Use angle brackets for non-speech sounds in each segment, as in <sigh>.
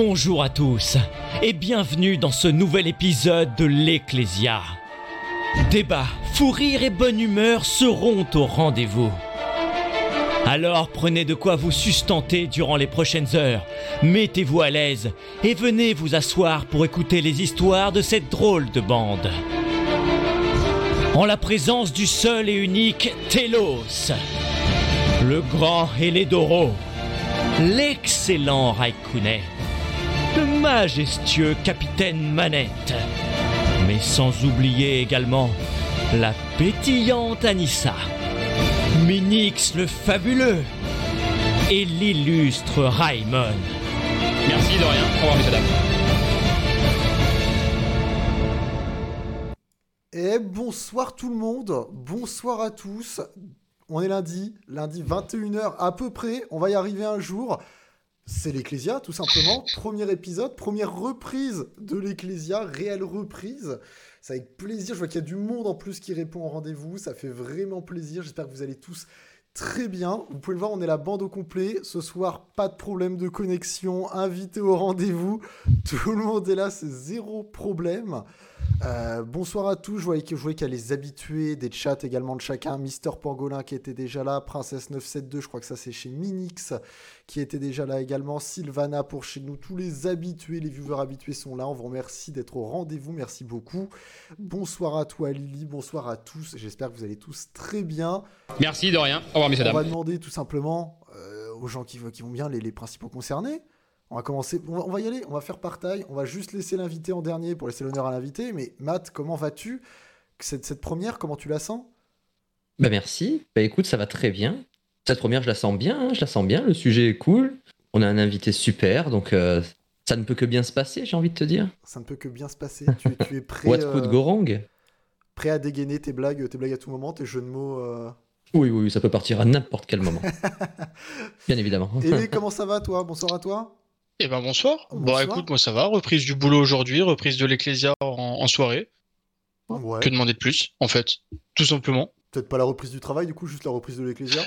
Bonjour à tous et bienvenue dans ce nouvel épisode de l'Ecclésia. Débat, fou rire et bonne humeur seront au rendez-vous. Alors prenez de quoi vous sustenter durant les prochaines heures, mettez-vous à l'aise et venez vous asseoir pour écouter les histoires de cette drôle de bande. En la présence du seul et unique Telos, le grand Hélédoro, l'excellent Raikkonen, le majestueux capitaine Manette, mais sans oublier également la pétillante Anissa, Minix le fabuleux et l'illustre Raimon. Merci de rien. Au revoir, messieurs, dames. Et bonsoir tout le monde, bonsoir à tous. On est lundi, lundi 21h à peu près, on va y arriver un jour. C'est l'Ecclésia, tout simplement. Premier épisode, première reprise de l'Ecclésia, réelle reprise. C'est avec plaisir. Je vois qu'il y a du monde en plus qui répond au rendez-vous. Ça fait vraiment plaisir. J'espère que vous allez tous très bien. Vous pouvez le voir, on est la bande au complet. Ce soir, pas de problème de connexion. Invité au rendez-vous. Tout le monde est là, c'est zéro problème. Euh, bonsoir à tous, je voyais que je voyais qu'il y a les habitués des chats également de chacun. Mister Pangolin qui était déjà là, Princesse 972, je crois que ça c'est chez Minix qui était déjà là également, Sylvana pour chez nous, tous les habitués, les viewers habitués sont là. On vous remercie d'être au rendez-vous, merci beaucoup. Bonsoir à toi Lily, bonsoir à tous. J'espère que vous allez tous très bien. Merci de rien. Au revoir, messieurs, On va demander tout simplement euh, aux gens qui, qui vont bien, les, les principaux concernés. On va commencer, on va, on va y aller, on va faire par taille, on va juste laisser l'invité en dernier pour laisser l'honneur à l'invité. Mais Matt, comment vas-tu? Cette, cette première, comment tu la sens? Bah merci. Bah écoute, ça va très bien. Cette première, je la sens bien, hein, je la sens bien. Le sujet est cool. On a un invité super, donc euh, ça ne peut que bien se passer, j'ai envie de te dire. Ça ne peut que bien se passer. tu, es- tu es <laughs> prêt, What euh, could go wrong prêt à dégainer tes blagues, tes blagues à tout moment, tes jeux de mots. euh. Oui, oui, oui, ça peut partir à n'importe quel moment. <laughs> bien évidemment. Aimé, comment ça va toi? Bonsoir à toi. Eh ben bonsoir. Bonsoir. Bah écoute, moi ça va. Reprise du boulot aujourd'hui, reprise de l'Ecclésia en, en soirée. Ouais. Que demander de plus, en fait Tout simplement. Peut-être pas la reprise du travail, du coup, juste la reprise de l'Ecclésia?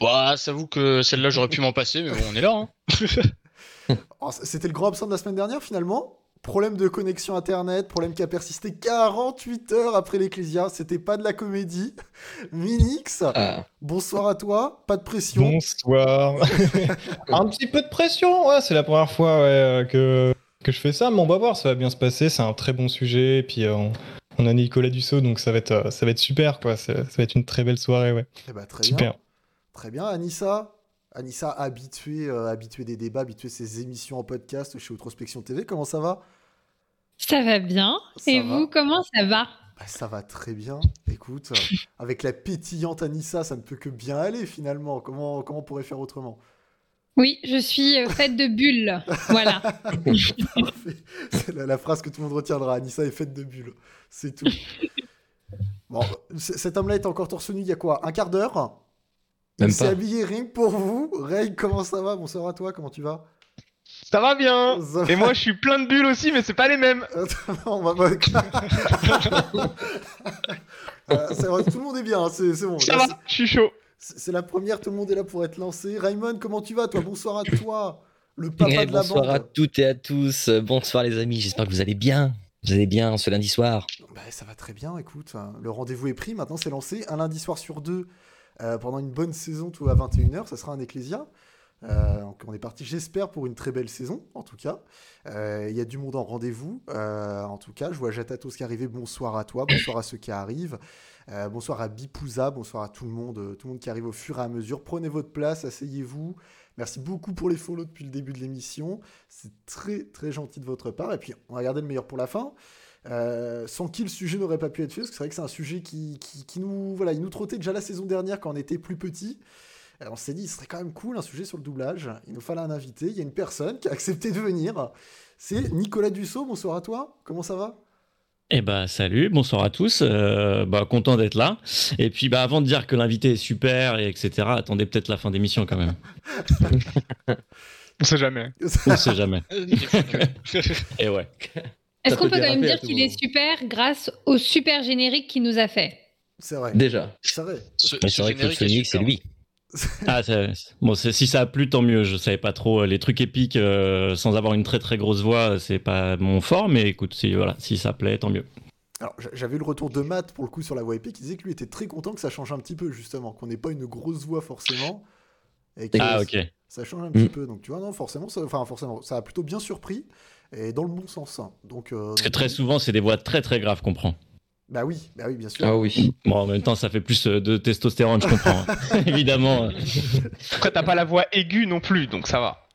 Bah, j'avoue que celle-là j'aurais pu m'en passer, mais bon, on est là. Hein. <laughs> C- C'était le grand absent de la semaine dernière finalement? Problème de connexion internet, problème qui a persisté 48 heures après l'Ecclésia. C'était pas de la comédie. <laughs> Minix, Ah, bonsoir à toi. Pas de pression. Bonsoir. <laughs> un petit peu de pression, ouais, c'est la première fois ouais, euh, que, que je fais ça, mais on va voir, ça va bien se passer, c'est un très bon sujet, et puis euh, on, on a Nicolas Dussault, donc ça va être, euh, ça va être super, quoi, ça, ça va être une très belle soirée, ouais. Eh ben, très Super. bien. Très bien. Anissa, Anissa habituée, euh, habituée des débats, habituée de ses émissions en podcast chez Outrospection TV. Comment ça va? Ça va bien. Ça Et va. vous, comment ça va? Bah, Ça va très bien. Écoute, euh, <laughs> avec la pétillante Anissa, ça ne peut que bien aller finalement. Comment, comment on pourrait faire autrement? Oui, je suis euh, faite de bulles. <laughs> Voilà. Parfait. C'est la, la phrase que tout le monde retiendra. Anissa est faite de bulles. C'est tout. Bon, cet homme-là est encore torse nu il y a quoi? Un quart d'heure? Même Il s'est habillé rien pour vous. Ray, comment ça va? Bonsoir à toi, comment tu vas? Ça va bien Ça va. Et moi je suis plein de bulles aussi, mais c'est pas les mêmes On va- <laughs> Euh, c'est vrai, tout le monde est bien, hein, c'est bon. Ça Là, va, je suis chaud C'est la première, tout le monde est là pour être lancé. Raymond, comment tu vas Toi, bonsoir à toi, le papa Eh, de la bonsoir bande. à toutes et à tous. Euh, Bonsoir les amis, j'espère que vous allez bien. Vous allez bien ce lundi soir. Bah, ça va très bien, écoute. hein, Le rendez-vous est pris, maintenant c'est lancé. Un lundi soir sur deux, euh, pendant une bonne saison, tout à 21h, ça sera un Ecclésia. Euh, donc on est parti, j'espère, pour une très belle saison, en tout cas. Euh, Il y a du monde en rendez-vous, euh, en tout cas. Je vois Jatatos qui est arrivé, bonsoir à toi, bonsoir à ceux qui arrivent. Bonsoir à Bipouza, bonsoir à tout le monde, tout le monde qui arrive au fur et à mesure. Prenez votre place, asseyez-vous. Merci beaucoup pour les follow depuis le début de l'émission. C'est très très gentil de votre part. Et puis on va garder le meilleur pour la fin. Sans qui le sujet n'aurait pas pu être fait, parce que c'est vrai que c'est un sujet qui nous voilà, il nous trottait déjà la saison dernière quand on était plus petit. Alors on s'est dit, il serait quand même cool un sujet sur le doublage. Il nous fallait un invité. Il y a une personne qui a accepté de venir. C'est Nicolas Dussault. Bonsoir à toi. Comment ça va? Eh bah salut, bonsoir à tous, euh, bah content d'être là. Et puis bah avant de dire que l'invité est super et etc, attendez peut-être la fin d'émission quand même. <laughs> On sait jamais. On sait jamais. <laughs> Et ouais. Est-ce qu'on peut peut quand même dire qu'il est super grâce au super générique qu'il nous a fait? C'est vrai. Déjà. C'est vrai. Ce- Mais ce c'est vrai que le générique c'est lui. Ah, bon, si ça a plu, tant mieux. Je savais pas trop. Les trucs épiques, euh, sans avoir une très très grosse voix, c'est pas mon fort, mais écoute, si, voilà, si ça plaît, tant mieux. Alors, j'a- j'avais eu le retour de Matt pour le coup sur la voix épique. Il disait que lui était très content que ça change un petit peu, justement. Qu'on n'ait pas une grosse voix forcément. Et que Ah, ok. ça change un petit Mm. peu. Donc, tu vois, non, forcément, ça, enfin, forcément, ça a plutôt bien surpris. Et dans le bon sens. hein. Donc, euh, Parce que très souvent, c'est des voix très très graves qu'on prend. Bah oui, bah oui, bien sûr. Ah oui. Bon, en même temps, ça fait plus euh, de testostérone, je comprends. hein. <laughs> Évidemment. Après, t'as pas la voix aiguë non plus, donc ça va.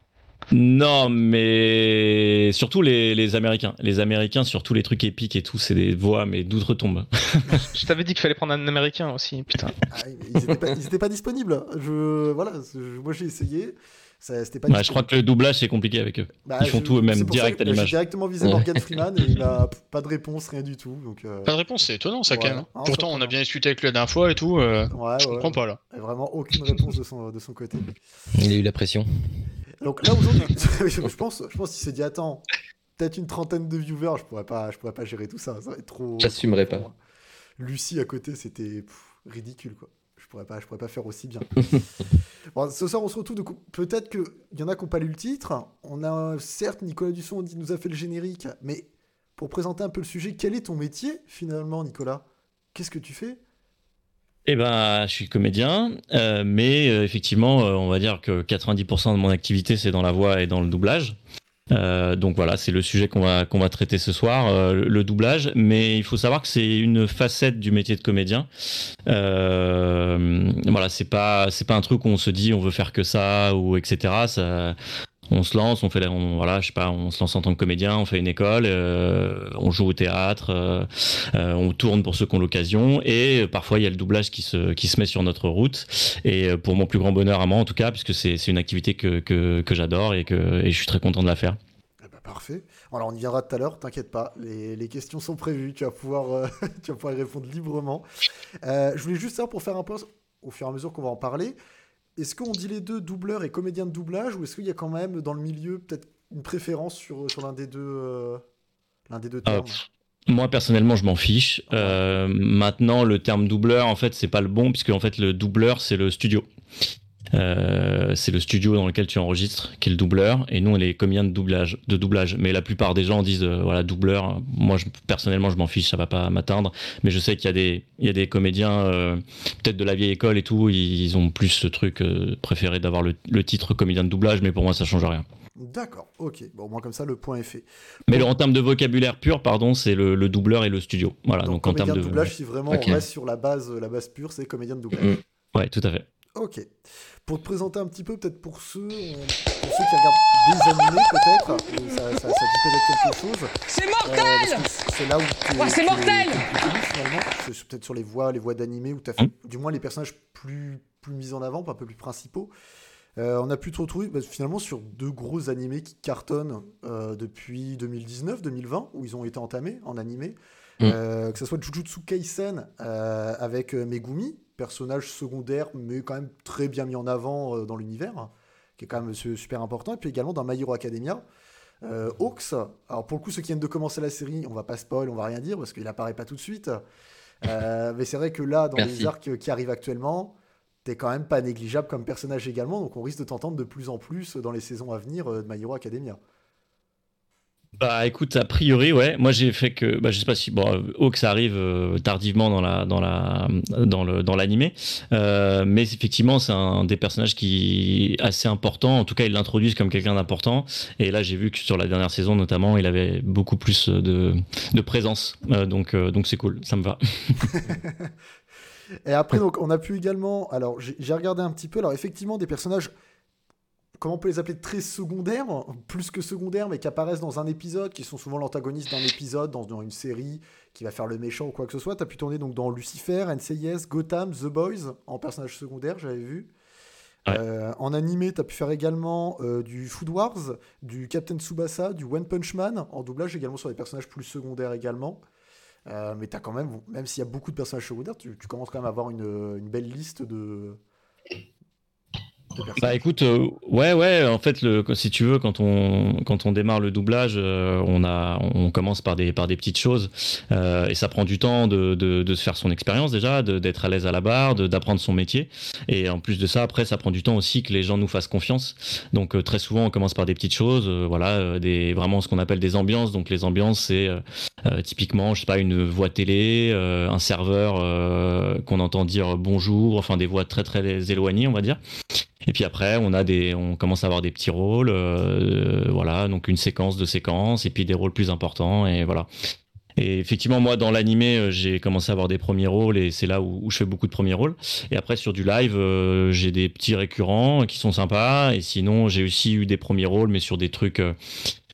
Non, mais surtout les, les Américains. Les Américains, surtout les trucs épiques et tout, c'est des voix, mais d'outre-tombe. <laughs> Je t'avais dit qu'il fallait prendre un américain aussi, putain. Ah, ils étaient pas, ils étaient pas disponibles. Je, voilà, je- moi j'ai essayé. Ça, c'était pas Ouais, je crois que le doublage, c'est compliqué avec eux. Bah, ils font je- tout eux-mêmes, direct à l'image. J'ai directement visé Ouais. Morgan Freeman et il a pas de réponse, rien du tout. Donc, euh, Pas de réponse, c'est étonnant ça Ouais. quand même. hein. Pourtant, on a bien discuté avec lui la dernière fois et tout. euh, ouais, je comprends pas là. ouais. Vraiment aucune réponse de son, de son côté. Il a eu la pression. Donc là aujourd'hui, <laughs> je pense, je pense qu'il s'est dit attends, peut-être une trentaine de viewers, je pourrais pas, je pourrais pas gérer tout ça, ça va être trop. J'assumerai pas. moi. Lucie à côté, c'était ridicule quoi. Je pourrais pas, je pourrais pas faire aussi bien. <laughs> bon, ce soir on se retrouve. Peut-être qu'il y en a qui n'ont pas lu le titre. On a certes Nicolas Dusson dit- nous a fait le générique, mais pour présenter un peu le sujet, quel est ton métier finalement, Nicolas? Qu'est-ce que tu fais? Eh ben, je suis comédien, euh, mais euh, effectivement, euh, on va dire que 90% de mon activité, c'est dans la voix et dans le doublage. Euh, donc voilà, c'est le sujet qu'on va qu'on va traiter ce soir, euh, le, doublage. Mais il faut savoir que c'est une facette du métier de comédien. Euh, voilà, c'est pas c'est pas un truc où on se dit on veut faire que ça ou etc. Ça, on se lance, on fait, voilà, je sais pas, on se lance en tant que comédien, on fait une école, euh, on joue au théâtre, euh, euh, on tourne pour ceux qui ont l'occasion, et parfois il y a le doublage qui se, qui se met sur notre route. Et pour mon plus grand bonheur à moi, en tout cas, puisque c'est une activité que, que, que j'adore et que et je suis très content de la faire. Eh ben, parfait. Alors on y viendra tout à l'heure, t'inquiète pas, les, les questions sont prévues, tu vas pouvoir, <laughs> tu vas pouvoir y répondre librement. Je voulais juste ça pour faire un point au fur et à mesure qu'on va en parler. Est-ce qu'on dit les deux doubleurs et comédiens de doublage ou est-ce qu'il y a quand même dans le milieu peut-être une préférence sur, sur l'un des deux euh, l'un des deux Ah, termes Moi personnellement, je m'en fiche. Euh, maintenant, le terme doubleur, en fait, c'est pas le bon puisque en fait, le doubleur, c'est le studio. Euh, c'est le studio dans lequel tu enregistres qui est le doubleur et nous on est les comédiens de doublage de doublage mais la plupart des gens disent euh, voilà doubleur moi je, personnellement je m'en fiche ça va pas m'atteindre mais je sais qu'il y a des il y a des comédiens euh, peut-être de la vieille école et tout ils ont plus ce truc euh, préféré d'avoir le, le titre comédien de doublage mais pour moi ça change rien D'accord, ok. Bon, au moins comme ça, le point est fait. mais le- en termes de vocabulaire pur pardon c'est le, le doubleur et le studio voilà donc, en comédien termes de de doublage, si vraiment on reste sur la base, la base pure, c'est comédien de doublage. Mm. ouais tout à fait Ok. Pour te présenter un petit peu, peut-être pour ceux, euh, pour ceux qui regardent des animés, peut-être, euh, ça, ça, ça dit peut-être quelque chose. C'est Euh, mortel que c'est là où t'es- Ouais, c'est mortel. C'est sur- peut-être sur les voix, les voix d'animés où t'as fait, du moins les personnages plus, plus mis en avant, un peu plus principaux. Euh, on a pu te retrouver bah, finalement sur deux gros animés qui cartonnent euh, depuis 2019-2020, où ils ont été entamés en animé. Mm. Euh, que ce soit Jujutsu Kaisen euh, avec euh, Megumi, personnage secondaire, mais quand même très bien mis en avant euh, dans l'univers, qui est quand même su- super important. Et puis également dans My Hero Academia. Euh, Hawks, alors pour le coup, ceux qui viennent de commencer la série, on va pas spoil, on va rien dire parce qu'il apparaît pas tout de suite. Euh, <laughs> mais c'est vrai que là, dans Merci. les arcs qui arrivent actuellement, t'es quand même pas négligeable comme personnage également, donc on risque de t'entendre de plus en plus dans les saisons à venir euh, de My Hero Academia. Bah écoute, a priori, ouais. Moi j'ai fait que, bah, je sais pas si bon, euh, Hawks arrive euh, tardivement dans la dans la dans le dans l'animé, euh, mais effectivement c'est un des personnages qui est assez important. En tout cas, ils l'introduisent comme quelqu'un d'important. Et là, j'ai vu que sur la dernière saison notamment, il avait beaucoup plus de de présence. Euh, donc euh, donc c'est cool, ça me va. <laughs> Et après, donc, on a pu également. Alors, j'ai regardé un petit peu. Alors, effectivement, des personnages. Comment on peut les appeler Très secondaires, plus que secondaires, mais qui apparaissent dans un épisode, qui sont souvent l'antagoniste d'un épisode, dans, dans une série, qui va faire le méchant ou quoi que ce soit. Tu as pu tourner donc dans Lucifer, NCIS, Gotham, The Boys, en personnage secondaire, j'avais vu. Ouais. Euh, en animé, tu as pu faire également euh, du Food Wars, du Captain Tsubasa, du One Punch Man, en doublage également sur des personnages plus secondaires également. Euh, mais t'as quand même, même s'il y a beaucoup de personnages secondaires, tu, tu commences quand même à avoir une, une belle liste de, Bah écoute, euh, ouais, ouais, en fait, le, si tu veux, quand on, quand on démarre le doublage, euh, on, a, on commence par des, par des petites choses euh, et ça prend du temps de, de, de se faire son expérience déjà, d'être à l'aise à la barre, d'apprendre son métier. Et en plus de ça, après, ça prend du temps aussi que les gens nous fassent confiance. Donc euh, très souvent, on commence par des petites choses, euh, voilà, euh, des, vraiment ce qu'on appelle des ambiances. Donc les ambiances, c'est typiquement, je sais pas, une voix télé, un serveur qu'on entend dire bonjour, enfin des voix très très éloignées, on va dire. Et puis après, on a des, on commence à avoir des petits rôles, euh, voilà, donc une séquence de séquences, et puis des rôles plus importants, et voilà. Et effectivement, moi, dans l'animé, euh, j'ai commencé à avoir des premiers rôles, et c'est là où, où je fais beaucoup de premiers rôles. Et après, sur du live, euh, j'ai des petits récurrents qui sont sympas, et sinon, j'ai aussi eu des premiers rôles, mais sur des trucs. euh,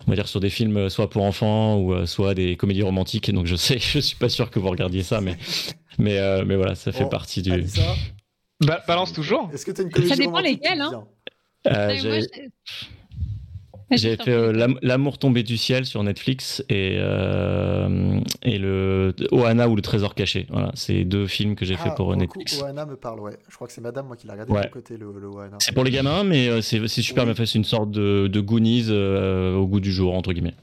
on va dire sur des films soit pour enfants ou euh, soit des comédies romantiques. Donc je sais, <laughs> je suis pas sûr que vous regardiez ça, mais mais mais voilà, ça fait Oh, partie du. Ba- balance toujours. est-ce que tu as une comédie dépend romantique lesquelles, qui hein. Euh, fait euh, L'am- L'amour tombé du ciel sur Netflix et, euh, et le Ohana ou le trésor caché. Voilà, c'est deux films que j'ai fait Ah, pour euh, coup, Netflix. Ohana me parle, ouais. Je crois que c'est madame, moi, qui l'a regardé Ouais. de côté, le, le Ohana. C'est pour les gamins, mais euh, c'est c'est super Oui. bien fait. C'est une sorte de, de Goonies euh, au goût du jour, entre guillemets.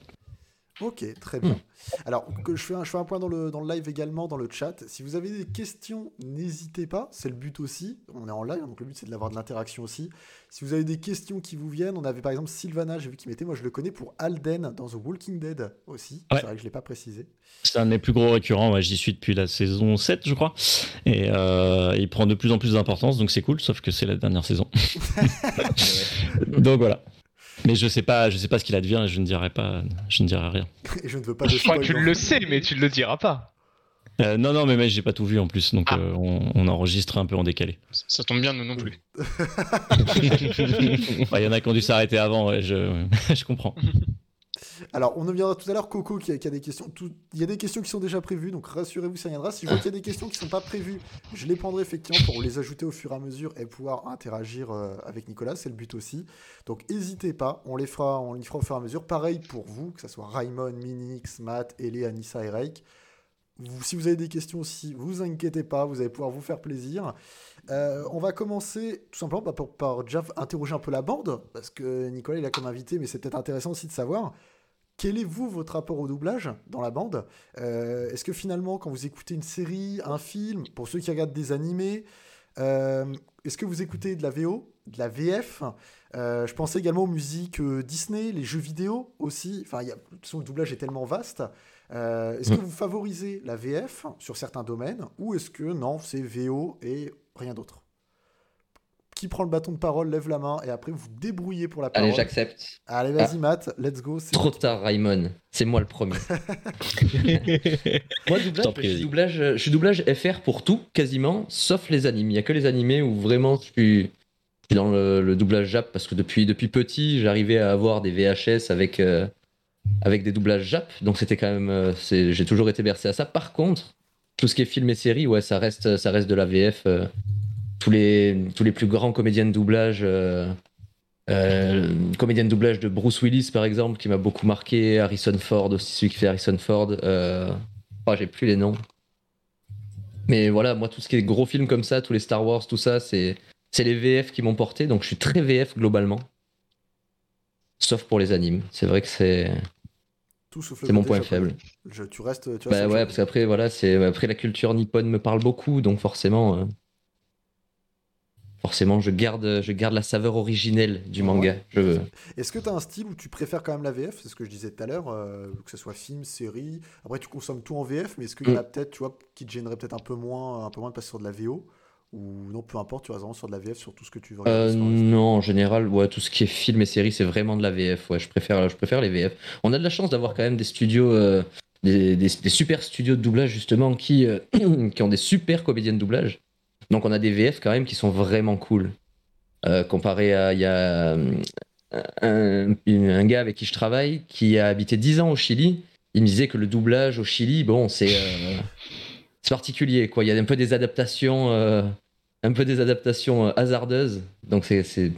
Ok, très Hmm. bien. Alors, que je, fais un, je fais un point dans le, dans le live également, dans le chat. Si vous avez des questions, n'hésitez pas. C'est le but aussi. On est en live, donc le but c'est d'avoir de l'interaction aussi. Si vous avez des questions qui vous viennent, on avait par exemple Sylvana, j'ai vu qu'il mettait, moi je le connais pour Alden dans The Walking Dead aussi. Ouais. C'est vrai que je l'ai pas précisé. C'est un des plus gros récurrents. ouais, J'y suis depuis la saison 7, je crois. Et euh, il prend de plus en plus d'importance, donc c'est cool, sauf que c'est la dernière saison. <laughs> donc voilà. Mais je sais pas, je sais pas ce qu'il advient et je ne dirai pas, je ne dirai rien. Et <laughs> je ne veux pas de Je crois que spoil tu le sais, mais tu ne le diras pas. Euh, non, non, mais mec, j'ai pas tout vu en plus, donc Ah. euh, on, on enregistre un peu en décalé. Ça tombe bien, nous non plus. <laughs> Bah, Il y en a qui ont dû s'arrêter avant, ouais, je, <laughs> je comprends. Alors, on en viendra tout à l'heure, Coco qui a, a des questions. Il y a des questions qui sont déjà prévues, donc rassurez-vous, ça viendra. Si je vois qu'il y a des questions qui ne sont pas prévues, je les prendrai effectivement pour les ajouter au fur et à mesure et pouvoir interagir euh, avec Nicolas, c'est le but aussi. Donc, n'hésitez pas, on les fera, on les fera au fur et à mesure. Pareil pour vous, que ce soit Raymond, Minix, Matt, Elé, Anissa et. Vous- si vous avez des questions aussi, vous inquiétez pas, vous allez pouvoir vous faire plaisir. Euh, on va commencer tout simplement par- par déjà interroger un peu la bande, parce que Nicolas il a comme invité, mais c'est peut-être intéressant aussi de savoir quel est vous votre rapport au doublage dans la bande? Euh, Est-ce que finalement quand vous écoutez une série, un film, pour ceux qui regardent des animés, euh, est-ce que vous écoutez de la VO, de la VF Euh, Je pensais également aux musiques Disney, les jeux vidéo aussi. Enfin, y a, le doublage est tellement vaste. Est-ce que vous favorisez la VF sur certains domaines ou est-ce que non, c'est VO et rien d'autre? Qui prend le bâton de parole, lève la main et après vous vous débrouillez pour la parole. Allez, j'accepte. Allez, vas-y, Matt, let's go. Trop tard, Raymond. C'est moi le premier. <laughs> <laughs> Moi, doublage, je, suis doublage, je suis doublage FR pour tout, quasiment, sauf les animés. Il n'y a que les animés où vraiment je suis, je suis dans le, le doublage Jap parce que depuis, depuis petit, j'arrivais à avoir des VHS avec, euh, avec des doublages Jap. Donc c'était quand même. euh, J'ai toujours été bercé à ça. Par contre, tout ce qui est film et série, ouais, ça reste, ça reste de la VF. euh, tous, les, tous les plus grands comédiens de doublage. euh, euh, comédien de doublage de Bruce Willis par exemple qui m'a beaucoup marqué, Harrison Ford aussi celui qui fait Harrison Ford, euh... oh, j'ai plus les noms. Mais voilà, moi tout ce qui est gros films comme ça, tous les Star Wars, tout ça, c'est c'est les VF qui m'ont porté, donc je suis très VF globalement. Sauf pour les animes, c'est vrai que c'est c'est mon point faible. Je- tu restes. Tu restes Bah ouais, parce qu'après voilà, c'est après la culture nippone me parle beaucoup, donc forcément, euh, forcément, je garde, je garde la saveur originelle du Ouais. manga. Est-ce que tu as un style où tu préfères quand même la VF C'est ce que je disais tout à l'heure, euh, que ce soit film, série. Après, tu consommes tout en VF, mais est-ce qu'il y en a Mm. peut-être, tu vois, qui te gênerait peut-être un peu moins, un peu moins de passer sur de la VO Ou non, peu importe, tu restes vraiment sur de la VF sur tout ce que tu veux Euh, non, en général, ouais, tout ce qui est film et série, c'est vraiment de la VF. Ouais, je préfère, je préfère les VF. On a de la chance d'avoir quand même des studios, euh, des, des- des super studios de doublage justement qui, <clears throat> qui ont des super comédiens de doublage. Donc on a des VF quand même qui sont vraiment cool. Euh, comparé à, il y a euh, un, gars avec qui je travaille qui a habité 10 ans au Chili. Il me disait que le doublage au Chili, bon, c'est euh, <laughs> c'est particulier, quoi. Il y a un peu des adaptations. euh, un peu des adaptations hasardeuses, donc c'est- c'est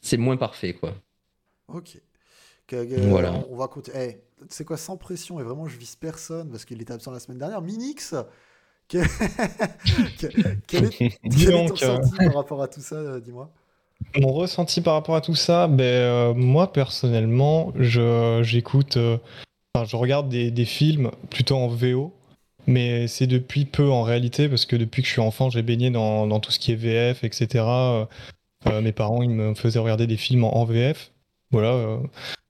c'est moins parfait quoi. Ok. Que- Voilà. On, va continuer. Eh, tu sais quoi, sans pression, et vraiment, je vise personne parce qu'il était absent la semaine dernière. Minix que- <laughs> que- Quel est, quel est ton ressenti par rapport à tout ça euh, Dis-moi. Mon ressenti par rapport à tout ça, ben, euh, moi personnellement, j'écoute, euh, enfin, je regarde des, des films plutôt en VO, mais c'est depuis peu en réalité, parce que depuis que je suis enfant, j'ai baigné dans, dans tout ce qui est VF, etc. Euh, mes parents, ils me faisaient regarder des films en, en VF, voilà.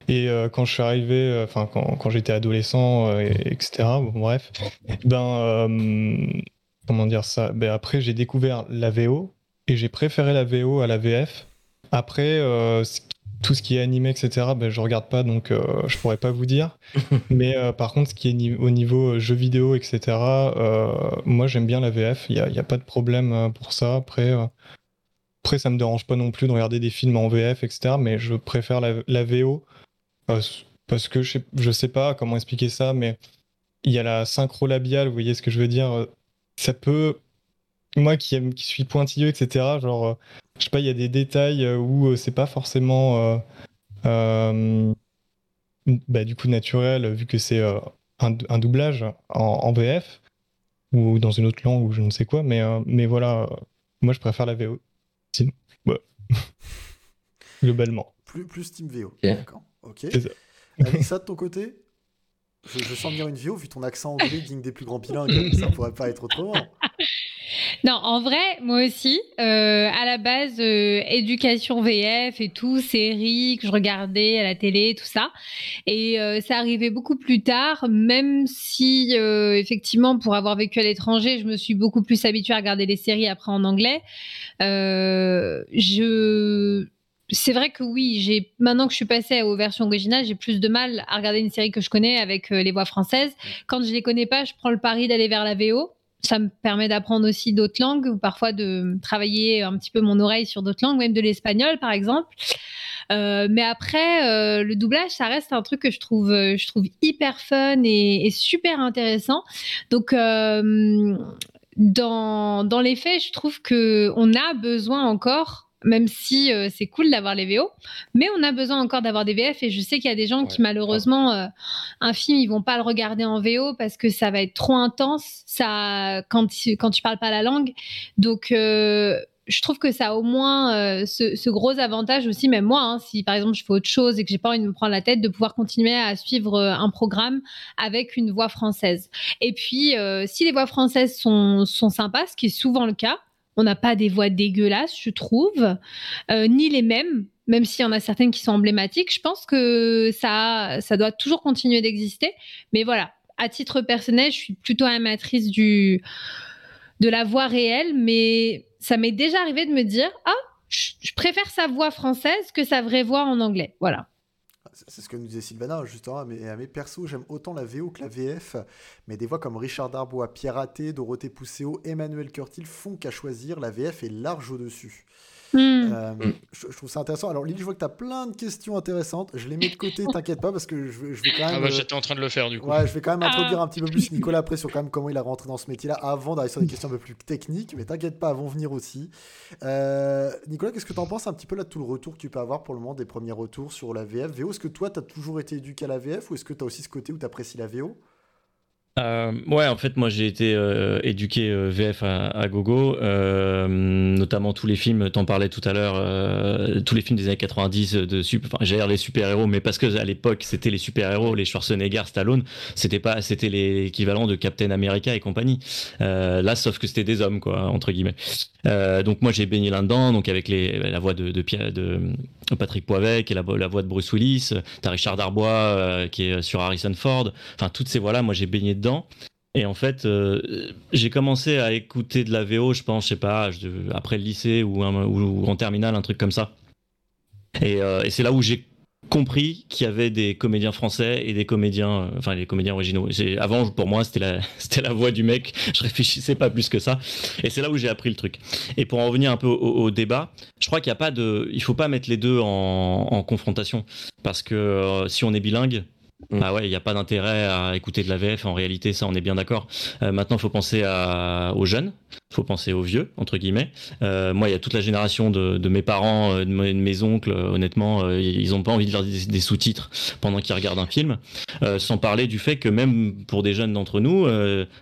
Et euh, quand je suis arrivé, euh, enfin quand, quand j'étais adolescent, euh, et- etc. Bon, bref, <laughs> ben comment dire ça? Ben après, j'ai découvert la VO et j'ai préféré la VO à la VF. Après, tout ce qui est animé, etc., ben, je regarde pas, donc je pourrais pas vous dire. <laughs> Mais par contre, ce qui est ni- au niveau jeux vidéo, etc., moi j'aime bien la VF, il n'y a, il y a pas de problème pour ça. Après, après, ça me dérange pas non plus de regarder des films en VF, etc., mais je préfère la, la VO parce que je sais, je sais pas comment expliquer ça, mais il y a la synchro labiale, vous voyez ce que je veux dire euh, Ça peut. Moi qui, aime, qui suis pointilleux, etc., genre, euh, je sais pas, il y a des détails euh, où c'est pas forcément. euh, euh, bah, du coup, naturel, vu que c'est euh, un, un doublage en, en VF ou dans une autre langue ou je ne sais quoi, mais, euh, mais voilà, moi je préfère la VO. Sinon, ouais. <laughs> Globalement. Plus, plus Team VO. D'accord. Ok. C'est ça. De ton côté je, je sens venir une VO, vu ton accent anglais digne des plus grands bilingues. ça pourrait pas être autrement. <laughs> Non, en vrai, moi aussi, euh, à la base, euh, éducation VF et tout, séries que je regardais à la télé, tout ça. Et euh, ça arrivait beaucoup plus tard, même si, euh, effectivement, pour avoir vécu à l'étranger, je me suis beaucoup plus habituée à regarder les séries après en anglais. Euh, je... C'est vrai que oui, j'ai maintenant que je suis passée aux versions originales, j'ai plus de mal à regarder une série que je connais avec euh, les voix françaises. Quand je les connais pas, je prends le pari d'aller vers la VO ça me permet d'apprendre aussi d'autres langues ou parfois de travailler un petit peu mon oreille sur d'autres langues, même de l'espagnol par exemple. Euh, mais après, euh, le doublage, ça reste un truc que je trouve, je trouve hyper fun et, et super intéressant. Donc, euh, dans, dans les faits, je trouve que on a besoin encore même si euh, c'est cool d'avoir les VO, mais on a besoin encore d'avoir des VF et je sais qu'il y a des gens qui malheureusement euh, un film ils vont pas le regarder en VO parce que ça va être trop intense ça quand tu, quand tu parles pas la langue donc euh, je trouve que ça a au moins euh, ce, ce gros avantage aussi, même moi, hein, si par exemple je fais autre chose et que j'ai pas envie de me prendre la tête, de pouvoir continuer à suivre euh, un programme avec une voix française. Et puis, euh, si les voix françaises sont, sont sympas, ce qui est souvent le cas, on n'a pas des voix dégueulasses, je trouve, euh, ni les mêmes, même s'il y en a certaines qui sont emblématiques. Je pense que ça, ça doit toujours continuer d'exister. Mais voilà, à titre personnel, je suis plutôt amatrice du, de la voix réelle, mais ça m'est déjà arrivé de me dire Ah, je je préfère sa voix française que sa vraie voix en anglais. Voilà. C'est ce que nous disait Sylvana, justement. À mes persos, j'aime autant la VO que la VF. Mais des voix comme Richard Darbois, Pierre Athé, Dorothée Pousseau, Emmanuel Curtil font qu'à choisir, la VF est large au-dessus. Hmm. Euh, je, je trouve ça intéressant. Alors, Lily, je vois que tu as plein de questions intéressantes. Je les mets de côté, t'inquiète pas, parce que je, vais- je vais quand même. Ah bah euh, j'étais en train de le faire du coup. Ouais, je vais quand même introduire Ah. un petit peu plus Nicolas après sur quand même comment il a rentré dans ce métier-là avant d'arriver sur des questions un peu plus techniques, mais t'inquiète pas, elles vont venir aussi. Euh, Nicolas, qu'est-ce que t'en penses un petit peu là de tout le retour que tu peux avoir pour le moment des premiers retours sur la VF VO Est-ce que toi t'as toujours été éduqué à la VF ou est-ce que t'as aussi ce côté où t'apprécies la VO Euh, ouais, en fait, moi j'ai été euh, éduqué euh, VF à, gogo, notamment tous les films, t'en parlais tout à l'heure, tous les films des années 90 de super, enfin, dire les super-héros, mais parce que à l'époque c'était les super-héros, les Schwarzenegger, Stallone, c'était pas, c'était l'équivalent de Captain America et compagnie. Là, sauf que c'était des hommes, quoi, entre guillemets. Donc moi j'ai baigné là-dedans, donc avec la voix de, de, Pierre- de Patrick Poivec et la, la voix de Bruce Willis, t'as Richard Darbois euh, qui est sur Harrison Ford, enfin toutes ces voix-là, moi j'ai baigné dedans. Et en fait, euh, j'ai commencé à écouter de la VO, je pense, je sais pas, après le lycée ou, en terminale, un truc comme ça. Euh, et c'est là où j'ai compris qu'il y avait des comédiens français et des comédiens, euh, enfin les comédiens originaux. Avant, pour moi, <laughs> c'était la, voix du mec. Je réfléchissais pas plus que ça. Et c'est là où j'ai appris le truc. Et pour en revenir un peu au, débat, je crois qu'il y a pas de, faut pas mettre les deux en, en confrontation parce que euh, si on est bilingue, Ah ouais, il n'y a pas d'intérêt à écouter de la VF. En réalité, ça, on est bien d'accord. Euh, maintenant, il faut penser aux jeunes. Il faut penser aux vieux, entre guillemets. Euh, moi, il y a toute la génération de, mes parents, euh, de mes, oncles. honnêtement, ils n'ont pas envie de lire des, sous-titres pendant qu'ils regardent un film. Sans parler du fait que même pour des jeunes d'entre nous,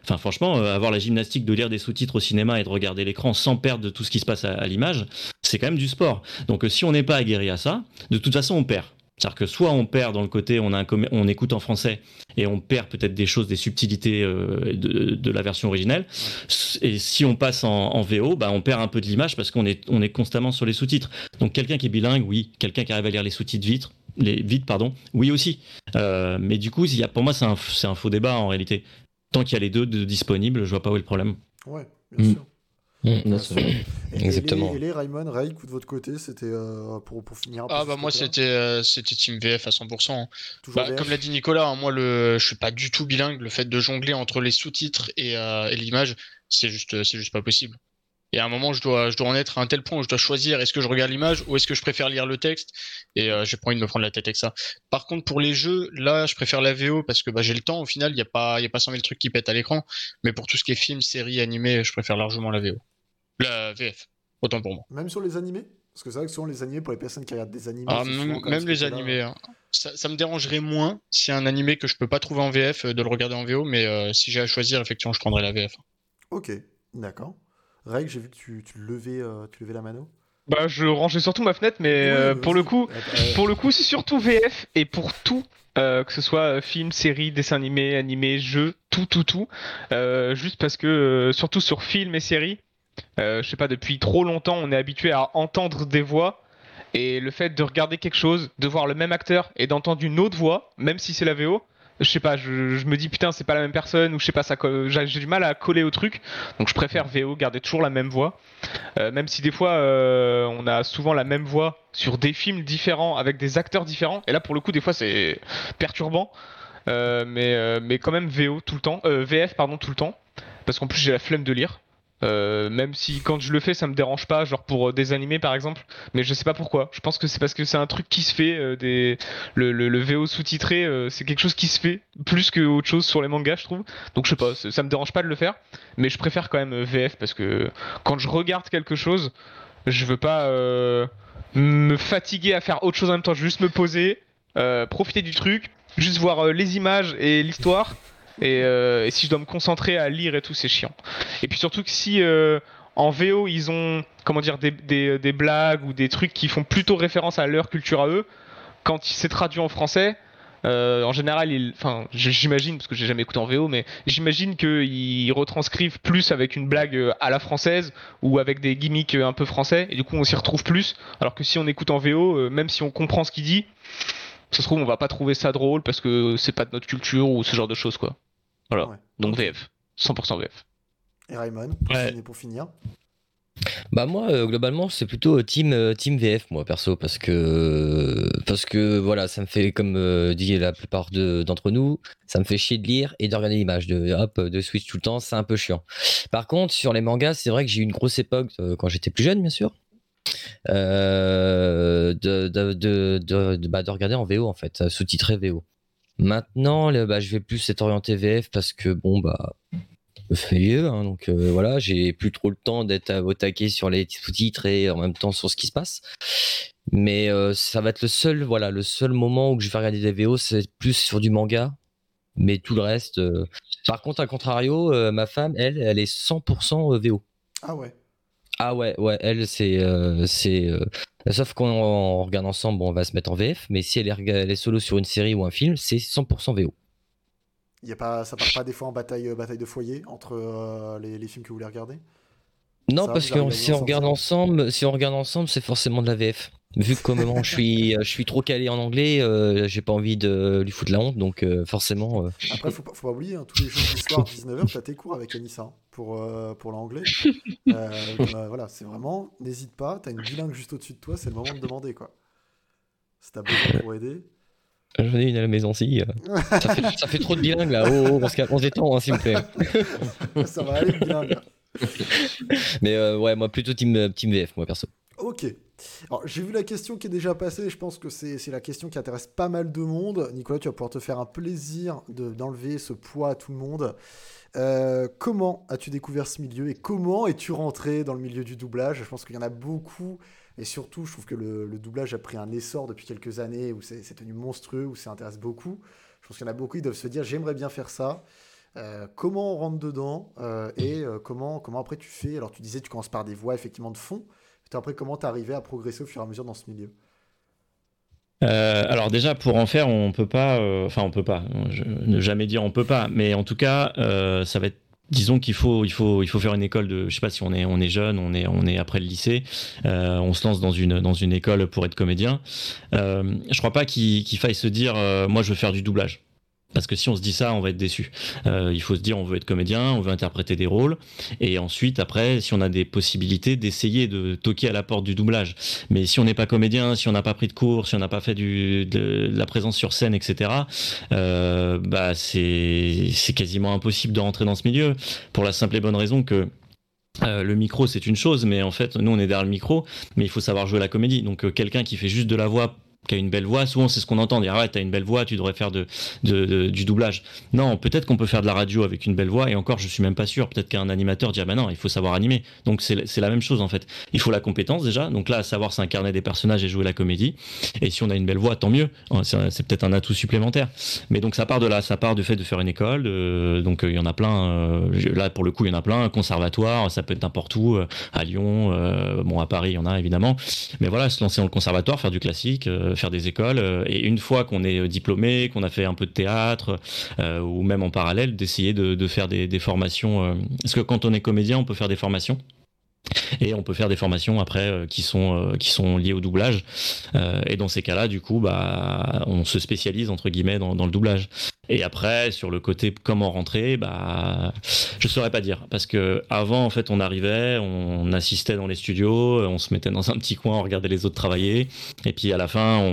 enfin franchement, avoir la gymnastique de lire des sous-titres au cinéma et de regarder l'écran sans perdre de tout ce qui se passe à, à l'image, c'est quand même du sport. Donc si on n'est pas aguerri à ça, de toute façon, on perd. C'est-à-dire que soit on perd dans le côté, on, a un comé- on écoute en français et on perd peut-être des choses, des subtilités euh, de, de la version originelle. Et si on passe en, en VO, bah, on perd un peu de l'image parce qu'on est, on est constamment sur les sous-titres. Donc quelqu'un qui est bilingue, oui. Quelqu'un qui arrive à lire les sous-titres vite, les, vite, pardon, oui aussi. Euh, mais du coup, il y a, pour moi, c'est un, faux débat en réalité. Tant qu'il y a les deux de- disponibles, je vois pas où est le problème. Ouais, bien Mm. sûr. Mm, c'est- Et- Exactement. les- Et les, Raymond, Ray, coup de votre côté, c'était euh, pour, pour finir un peu Ah bah moi c'était euh, c'était Team VF à 100%. hein. Bah, comme l'a dit Nicolas, hein, moi le je suis pas du tout bilingue. Le fait de jongler entre les sous-titres et, euh, et l'image, c'est juste c'est juste pas possible. Et à un moment, je dois je dois en être à un tel point où je dois choisir est-ce que je regarde l'image ou est-ce que je préfère lire le texte? Et euh, j'ai pas envie de me prendre la tête avec ça. Par contre, pour les jeux, là, je préfère la VO parce que bah, j'ai le temps. Au final, il y a pas il y a pas 100 000 trucs qui pètent à l'écran. Mais pour tout ce qui est film, série, animé, je préfère largement la VO. La VF. Autant pour moi. Même sur les animés? Parce que c'est vrai que souvent les animés, pour les personnes qui regardent des animés, Ah, même les animés. hein. Ça, ça me dérangerait moins si un animé que je peux pas trouver en VF euh, de le regarder en VO, mais euh, si j'ai à choisir, effectivement, je prendrais la VF. Ok, d'accord. Ray, j'ai vu que tu, tu levais, euh, tu levais la mano. Bah, je rangeais surtout ma fenêtre, mais Ouais, euh, bah, pour le coup, pour le coup, c'est surtout VF et pour tout, euh, que ce soit film, série, dessin animé, animé, jeu, tout, tout, tout. Euh, juste parce que, euh, surtout sur film et série, euh, je sais pas, depuis trop longtemps, on est habitué à entendre des voix. Et le fait de regarder quelque chose, de voir le même acteur et d'entendre une autre voix, même si c'est la VO, je sais pas, je, me dis putain, c'est pas la même personne, ou je sais pas, ça, j'ai du mal à coller au truc. Donc je préfère VO, garder toujours la même voix. Euh, même si des fois euh, on a souvent la même voix sur des films différents avec des acteurs différents et là pour le coup des fois c'est perturbant Euh, mais euh, mais quand même VO tout le temps euh, VF pardon tout le temps parce qu'en plus j'ai la flemme de lire Euh, même si quand je le fais ça me dérange pas genre pour euh, des animés par exemple mais je sais pas pourquoi je pense que c'est parce que c'est un truc qui se fait euh, le, VO sous-titré c'est quelque chose qui se fait plus que autre chose sur les mangas je trouve donc je sais pas ça me dérange pas de le faire mais je préfère quand même VF parce que quand je regarde quelque chose, je veux pas me fatiguer à faire autre chose en même temps. Je veux juste me poser, profiter du truc, juste voir les images et l'histoire. Et, euh, et si je dois me concentrer à lire et tout, c'est chiant. Et puis surtout que si euh, en VO ils ont comment dire des, blagues ou des trucs qui font plutôt référence à leur culture à eux, quand c'est traduit en français, euh, en général, enfin, j'imagine parce que j'ai jamais écouté en VO, mais j'imagine qu'ils retranscrivent plus avec une blague à la française ou avec des gimmicks un peu français, et du coup on s'y retrouve plus. Alors que si on écoute en VO, même si on comprend ce qu'il dit, ça se trouve on va pas trouver ça drôle parce que c'est pas de notre culture ou ce genre de choses quoi. Voilà. Ouais. Donc VF, 100% VF. Et Raymond, pour, Ouais. finir, pour finir. Bah moi euh, globalement c'est plutôt euh, team euh, team VF moi perso parce que parce que voilà ça me fait comme euh, dit la plupart de- d'entre nous ça me fait chier de lire et de regarder l'image de hop de switch tout le temps c'est un peu chiant. Par contre sur les mangas c'est vrai que j'ai eu une grosse époque euh, quand j'étais plus jeune bien sûr euh, de, de, de, de, de- bah, de regarder en VO en fait sous-titré VO. Maintenant bah, je vais plus être orienté VF parce que bon bah je fais vieux, hein, donc euh, voilà, j'ai plus trop le temps d'être au taquet sur les sous-titres et en même temps sur ce qui se passe. Mais euh, ça va être le seul, voilà, le seul moment où je vais regarder des VO, c'est plus sur du manga. Mais tout le reste. euh, Par contre, à contrario, ma femme, elle, elle est 100% VO. Ah ouais. Ah ouais, ouais, elle, c'est. c'est Sauf qu'on on regarde ensemble, bon, on va se mettre en VF, mais si elle est, rega- elle est solo sur une série ou un film, c'est 100% VO. Y a pas, ça part pas des fois en bataille, euh, bataille de foyer entre euh, les, les films que vous voulez regarder? Non, Ça, parce que si on regarde ensemble, si on regarde ensemble, c'est forcément de la VF. Vu que comment je suis, je suis trop calé en anglais, euh, j'ai pas envie de lui foutre la honte, donc euh, forcément. euh, Après, faut pas, faut pas oublier, hein, tous les jours du soir, 19h, t'as tes cours avec Anissa hein, pour, euh, pour l'anglais. <laughs> Euh, euh, voilà, c'est vraiment, n'hésite pas, t'as une bilingue juste au-dessus de toi, c'est le moment de demander quoi. Si t'as besoin pour aider. J'en ai une à la maison si. euh, ça, fait, ça fait trop de bilingue là. Oh, oh, on se calme- on se détend, hein, s'il vous plaît. <laughs> ça va aller bilingue. Mais euh, ouais, moi plutôt team, team VF, moi perso. Ok, J'ai vu la question qui est déjà passée, je pense que c'est la question qui intéresse pas mal de monde. Nicolas, tu vas pouvoir te faire un plaisir de- d'enlever ce poids à tout le monde. Euh, comment as-tu découvert ce milieu et comment es-tu rentré dans le milieu du doublage? Je pense qu'il y en a beaucoup et surtout, je trouve que le, doublage a pris un essor depuis quelques années où c'est devenu monstrueux, où ça intéresse beaucoup. Je pense qu'il y en a beaucoup qui doivent se dire j'aimerais bien faire ça. Euh, comment on rentre dedans? Euh, et comment, comment après tu fais? Alors, tu disais tu commences par des voix effectivement de fond. Puis après, comment t'es arrivé à progresser au fur et à mesure dans ce milieu? Euh, alors déjà pour en faire on peut pas euh, enfin on peut pas. Ne jamais dire on peut pas. Mais en tout cas euh, ça va être disons qu'il faut il faut il faut faire une école de je sais pas si on est on est jeune on est on est après le lycée on se lance dans une dans une école pour être comédien. Euh, je crois pas qu'il faille se dire moi je veux faire du doublage parce que si on se dit ça, on va être déçu. Euh, il faut se dire, on veut être comédien, on veut interpréter des rôles, et ensuite, après, si on a des possibilités, d'essayer de toquer à la porte du doublage. Mais si on n'est pas comédien, si on n'a pas pris de cours, si on n'a pas fait de, la présence sur scène, etc., euh, bah c'est quasiment impossible de rentrer dans ce milieu pour la simple et bonne raison que euh, le micro c'est une chose, mais en fait nous on est derrière le micro, mais il faut savoir jouer la comédie. Donc quelqu'un qui fait juste de la voix qui a une belle voix, souvent c'est ce qu'on entend dire ah t'as une belle voix, tu devrais faire de, de, de- du doublage. Non, peut-être qu'on peut faire de la radio avec une belle voix et encore je suis même pas sûr. Peut-être qu'un animateur dit ah bah non il faut savoir animer. Donc c'est la même chose en fait. Il faut la compétence déjà. Donc là à savoir s'incarner des personnages et jouer la comédie. Et si on a une belle voix tant mieux. C'est c'est peut-être un atout supplémentaire. Mais donc ça part de là, ça part du fait de faire une école. de- donc euh, il y en a plein. euh, là pour le coup il y en a plein. Conservatoire, ça peut être n'importe où. euh, à Lyon, bon à Paris il y en a évidemment. Mais voilà, se lancer dans le conservatoire, faire du classique, faire des écoles. euh, et une fois qu'on est euh, diplômé, qu'on a fait un peu de théâtre, euh, ou même en parallèle, d'essayer de, faire des, des formations. euh, parce que quand on est comédien, on peut faire des formations. Et on peut faire des formations après euh, qui sont euh, qui sont liées au doublage. Euh, et dans ces cas-là, du coup, bah, on se spécialise entre guillemets dans, le doublage. Et après, sur le côté comment rentrer, bah, je saurais pas dire parce que avant, en fait, on arrivait, on assistait dans les studios, on se mettait dans un petit coin, on regardait les autres travailler, et puis à la fin,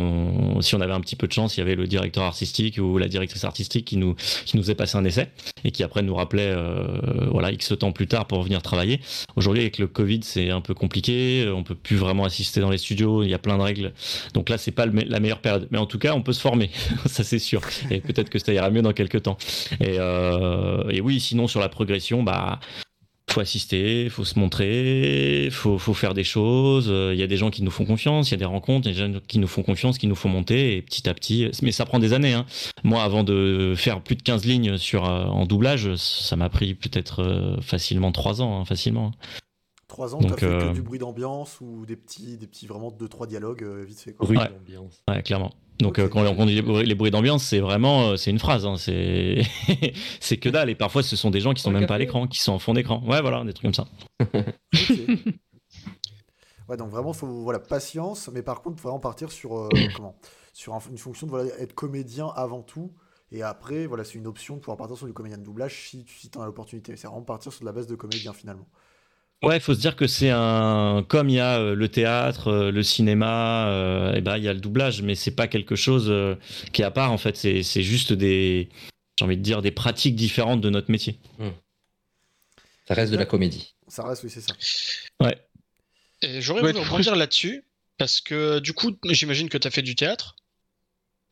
si on avait un petit peu de chance, il y avait le directeur artistique ou la directrice artistique qui nous qui nous faisait passer un essai et qui après nous rappelait, voilà, x temps plus tard pour venir travailler. Aujourd'hui, avec le Covid, c'est un peu compliqué. On peut plus vraiment assister dans les studios. Il y a plein de règles. Donc là, c'est pas la meilleure période. Mais en tout cas, on peut se former. <laughs> ça, c'est sûr. Et peut-être que ça ira mieux dans quelques temps. Et, euh, et oui, sinon, sur la progression, bah, faut assister, faut se montrer, faut, faut faire des choses. Il y a des gens qui nous font confiance, il y a des rencontres, il y a des gens qui nous font confiance, qui nous font monter, et petit à petit. Mais ça prend des années. Hein. Moi, avant de faire plus de 15 lignes sur euh, en doublage, ça m'a pris peut-être euh, facilement 3 ans, hein, facilement. Trois ans, t'as Donc, fait que euh, du bruit d'ambiance ou des petits, des petits vraiment deux trois dialogues euh, vite fait. Quoi. Oui. Ouais. Ouais. Ouais, clairement. Donc euh, quand on dit les bruits, les bruits d'ambiance, c'est vraiment euh, c'est une phrase, hein, c'est <laughs> c'est que dalle. Et parfois, ce sont des gens qui sont Un même pas à l'écran, qui sont en fond d'écran. Ouais, voilà, des trucs comme ça. <laughs> Ouais, donc vraiment, faut voilà patience, mais par contre, vraiment partir sur euh, <coughs> comment, sur un- une fonction de voilà, être comédien avant tout, et après, voilà, c'est une option de pouvoir partir sur du comédien de doublage si tu si en as l'opportunité. C'est vraiment partir sur de la base de comédien finalement. Ouais, il faut se dire que c'est un comme il y a euh, le théâtre, euh, le cinéma, euh, et ben il y a le doublage, mais c'est pas quelque chose euh, qui est à part en fait. C'est c'est juste des j'ai envie de dire des pratiques différentes de notre métier. Ça reste de la comédie. Ça reste, oui, c'est ça. Ouais. Et j'aurais voulu rebondir là-dessus, parce que du coup, j'imagine que tu as fait du théâtre,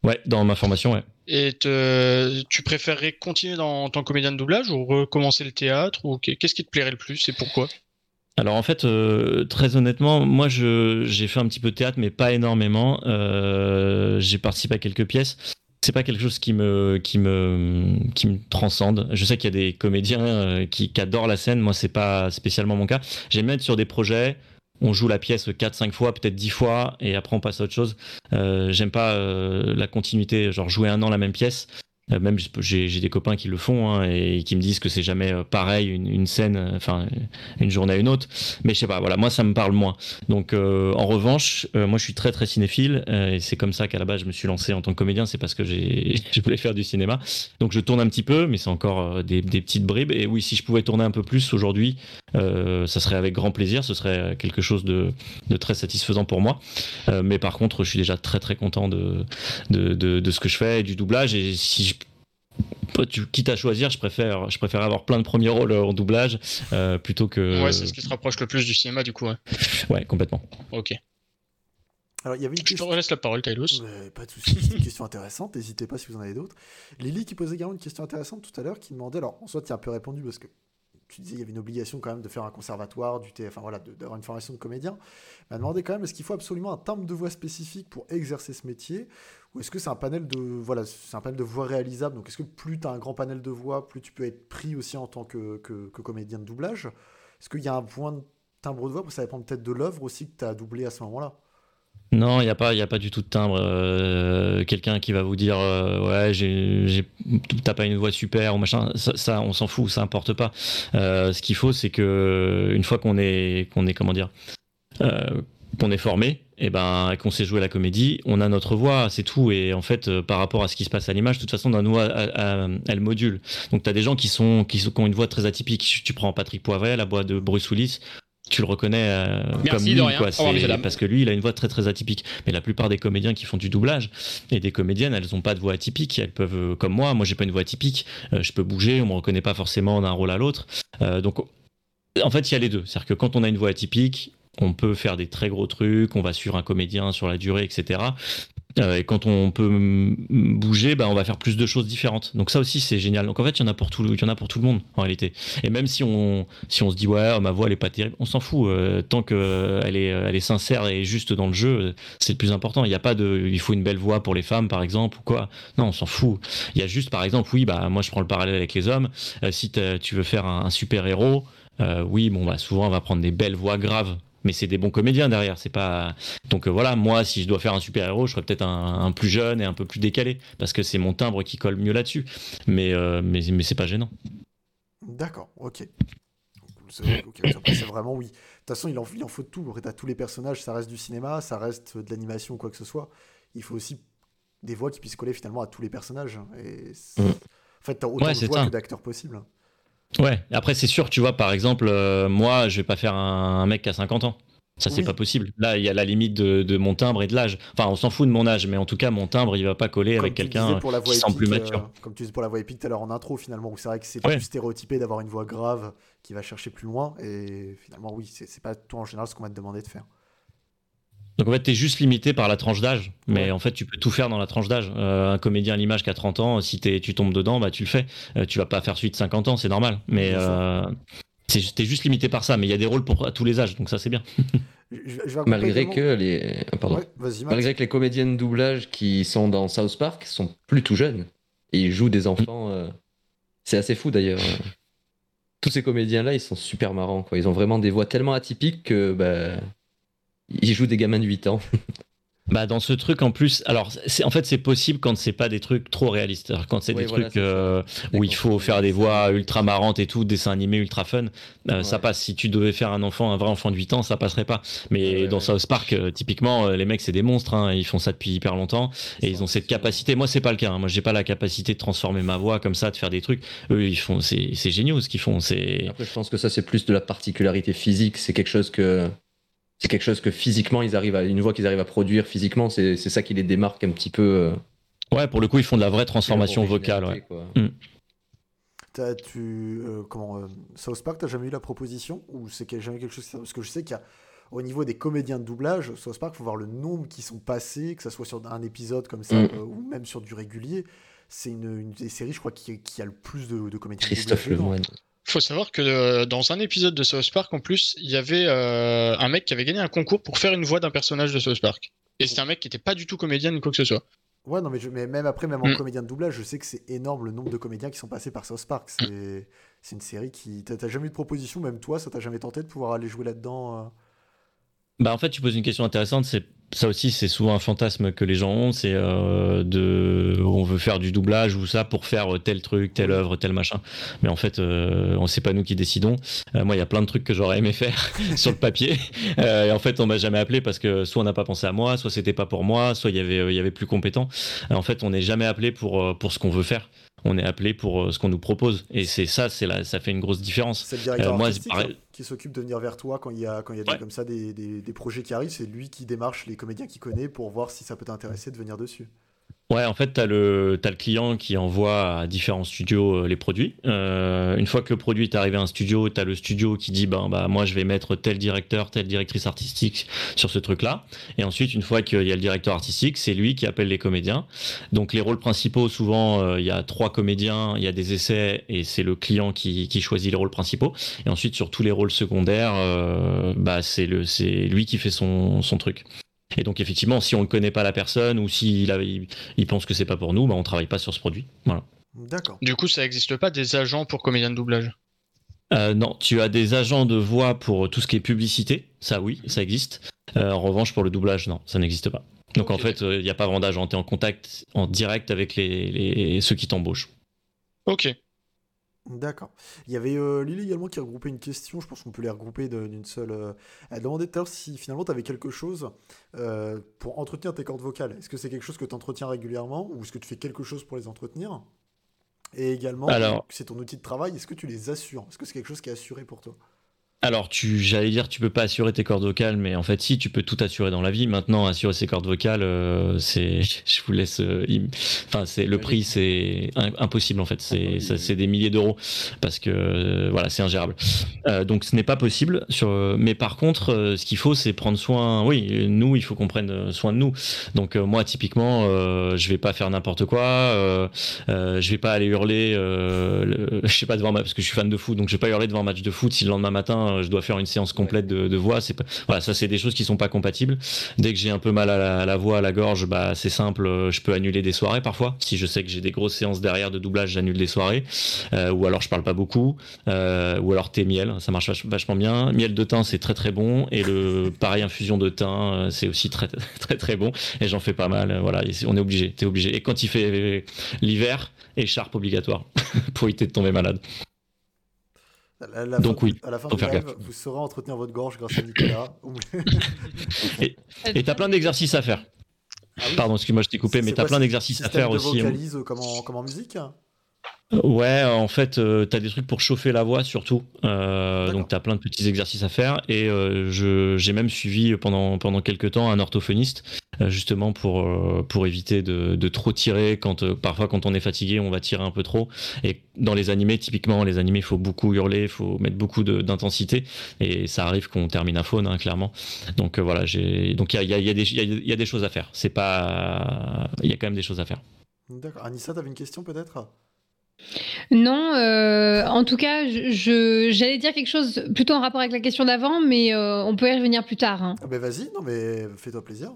Ouais, dans ma formation, ouais. et te- tu préférerais continuer dans, en tant que comédien de doublage ou recommencer le théâtre, ou qu'est- qu'est-ce qui te plairait le plus et pourquoi? Alors en fait, euh, très honnêtement, moi je j'ai fait un petit peu de théâtre, mais pas énormément. Euh, j'ai participé à quelques pièces. C'est pas quelque chose qui me qui me qui me transcende. Je sais qu'il y a des comédiens euh, qui, adorent la scène. Moi, c'est pas spécialement mon cas. J'aime être sur des projets. On joue la pièce 4-5 fois, peut-être 10 fois, et après on passe à autre chose. Euh, J'aime pas la continuité, genre jouer un an la même pièce. Euh, même j'ai des copains qui le font hein, et qui me disent que c'est jamais euh, pareil une, scène, euh, enfin une journée à une autre. Mais je sais pas, voilà, moi ça me parle moins. Donc en revanche, moi je suis très très cinéphile et c'est comme ça qu'à la base je me suis lancé en tant que comédien, c'est parce que <laughs> je voulais faire du cinéma. Donc je tourne un petit peu, mais c'est encore des, petites bribes. Et oui, si je pouvais tourner un peu plus aujourd'hui, ça serait avec grand plaisir. Ce serait quelque chose de, très satisfaisant pour moi. Mais par contre, je suis déjà très très content de, de, ce que je fais, du doublage. Et si quitte à choisir, je préfère, je préfère avoir plein de premiers rôles en doublage euh, plutôt que. Ouais, c'est ce qui se rapproche le plus du cinéma, du coup. Ouais, <laughs> Ouais, complètement. ok. Alors, il y avait une Je te relaisse la parole, Tylos. Mais pas de soucis, c'est une question intéressante. N'hésitez pas si vous en avez d'autres. Lily qui posait également une question intéressante tout à l'heure, qui demandait, alors en soi tu as un peu répondu parce que tu disais il y avait une obligation quand même de faire un conservatoire, du enfin voilà, d'avoir une formation de comédien. Elle demandé quand même est-ce qu'il faut absolument un timbre de voix spécifique pour exercer ce métier, est-ce que c'est un panel de voilà, c'est un panel de voix réalisable. Donc est-ce que plus tu as un grand panel de voix, plus tu peux être pris aussi en tant que, comédien de doublage? Est-ce qu'il y a un point de timbre de voix, ça dépend peut-être de l'œuvre aussi que tu as doublé à ce moment-là. Non, il n'y a, pas- a pas du tout de timbre. euh, Quelqu'un qui va vous dire euh, Ouais, t'as pas une voix super ou machin, ça, on s'en fout, ça importe pas. Euh, ce qu'il faut, c'est que une fois qu'on est, qu'on est, comment dire, qu'on est formé, et ben, et qu'on sait jouer la comédie, on a notre voix, c'est tout. Et en fait, euh, par rapport à ce qui se passe à l'image, de toute façon, notre voix, elle, elle- elle module. Donc, tu as des gens qui, sont, qui, sont- qui ont une voix très atypique. Tu prends Patrick Poivret, la voix de Bruce Willis, tu le reconnais euh, comme lui, quoi. Revoir, parce que lui, il a une voix très très atypique. Mais la plupart des comédiens qui font du doublage et des comédiennes, elles ont pas de voix atypique. Elles peuvent, euh, comme moi, moi j'ai pas une voix atypique. Euh, je peux bouger, on me reconnaît pas forcément d'un rôle à l'autre. Euh, donc, en fait, il y a les deux. C'est-à-dire que quand on a une voix atypique, on peut faire des très gros trucs, on va suivre un comédien sur la durée, etc. Euh, et quand on peut bouger, bah, on va faire plus de choses différentes. Donc ça aussi c'est génial. Donc en fait il y en a pour tout, y en a pour tout le monde en réalité. Et même si on, si on se dit ouais ma voix elle est pas terrible, on s'en fout. Euh, tant que elle est, elle est sincère et juste dans le jeu, euh, c'est le plus important. Il n'y a pas de, il faut une belle voix pour les femmes par exemple ou quoi. Non on s'en fout. Il y a juste par exemple oui bah moi je prends le parallèle avec les hommes. Euh, si tu veux faire un, super héros, euh, oui bon bah souvent on va prendre des belles voix graves. Mais c'est des bons comédiens derrière, c'est pas. Donc euh, voilà, moi, si je dois faire un super héros, je ferais peut-être un, un plus jeune et un peu plus décalé, parce que c'est mon timbre qui colle mieux là-dessus. Mais, euh, mais, mais c'est pas gênant. D'accord, ok. C'est ok, après, c'est vraiment oui. De toute façon, il en, il en faut de tout. T'as tous les personnages, ça reste du cinéma, ça reste de l'animation ou quoi que ce soit. Il faut aussi des voix qui puissent coller finalement à tous les personnages. Et Mm. En fait, t'as autant Ouais, de voix ça. que d'acteurs possibles. Ouais, après, c'est sûr, tu vois, par exemple, euh, moi, je vais pas faire un, un mec qui a 50 ans. Ça, c'est Oui. pas possible. Là, il y a la limite de, de mon timbre et de l'âge. Enfin, on s'en fout de mon âge, mais en tout cas, mon timbre, il va pas coller Comme avec quelqu'un qui semble plus mature. euh, comme tu disais pour la voix épique tout à l'heure en intro, finalement, où c'est vrai que c'est Ouais. plus stéréotypé d'avoir une voix grave qui va chercher plus loin. Et finalement, oui, c'est c'est pas toi en général ce qu'on va te demander de faire. Donc en fait, tu es juste limité par la tranche d'âge, mais Ouais. en fait, tu peux tout faire dans la tranche d'âge. Euh, un comédien à l'image qui a 30 ans, si t'es- tu tombes dedans, bah tu le fais. Euh, tu vas pas faire de 50 ans, c'est normal. Mais euh, c'est- t'es juste limité par ça. Mais il y a des rôles pour à tous les âges, donc ça c'est bien. <laughs> Je- je- Malgré que les. Pardon. Ouais, vas-y, Max. Malgré que les comédiens de doublage qui sont dans South Park sont plus tout jeunes. Et ils jouent des enfants. euh, C'est assez fou d'ailleurs. Tous ces comédiens-là, ils sont super marrants. Quoi. Ils ont vraiment des voix tellement atypiques que. Bah, ils jouent des gamins de 8 ans. <laughs> Bah dans ce truc en plus, alors en fait c'est possible quand c'est pas des trucs trop réalistes, Alors, quand c'est Oui, des voilà, trucs euh, où il faut faire des voix ultra marrantes et tout, dessin animé ultra fun, euh, ça passe. Si tu devais faire un enfant, un vrai enfant de 8 ans, ça passerait pas. Mais Ouais, dans ouais. South Park, euh, typiquement, les mecs c'est des monstres, hein, ils font ça depuis hyper longtemps et ils ont cette capacité. Moi c'est pas le cas. hein. Moi j'ai pas la capacité de transformer ma voix comme ça, de faire des trucs. Eux ils font, c'est génial ce qu'ils font. Après, je pense que ça, c'est plus de la particularité physique. C'est quelque chose que. C'est quelque chose que physiquement, ils arrivent à. Une voix qu'ils arrivent à produire physiquement, c'est c'est ça qui les démarque un petit peu. euh, ouais pour le coup ils font de la vraie transformation vocale. Ouais. T'as- tu, euh, comment, euh, South Park, t'as jamais eu la proposition? Ou c'est que- jamais quelque chose Parce que je sais qu'il y a, au niveau des comédiens de doublage, South Park, il faut voir le nombre qui sont passés, que ce soit sur un épisode comme ça, Mm. euh, ou même sur du régulier. C'est une, une des séries, je crois, qui, qui a le plus de, de comédiens Christophe de doublage. dedans. Lemoine. Faut savoir que euh, dans un épisode de South Park, en plus, il y avait euh, un mec qui avait gagné un concours pour faire une voix d'un personnage de South Park. Et c'était un mec qui était pas du tout comédien ni quoi que ce soit. Ouais, non, mais, je- mais même après, même en Mm. comédien de doublage, je sais que c'est énorme le nombre de comédiens qui sont passés par South Park. C'est c'est une série qui. T'as t'as jamais eu de proposition, même toi, ça t'a jamais tenté de pouvoir aller jouer là-dedans euh? Bah en fait, tu poses une question intéressante. C'est ça aussi, c'est souvent un fantasme que les gens ont. C'est euh, de, on veut faire du doublage ou ça pour faire tel truc, telle œuvre, tel machin. Mais en fait, euh, on sait pas nous qui décidons. Euh, moi, il y a plein de trucs que j'aurais aimé faire <laughs> sur le papier. Euh, et en fait, on m'a jamais appelé parce que soit on n'a pas pensé à moi, soit c'était pas pour moi, soit il y avait, euh, il y avait plus compétent. En fait, on n'est jamais appelé pour pour ce qu'on veut faire. On est appelé pour euh, ce qu'on nous propose. Et c'est ça, c'est là, ça fait une grosse différence. C'est le directeur Euh, moi, pareil. hein, qui s'occupe de venir vers toi quand il y a, quand il y a des, Ouais. comme ça des, des- des projets qui arrivent. C'est lui qui démarche les comédiens qu'il connaît pour voir si ça peut t'intéresser de venir dessus. Ouais, en fait, tu as, le t'as le client qui envoie à différents studios euh, les produits. Euh, une fois que le produit est arrivé à un studio, tu as le studio qui dit ben, bah, moi, je vais mettre tel directeur, telle directrice artistique sur ce truc-là. Et ensuite, une fois qu'il y a le directeur artistique, c'est lui qui appelle les comédiens. Donc, les rôles principaux, souvent, euh, il y a trois comédiens, il y a des essais et c'est le client qui, qui choisit les rôles principaux. Et ensuite, sur tous les rôles secondaires, euh, bah, c'est lui qui fait son, son truc. Et donc effectivement, si on ne connaît pas la personne ou s'il a- il, il pense que c'est pas pour nous, bah, on travaille pas sur ce produit. Voilà. D'accord. Du coup, ça n'existe pas des agents pour comédiens de doublage? Euh, non, tu as des agents de voix pour tout ce qui est publicité, ça oui, ça existe. Euh, en revanche, pour le doublage, non, ça n'existe pas. Donc en fait, il n'y a pas vraiment d'agent, tu es en contact en direct avec les, les- ceux qui t'embauchent. Ok. D'accord. Il y avait euh, Lily également qui a regroupé une question, je pense qu'on peut les regrouper d'une seule. euh, Elle demandait tout à l'heure si finalement tu avais quelque chose euh, pour entretenir tes cordes vocales. Est-ce que c'est quelque chose que tu entretiens régulièrement ou est-ce que tu fais quelque chose pour les entretenir? Et également, c'est ton outil de travail, est-ce que tu les assures? Est-ce que c'est quelque chose qui est assuré pour toi? Alors, tu, j'allais dire, tu peux pas assurer tes cordes vocales, mais en fait, si, tu peux tout assurer dans la vie. Maintenant, assurer ses cordes vocales, euh, c'est, <laughs> je vous laisse, euh, im- enfin, c'est le prix, c'est im- impossible en fait. C'est, ça- c'est des milliers d'euros parce que euh, voilà, c'est ingérable. Euh, donc, ce n'est pas possible. Sur, mais par contre, euh, ce qu'il faut, c'est prendre soin. Oui, nous, il faut qu'on prenne soin de nous. Donc, euh, moi, typiquement, euh, je vais pas faire n'importe quoi. Euh, euh, je vais pas aller hurler, euh, le- <laughs> je sais pas devant ma, parce que je suis fan de foot, donc je vais pas hurler devant un match de foot si le lendemain matin euh, je dois faire une séance complète de, de voix. C'est pas, voilà, ça c'est des choses qui sont pas compatibles. Dès que j'ai un peu mal à la, à la voix, à la gorge, bah c'est simple, euh, je peux annuler des soirées parfois. Si je sais que j'ai des grosses séances derrière de doublage, j'annule des soirées. Euh, ou alors je parle pas beaucoup, euh, ou alors thé miel, ça marche vach- vachement bien. Miel de thym c'est très très bon et le <laughs> pareil infusion de thym c'est aussi très <laughs> très très bon et j'en fais pas mal. Voilà, on est obligé, t'es obligé. Et quand il fait l'hiver, écharpe obligatoire <laughs> pour éviter de tomber malade. La- la Donc fin- oui, à la fin faut du faire live, gaffe. vous saurez entretenir votre gorge grâce à Nicolas. <laughs> <laughs> Et t'as plein d'exercices à faire. Ah oui Pardon, excuse-moi, je t'ai coupé, C'est mais t'as plein d'exercices à faire de aussi. hein. vocalise comme en, comme en musique Ouais, en fait, euh, t'as des trucs pour chauffer la voix surtout. Euh, donc t'as plein de petits exercices à faire. Et euh, je j'ai même suivi pendant pendant quelques temps un orthophoniste euh, justement pour euh, pour éviter de, de trop tirer quand euh, parfois quand on est fatigué on va tirer un peu trop. Et dans les animés typiquement les animés faut beaucoup hurler faut mettre beaucoup de- d'intensité. Et ça arrive qu'on termine à faune hein, clairement. Donc euh, voilà j'ai donc il y a, il y, a, il y, a des- il y a- il y a des choses à faire. C'est pas il y a quand même des choses à faire. D'accord. Anissa, t'avais une question peut-être? Non, euh, en tout cas, je, j'allais dire quelque chose plutôt en rapport avec la question d'avant, mais euh, on peut y revenir plus tard. hein. ah ben vas-y, non mais fais-toi plaisir.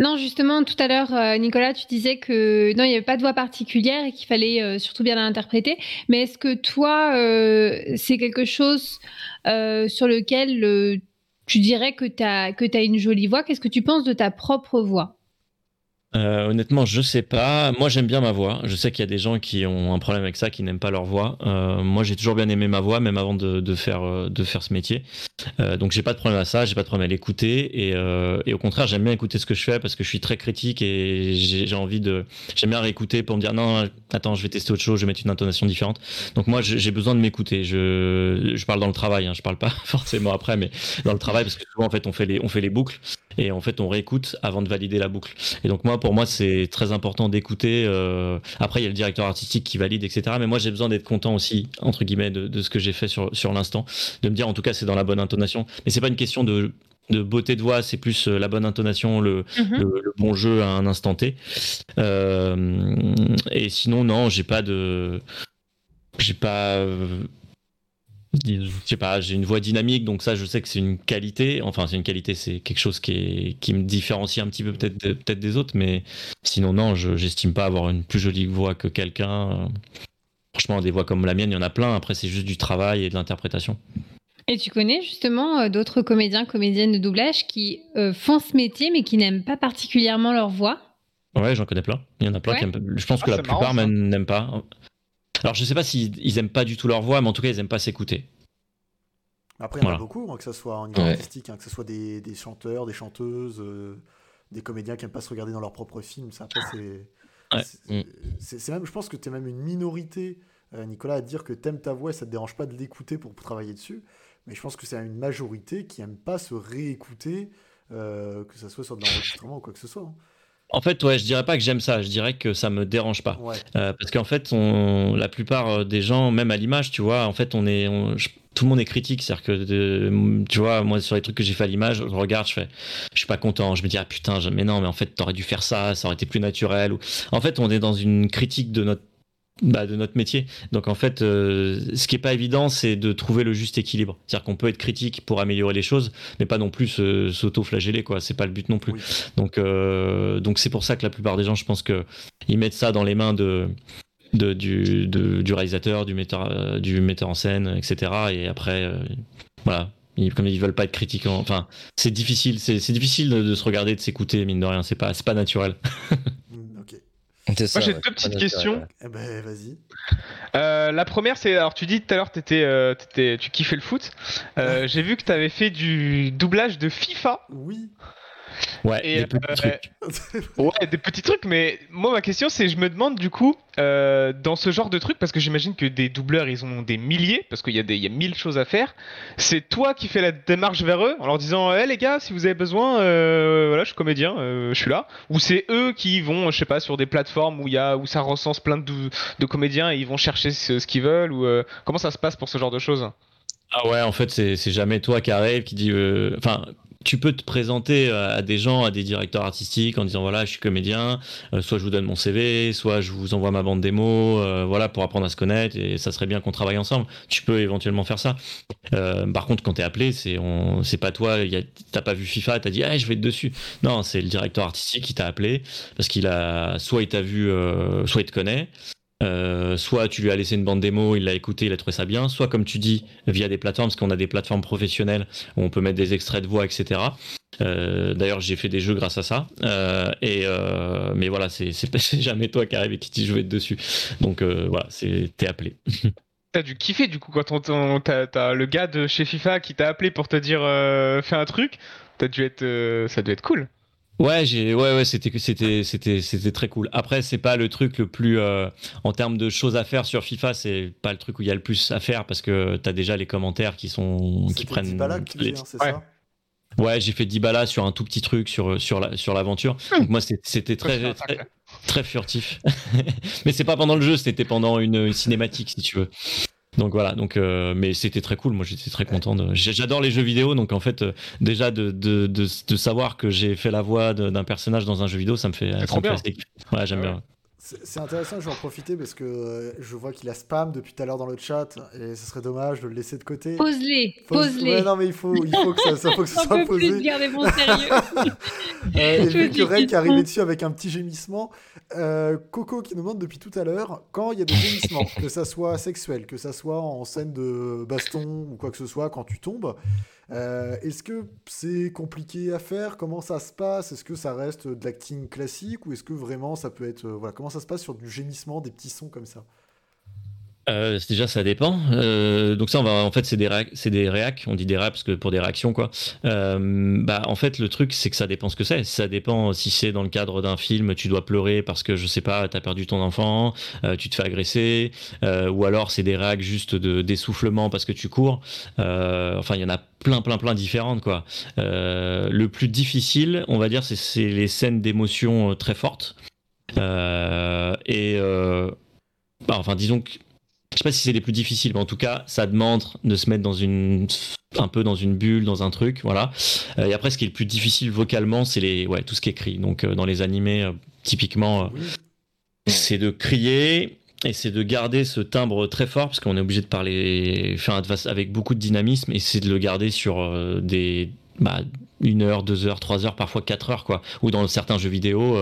Non, justement, tout à l'heure, euh, Nicolas, tu disais que non, il n'y avait pas de voix particulière et qu'il fallait euh, surtout bien l'interpréter. Mais est-ce que toi, c'est quelque chose sur lequel tu dirais que tu as, que as une jolie voix? Qu'est-ce que tu penses de ta propre voix? Euh, honnêtement, je sais pas. Moi, j'aime bien ma voix. Je sais qu'il y a des gens qui ont un problème avec ça, qui n'aiment pas leur voix. Euh, moi, j'ai toujours bien aimé ma voix, même avant de, faire euh, de faire ce métier. Donc, j'ai pas de problème à ça. J'ai pas de problème à l'écouter. Et, au contraire, j'aime bien écouter ce que je fais parce que je suis très critique et j'ai envie de. J'aime bien réécouter pour me dire non, attends, je vais tester autre chose. Je vais mettre une intonation différente. Donc moi, j'ai j'ai besoin de m'écouter. Je, je parle dans le travail. Hein, je parle pas <laughs> forcément après, mais dans le travail parce que souvent, en fait, on fait les on fait les boucles et en fait, on réécoute avant de valider la boucle. Et donc moi, pour moi, c'est très important d'écouter. euh, Après, il y a le directeur artistique qui valide, etc. Mais moi, j'ai besoin d'être content aussi, entre guillemets, de, de ce que j'ai fait sur, sur l'instant, de me dire, en tout cas, c'est dans la bonne intonation. Mais c'est pas une question de de beauté de voix, c'est plus euh, la bonne intonation, le, Mhm. le, le bon jeu à un instant T. Euh, et sinon, non, j'ai pas de, j'ai pas, je sais pas, j'ai une voix dynamique, donc ça, je sais que c'est une qualité. Enfin, c'est une qualité, c'est quelque chose qui est, qui me différencie un petit peu peut-être, de- peut-être des autres, mais sinon, non, je, j'estime pas avoir une plus jolie voix que quelqu'un. Franchement, des voix comme la mienne, il y en a plein. Après, c'est juste du travail et de l'interprétation. Et tu connais justement euh, d'autres comédiens, comédiennes de doublage qui euh, font ce métier mais qui n'aiment pas particulièrement leur voix? Ouais, j'en connais plein. Il y en a plein Ouais. qui aiment. Je pense Ah, que la plupart n'aiment pas. Alors, je sais pas s'ils ils aiment pas du tout leur voix, mais en tout cas, ils aiment pas s'écouter. Après, il y en a beaucoup, hein, que ce soit en niveau Ouais. artistique, hein, que ce soit des, des chanteurs, des chanteuses, euh, des comédiens qui n'aiment pas se regarder dans leurs propres films. Ça, après, c'est. Ouais. c'est- Mm. même, je pense que tu es même une minorité, euh, Nicolas, à dire que t'aimes ta voix et ça te dérange pas de l'écouter pour, pour travailler dessus. Mais je pense que c'est une majorité qui aime pas se réécouter, euh, que ce soit sur de l'enregistrement ou quoi que ce soit. hein. En fait, ouais, je dirais pas que j'aime ça, je dirais que ça me dérange pas. Ouais. Euh, parce qu'en fait, on, la plupart des gens, même à l'image, tu vois, en fait, on est, on- je- tout le monde est critique. C'est-à-dire que, de- tu vois, moi, sur les trucs que j'ai fait à l'image, je regarde, je fais, je suis pas content. Je me dis, ah putain, mais non, mais en fait, t'aurais dû faire ça, ça aurait été plus naturel. Ou... En fait, on est dans une critique de notre, bah, de notre métier. Donc, en fait, euh, ce qui est pas évident, c'est de trouver le juste équilibre. C'est-à-dire qu'on peut être critique pour améliorer les choses, mais pas non plus s'auto-flageller, quoi. C'est pas le but non plus. Oui. Donc, euh, donc c'est pour ça que la plupart des gens, je pense que ils mettent ça dans les mains de, de- du, de- du réalisateur, du metteur, euh, du metteur en scène, etc. Et après, voilà. Comme ils veulent pas être critiquants, enfin, c'est difficile, c'est difficile de, de se regarder, de s'écouter, mine de rien. C'est pas, c'est pas naturel. <laughs> Ça, j'ai ouais, deux petites questions. Eh ben, vas-y. Euh, la première, c'est alors tu dis tout à l'heure t'étais, euh, t'étais- tu kiffais le foot. Euh, J'ai vu que t'avais fait du doublage de FIFA. Oui. Ouais, Et, des petits euh, trucs. <laughs> Ouais, des petits trucs, mais moi ma question c'est, je me demande du coup, euh, dans ce genre de trucs, parce que j'imagine que des doubleurs ils ont des milliers, parce qu'il y, a des- il y a mille choses à faire, c'est toi qui fais la démarche vers eux en leur disant, hé les gars, si vous avez besoin, euh, voilà, je suis comédien, je suis là, ou c'est eux qui vont, je sais pas, sur des plateformes où, y a, où ça recense plein de, de comédiens et ils vont chercher ce, ce qu'ils veulent, ou euh, comment ça se passe pour ce genre de choses? Ah ouais, en fait, c'est jamais toi qui arrive, qui dit. euh, Enfin, tu peux te présenter euh, à des gens, à des directeurs artistiques en disant voilà, je suis comédien, euh, soit je vous donne mon CV, soit je vous envoie ma bande démo, euh, voilà, pour apprendre à se connaître et ça serait bien qu'on travaille ensemble. Tu peux éventuellement faire ça. Par contre, quand t'es appelé, c'est on- c'est pas toi, t'as pas vu FIFA, t'as dit ah, je vais être dessus. Non, c'est le directeur artistique qui t'a appelé parce qu'il a soit il t'a vu, soit il te connaît. Euh, soit tu lui as laissé une bande démo, il l'a écouté, il a trouvé ça bien, soit comme tu dis, via des plateformes, parce qu'on a des plateformes professionnelles où on peut mettre des extraits de voix, etc. Euh, D'ailleurs, j'ai fait des jeux grâce à ça. Euh, et mais voilà, <laughs> c'est jamais toi qui arrive et qui vais être dessus. Donc voilà, t'es appelé. <laughs> T'as dû kiffer du coup quand on, le gars de chez FIFA qui t'a appelé pour te dire fais un truc, t'as dû être, ça a dû être cool. Ouais, j'ai, ouais, ouais, c'était, c'était, c'était, c'était très cool. Après, c'est pas le truc le plus, euh, en termes de choses à faire sur FIFA, c'est pas le truc où il y a le plus à faire parce que t'as déjà les commentaires qui sont, qui prennent. Dybala qui les- faisait, hein, c'est Ouais. ça? Ouais, j'ai fait 10 ballas sur un tout petit truc sur, sur, la, sur l'aventure. Donc moi, c'était très, très, très furtif. <laughs> mais c'est pas pendant le jeu, c'était pendant une, une cinématique, si tu veux. Donc voilà, donc, euh, mais c'était très cool. Moi, j'étais très content. De... J'adore les jeux vidéo, donc en fait, euh, déjà de, de, de, de savoir que j'ai fait la voix d'un personnage dans un jeu vidéo, ça me fait. ça trop me fait assez. Ouais, j'aime Ah ouais. bien. C'est intéressant, je vais en profiter parce que euh, je vois qu'il a spam depuis tout à l'heure dans le chat et ce serait dommage de le laisser de côté. Pose-les, Pose- pose-les. Ouais, non, mais il faut, il faut que ça, ça- faut que ça <laughs> soit peut plus posé. garder mon sérieux. <laughs> Euh, et que qui font. dessus avec un petit gémissement. Euh, Coco qui nous demande depuis tout à l'heure quand il y a des <laughs> gémissements, que ça soit sexuel, que ça soit en scène de baston ou quoi que ce soit, quand tu tombes. Euh, Est-ce que c'est compliqué à faire? Comment ça se passe? Est-ce que ça reste de l'acting classique ou est-ce que vraiment ça peut être. euh, voilà, comment ça se passe sur du gémissement, des petits sons comme ça? Euh, déjà, ça dépend. Euh, donc ça, on va, en fait, c'est des c'est des réacs. On dit des réacs parce que pour des réactions, quoi. Euh, bah, en fait, le truc, c'est que ça dépend ce que c'est. Ça dépend si c'est dans le cadre d'un film, tu dois pleurer parce que je sais pas, t'as perdu ton enfant, tu te fais agresser, ou alors c'est des réacs juste de d'essoufflement parce que tu cours. Enfin, il y en a plein, plein, plein différentes, quoi. Le plus difficile, on va dire, c'est, les scènes d'émotion très fortes. Et bah, enfin, disons que je sais pas si c'est les plus difficiles, mais en tout cas, ça demande de se mettre dans une, un peu dans une bulle, dans un truc, voilà. Euh, et après, ce qui est le plus difficile vocalement, c'est les, ouais, tout ce qui est cri. Donc, euh, dans les animés, euh, typiquement, Oui. c'est de crier et c'est de garder ce timbre très fort parce qu'on est obligé de parler, enfin, avec beaucoup de dynamisme et c'est de le garder sur des, bah, une heure, deux heures, trois heures, parfois quatre heures, quoi. Ou dans certains jeux vidéo.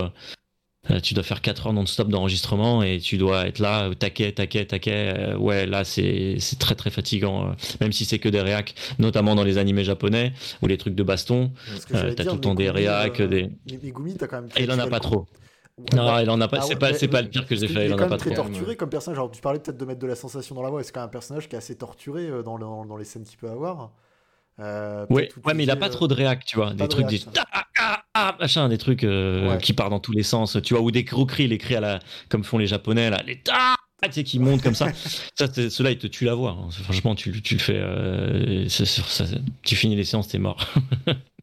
Euh, tu dois faire 4 heures non-stop d'enregistrement et tu dois être là, euh, taquet, taquet, taquet. Euh, ouais, là, c'est très très fatigant, même si c'est que des réacs, notamment dans les animés japonais ou les trucs de baston. T'as tout le temps des réacs, des- Mais Megumi, t'as quand même. Et il en a pas trop. Non, il en a pas. Ah c'est pas, c'est pas le pire que j'ai fait. Il en a pas très trop. torturé comme personnage. Alors, tu parlais peut-être de mettre de la sensation dans la voix. C'est quand même un personnage qui est assez torturé dans les scènes qu'il peut avoir. Euh, Ouais, ouais, mais il a pas euh, trop de réacs, tu vois. pas Des de trucs, des ah, ah, ah, machin, des trucs euh, Ouais. qui partent dans tous les sens, tu vois, ou des gros cris, les cris à la, comme font les Japonais là, les tu sais, qui montent comme ça. <laughs> ça, c'est- ceux-là, ils te tuent la voix. hein. Franchement, tu, tu le fais, euh, ça- tu finis les séances, t'es mort. <laughs>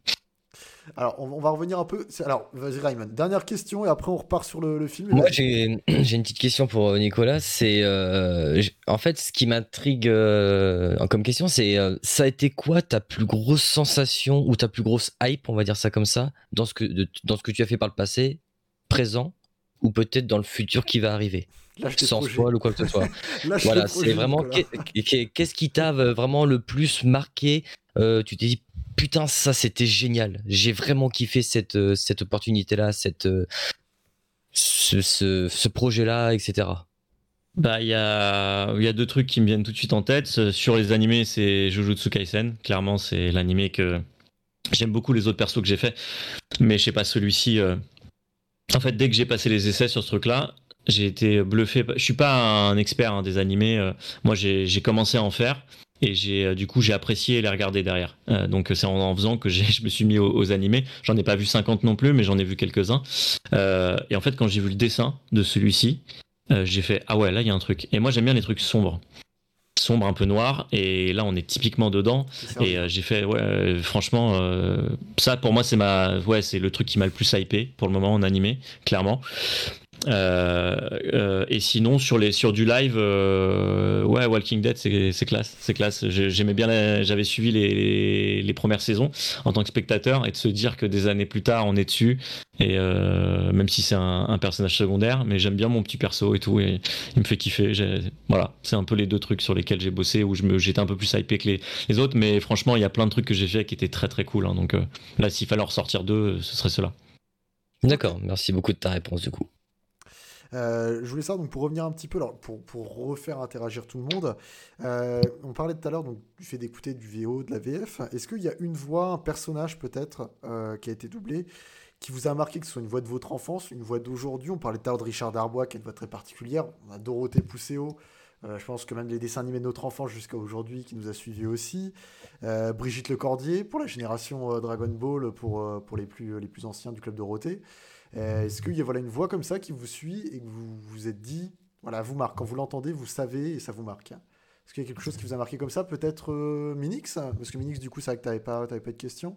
Alors, on, on va revenir un peu. Alors, vas-y, Raymond. Dernière question et après, on repart sur le, le film. Moi, j'ai <clears throat> une petite question pour euh, Nicolas. C'est euh, en fait ce qui m'intrigue euh, comme question, c'est euh, ça a été quoi ta plus grosse sensation ou ta plus grosse hype, on va dire ça comme ça, dans ce que de- dans ce que tu as fait par le passé, présent ou peut-être dans le futur qui va arriver, Lâche sans spoil ou quoi que ce soit. <laughs> Voilà, c'est vraiment qu'est-ce qui t'a vraiment le plus marqué? euh, tu t'es dit putain ça c'était génial. J'ai vraiment kiffé cette euh, cette opportunité là, cette euh, ce, ce, ce projet là, etc. Bah, il y a, y a deux trucs qui me viennent tout de suite en tête. Sur les animés, c'est Jujutsu Kaisen. Clairement, c'est l'animé que j'aime beaucoup les autres persos que j'ai fait. Mais je sais pas, celui-ci. euh, En fait, dès que j'ai passé les essais sur ce truc-là, j'ai été bluffé. Je suis pas un expert hein, des animés. Moi, j'ai commencé à en faire. Et j'ai euh, du coup j'ai apprécié les regarder derrière. Euh, donc c'est en, en faisant que <laughs> je me suis mis aux, aux animés. J'en ai pas vu 50 non plus, mais j'en ai vu quelques-uns. Euh, et en fait quand j'ai vu le dessin de celui-ci, euh, j'ai fait ah ouais là il y a un truc et moi j'aime bien les trucs sombres sombres un peu noirs et là on est typiquement dedans et j'ai fait ouais franchement ça pour moi c'est ma ouais c'est le truc qui m'a le plus hypé pour le moment en animé clairement et sinon sur les sur du live euh, ouais Walking Dead c'est classe c'est classe. J'ai- j'aimais bien j'avais suivi les, les premières saisons en tant que spectateur et de se dire que des années plus tard on est dessus. Et euh, même si c'est un, personnage secondaire mais j'aime bien mon petit perso et tout. Et il me fait kiffer. Voilà c'est un peu les deux trucs sur lesquels j'ai bossé où j'étais un peu plus hypé que les, les autres. Mais franchement il y a plein de trucs que j'ai fait qui étaient très très cool hein. donc euh, là s'il fallait en ressortir deux ce serait cela. D'accord, merci beaucoup de ta réponse du coup. Euh, je voulais savoir, donc pour revenir un petit peu, pour, pour refaire interagir tout le monde, euh, on parlait tout à l'heure donc, du fait d'écouter du VO, de la VF. Est-ce qu'il y a une voix, un personnage peut-être, euh, qui a été doublé, qui vous a marqué, que ce soit une voix de votre enfance, une voix d'aujourd'hui? On parlait tout à l'heure de Richard Darbois, qui est une voix très particulière. On a Dorothée euh, je pense que même les dessins animés de notre enfance jusqu'à aujourd'hui qui nous a suivis aussi. Euh, Brigitte Lecordier pour la génération Dragon Ball pour, pour les, plus, les plus anciens du club Dorothée. Euh, Est-ce qu'il y a voilà, une voix comme ça qui vous suit et que vous vous êtes dit, voilà, vous marque, quand vous l'entendez, vous savez et ça vous marque Est-ce qu'il y a quelque chose qui vous a marqué comme ça Peut-être euh, Minix? Parce que Minix, du coup, c'est vrai que tu n'avais pas, pas de questions.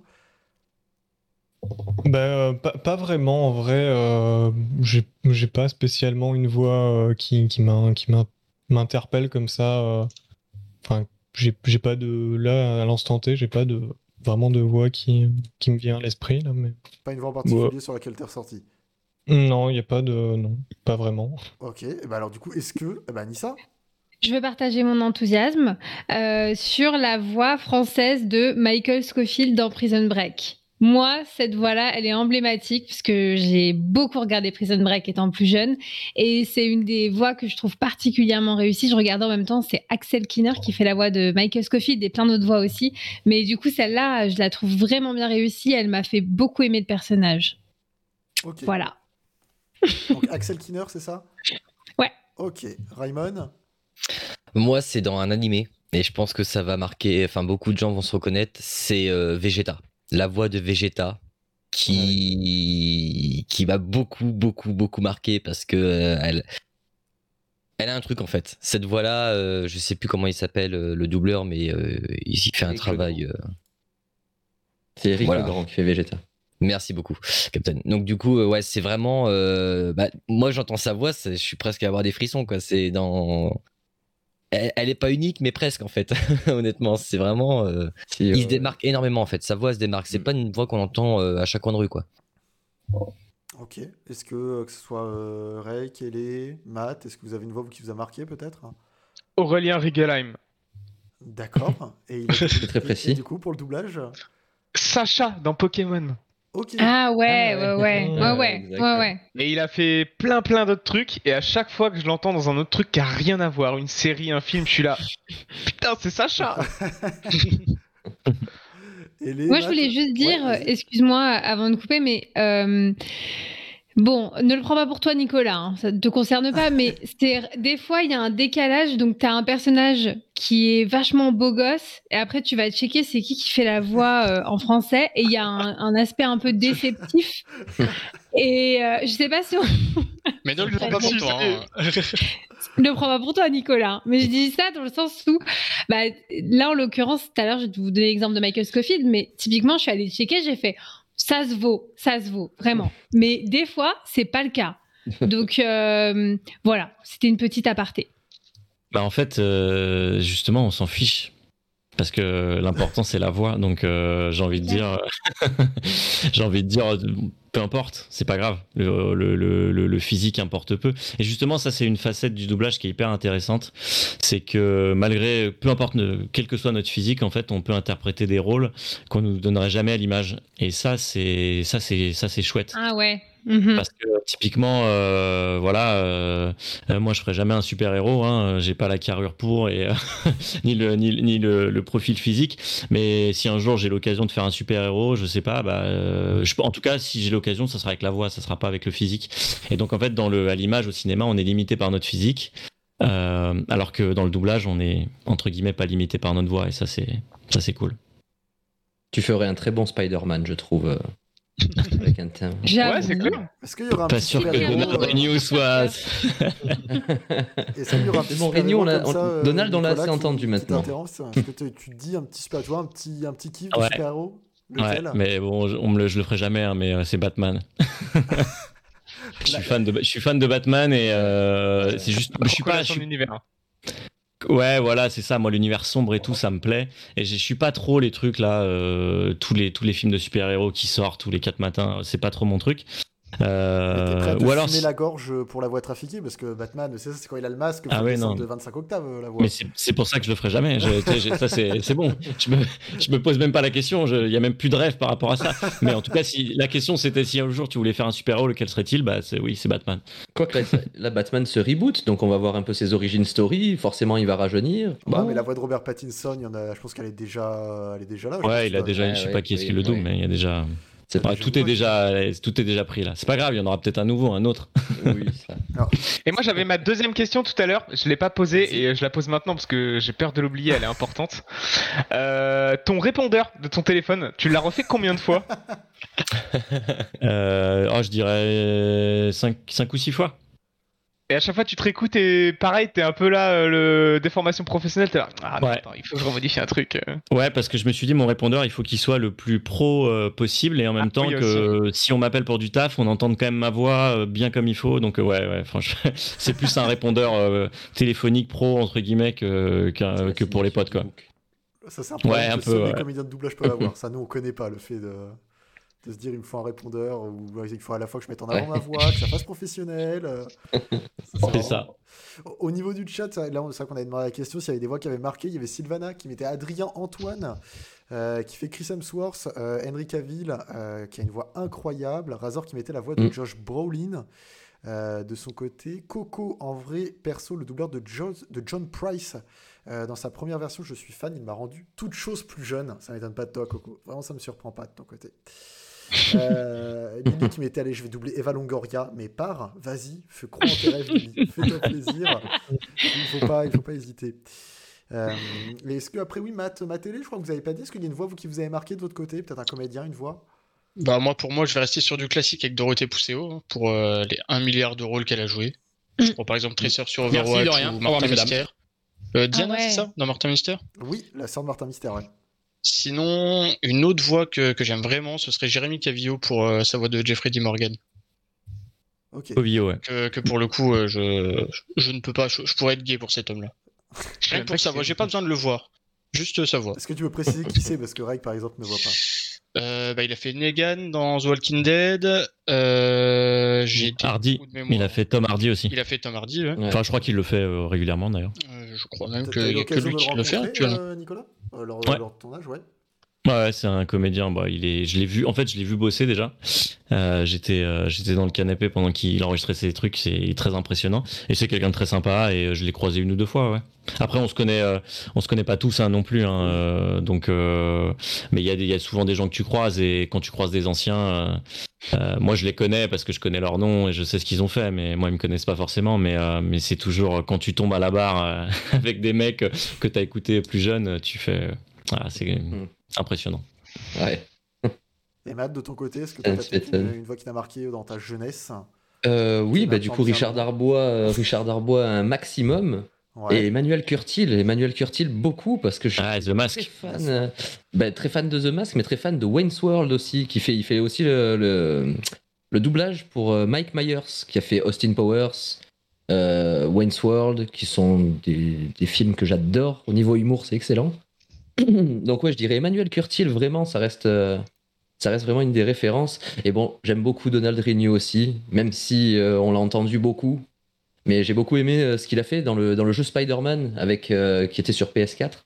Bah, euh, pas, pas vraiment, en vrai. euh, j'ai pas spécialement une voix qui, qui m'in- qui m'in- m'interpelle comme ça. Enfin, j'ai pas de. Là, à l'instant T, j'ai pas de vraiment de voix qui, qui me vient à l'esprit, là, mais. Pas une voix en particulier sur laquelle tu es ressorti. Non, il n'y a pas de. Non, pas vraiment. Ok, et ben alors du coup, est-ce que. Eh ben, Nissa Je veux partager mon enthousiasme euh, sur la voix française de Michael Scofield dans Prison Break. Moi, cette voix-là, elle est emblématique puisque j'ai beaucoup regardé Prison Break étant plus jeune et c'est une des voix que je trouve particulièrement réussie. Je regardais en même temps, c'est Axel Kinner qui fait la voix de Michael Scofield et plein d'autres voix aussi. Mais du coup, celle-là, je la trouve vraiment bien réussie. Elle m'a fait beaucoup aimer le personnage. Voilà. Donc Axel Kinner, c'est ça? Ouais. Ok. Raymond Moi, c'est dans un animé, et je pense que ça va marquer, enfin, beaucoup de gens vont se reconnaître, c'est euh, Vegeta. La voix de Vegeta qui, qui m'a beaucoup, beaucoup, beaucoup marqué parce que euh, elle, elle a un truc en fait. Cette voix-là, euh, je sais plus comment il s'appelle euh, le doubleur, mais euh, il fait un Eric travail. C'est Eric Voilà. Legrand qui fait Vegeta. Merci beaucoup, Captain. Donc du coup, ouais, c'est vraiment. bah, moi, j'entends sa voix, je suis presque à avoir des frissons, quoi. C'est dans. Elle, elle est pas unique, mais presque en fait. <laughs> Honnêtement, c'est vraiment. euh, Si, Il se démarque énormément en fait. Sa voix se démarque. C'est Mm. pas une voix qu'on entend euh, à chaque coin de rue, quoi. Ok. Est-ce que, euh, que ce soit euh, Ray, Kelly, Matt, est-ce que vous avez une voix qui vous a marqué peut-être? Aurélien Rigelheim. D'accord. Et il <laughs> très et- précis. Et, du coup, pour le doublage? Sacha dans Pokémon. Ah ouais, Ah ouais, ouais. ouais, <laughs> ouais, Ouais, ouais, ouais, ouais. ouais. Et il a fait plein plein d'autres trucs. Et à chaque fois que je l'entends dans un autre truc qui a rien à voir, une série, un film, je suis là. <laughs> Putain, c'est Sacha <laughs> Et les Moi, je voulais juste dire, Ouais, excuse-moi avant de couper, mais euh, bon, ne le prends pas pour toi, Nicolas, hein, ça ne te concerne pas, mais <laughs> c'est des fois, il y a un décalage, donc tu as un personnage qui est vachement beau gosse, et après, tu vas checker c'est qui qui fait la voix euh, en français, et il y a un, un aspect un peu <laughs> déceptif. Et euh, je sais pas si on <laughs> Mais ne le prends pas pour toi. hein. ne le prends pas pour toi, Nicolas. Mais je dis ça dans le sens où, bah, là, en l'occurrence, tout à l'heure, je vais vous donner l'exemple de Michael Scofield, mais typiquement, je suis allée checker, j'ai fait, ça se vaut, ça se vaut, vraiment. Mais des fois, c'est pas le cas. <laughs> Donc euh, voilà, c'était une petite aparté. Bah en fait, euh, justement, on s'en fiche. Parce que l'important c'est la voix, donc euh, j'ai envie de dire, <laughs> j'ai envie de dire, peu importe, c'est pas grave. Le physique importe peu. Et justement, ça c'est une facette du doublage qui est hyper intéressante, c'est que malgré, peu importe quel que soit notre physique, en fait, on peut interpréter des rôles qu'on nous donnerait jamais à l'image. Et ça, c'est ça c'est ça c'est chouette. Ah ouais. Mhm. Parce que typiquement, euh, voilà, euh, euh, moi je ferai jamais un super héros. Hein, j'ai pas la carrure pour et <laughs> ni le ni, ni le, le, profil physique. Mais si un jour j'ai l'occasion de faire un super héros, je sais pas. Bah, je, en tout cas, si j'ai l'occasion, ça sera avec la voix, ça sera pas avec le physique. Et donc en fait, dans le à l'image au cinéma, on est limité par notre physique. alors que dans le doublage, on est entre guillemets pas limité par notre voix et ça c'est ça c'est cool. Tu ferais un très bon Spider-Man, je trouve. Avec un thème. Ouais, c'est cool. Est-ce qu'il y aura un Pas petit sûr que Donald euh, Renew soit. <laughs> Y aura un petit Bon, Renew, on l'a- on- euh, Donald, on l'a assez entendu maintenant. Est-ce que tu tu te dis un petit super, tu vois, un petit, un petit kiff de Ouais. super-héros Ouais, Lequel? Mais bon, je, on me le, je le ferai jamais, hein, mais euh, c'est Batman. <laughs> je, suis fan de, je suis fan de Batman et euh, c'est juste. Je suis pas. Je son suis- univers. Ouais, voilà, c'est ça. Moi, l'univers sombre et tout, ça me plaît. Et je suis pas trop les trucs là, euh, tous les tous les films de super-héros qui sortent tous les quatre matins. C'est pas trop mon truc. Euh, ou alors, la gorge pour la voix trafiquée parce que Batman, c'est ça, c'est quand il a le masque, Ah ouais, de 25 octaves euh, la voix. mais c'est pour ça que je le ferai jamais. Je- sais, ça, c'est c'est bon. Je me, je me pose même pas la question. Il y a même plus de rêve par rapport à ça. Mais en tout cas, si la question c'était si un jour tu voulais faire un super-héros, lequel serait-il? Bah, c'est oui, c'est Batman. Quoique la, la Batman se reboot, donc on va voir un peu ses origin story. Forcément, il va rajeunir. Ouais, Bon. mais la voix de Robert Pattinson, il y en a, je pense qu'elle est déjà, elle est déjà là. Ouais, il a quoi. déjà, je sais ouais, pas qui est-ce qui le double, mais il y a déjà. C'est Ouais, je tout est déjà, tout est déjà pris là. C'est pas grave, il y en aura peut-être un nouveau, un autre. oui, ça. Et moi j'avais ma deuxième question tout à l'heure, je l'ai pas posée et je la pose maintenant parce que j'ai peur de l'oublier, elle est importante. Euh, ton répondeur de ton téléphone, tu l'as refait combien de fois? <laughs> Euh, oh, je dirais 5, ou 6 fois. Et à chaque fois tu te réécoutes et pareil, t'es un peu là, euh, le déformation professionnelle, t'es là, ah mais Ouais. attends, il faut que je remodifie un truc. euh. Ouais, parce que je me suis dit, mon répondeur, il faut qu'il soit le plus pro euh, possible et en même Ah, temps oui, que si on m'appelle pour du taf, on entende quand même ma voix euh, bien comme il faut. Donc, euh, ouais, ouais, franchement, <laughs> c'est plus un répondeur euh, téléphonique pro, entre guillemets, que, que pour les potes, quoi. Ça, c'est un problème Ouais, un que peu, seuls les comédiens de doublage peuvent <laughs> avoir. Ça, nous, on connaît pas le fait de, de se dire il me faut un répondeur ou ouais, il faut à la fois que je mette en avant ma voix, que ça fasse professionnel. euh. <laughs> C'est ça. Au- Au niveau du chat, là, on- c'est vrai qu'on avait demandé la question s'il y avait des voix qui avaient marqué. Il y avait Sylvana qui mettait Adrien Antoine, euh, qui fait Chris Hemsworth, euh, Henry Cavill, euh, qui a une voix incroyable, Razor qui mettait la voix de Mm. Josh Brolin. euh, de son côté, Coco, en vrai, perso, le doubleur de John, de John Price, euh, dans sa première version, je suis fan, il m'a rendu toute chose plus jeune. Ça m'étonne pas de toi, Coco. Vraiment, ça me surprend pas de ton côté. Euh, Lily qui m'était allé, je vais doubler Eva Longoria, mais pars, vas-y, fais croire en tes rêves, fais-toi plaisir. Il faut pas, il faut pas hésiter. Euh, est-ce que après oui, Matt, ma télé, je crois que vous avez pas dit, est-ce qu'il y a une voix vous, qui vous avez marqué de votre côté, peut-être un comédien, une voix? Bah moi pour moi je vais rester sur du classique avec Dorothée Pousseau hein, pour euh, les 1 milliard de rôles qu'elle a joué. Je prends par exemple Tracer sur Overwatch ou Martin. Mystère. Euh, Diana Ah ouais. c'est ça? Dans Martin Mystère Oui, la sœur de Martin Mystère, ouais. Sinon une autre voix que, que j'aime vraiment ce serait Jérémy Cavillo pour euh, sa voix de Jeffrey D. Morgan. Ok. Ovio, ouais. Que, que pour le coup euh, je, je ne peux pas, je, je pourrais être gay pour cet homme-là. Rien que pour sa voix, j'ai pas besoin de le voir. Juste sa voix. Est-ce que tu veux préciser qui c'est? Parce que Reg, par exemple, ne voit pas. Euh, bah, il a fait Negan dans The Walking Dead. Euh, j'ai Hardy, il a fait Tom Hardy aussi. Il a fait Tom Hardy, ouais. Ouais. Enfin, je crois qu'il le fait euh, régulièrement d'ailleurs. Euh, je crois même qu'il t'as eu y a que lui qui le fait actuellement. euh, Nicolas? Euh, lors, Ouais. lors de ton âge, ouais. Ouais, c'est un comédien. Bah, il est, je l'ai vu. En fait, je l'ai vu bosser déjà. Euh, j'étais, euh, j'étais dans le canapé pendant qu'il enregistrait ses trucs. C'est très impressionnant. Et c'est quelqu'un de très sympa. Et euh, je l'ai croisé une ou deux fois. Ouais. Après, on se connaît, euh, on se connaît pas tous hein, non plus. Hein, euh, donc, euh, mais il y a, y a souvent des gens que tu croises. Et quand tu croises des anciens, moi, je les connais parce que je connais leur nom et je sais ce qu'ils ont fait. Mais moi, ils me connaissent pas forcément. Mais, mais c'est toujours quand tu tombes à la barre <laughs> avec des mecs que tu as écouté plus jeune, tu fais. Voilà, c'est c'est impressionnant. Ouais. Et Matt, de ton côté, est-ce que tu as Euh, peut-être c'est- une, une voix qui t'a marqué dans ta jeunesse? Euh, oui, bah du coup Richard. Darbois, euh, Richard Darbois un maximum. Ouais. Et Emmanuel Curtil, Emmanuel Curtil beaucoup parce que je Ah, The très Mask. fan, euh, bah, très fan de The Mask, mais très fan de Wayne's World aussi, qui fait, il fait aussi le, le, le doublage pour euh, Mike Myers, qui a fait Austin Powers, euh, Wayne's World, qui sont des, des films que j'adore. Au niveau humour, c'est excellent. <clears throat> Donc ouais, je dirais Emmanuel Curtil, vraiment, ça reste, euh, ça reste vraiment une des références. Et bon, j'aime beaucoup Donald Renew aussi, même si euh, on l'a entendu beaucoup. Mais j'ai beaucoup aimé euh, ce qu'il a fait dans le, dans le jeu Spider-Man avec, qui était sur PS4.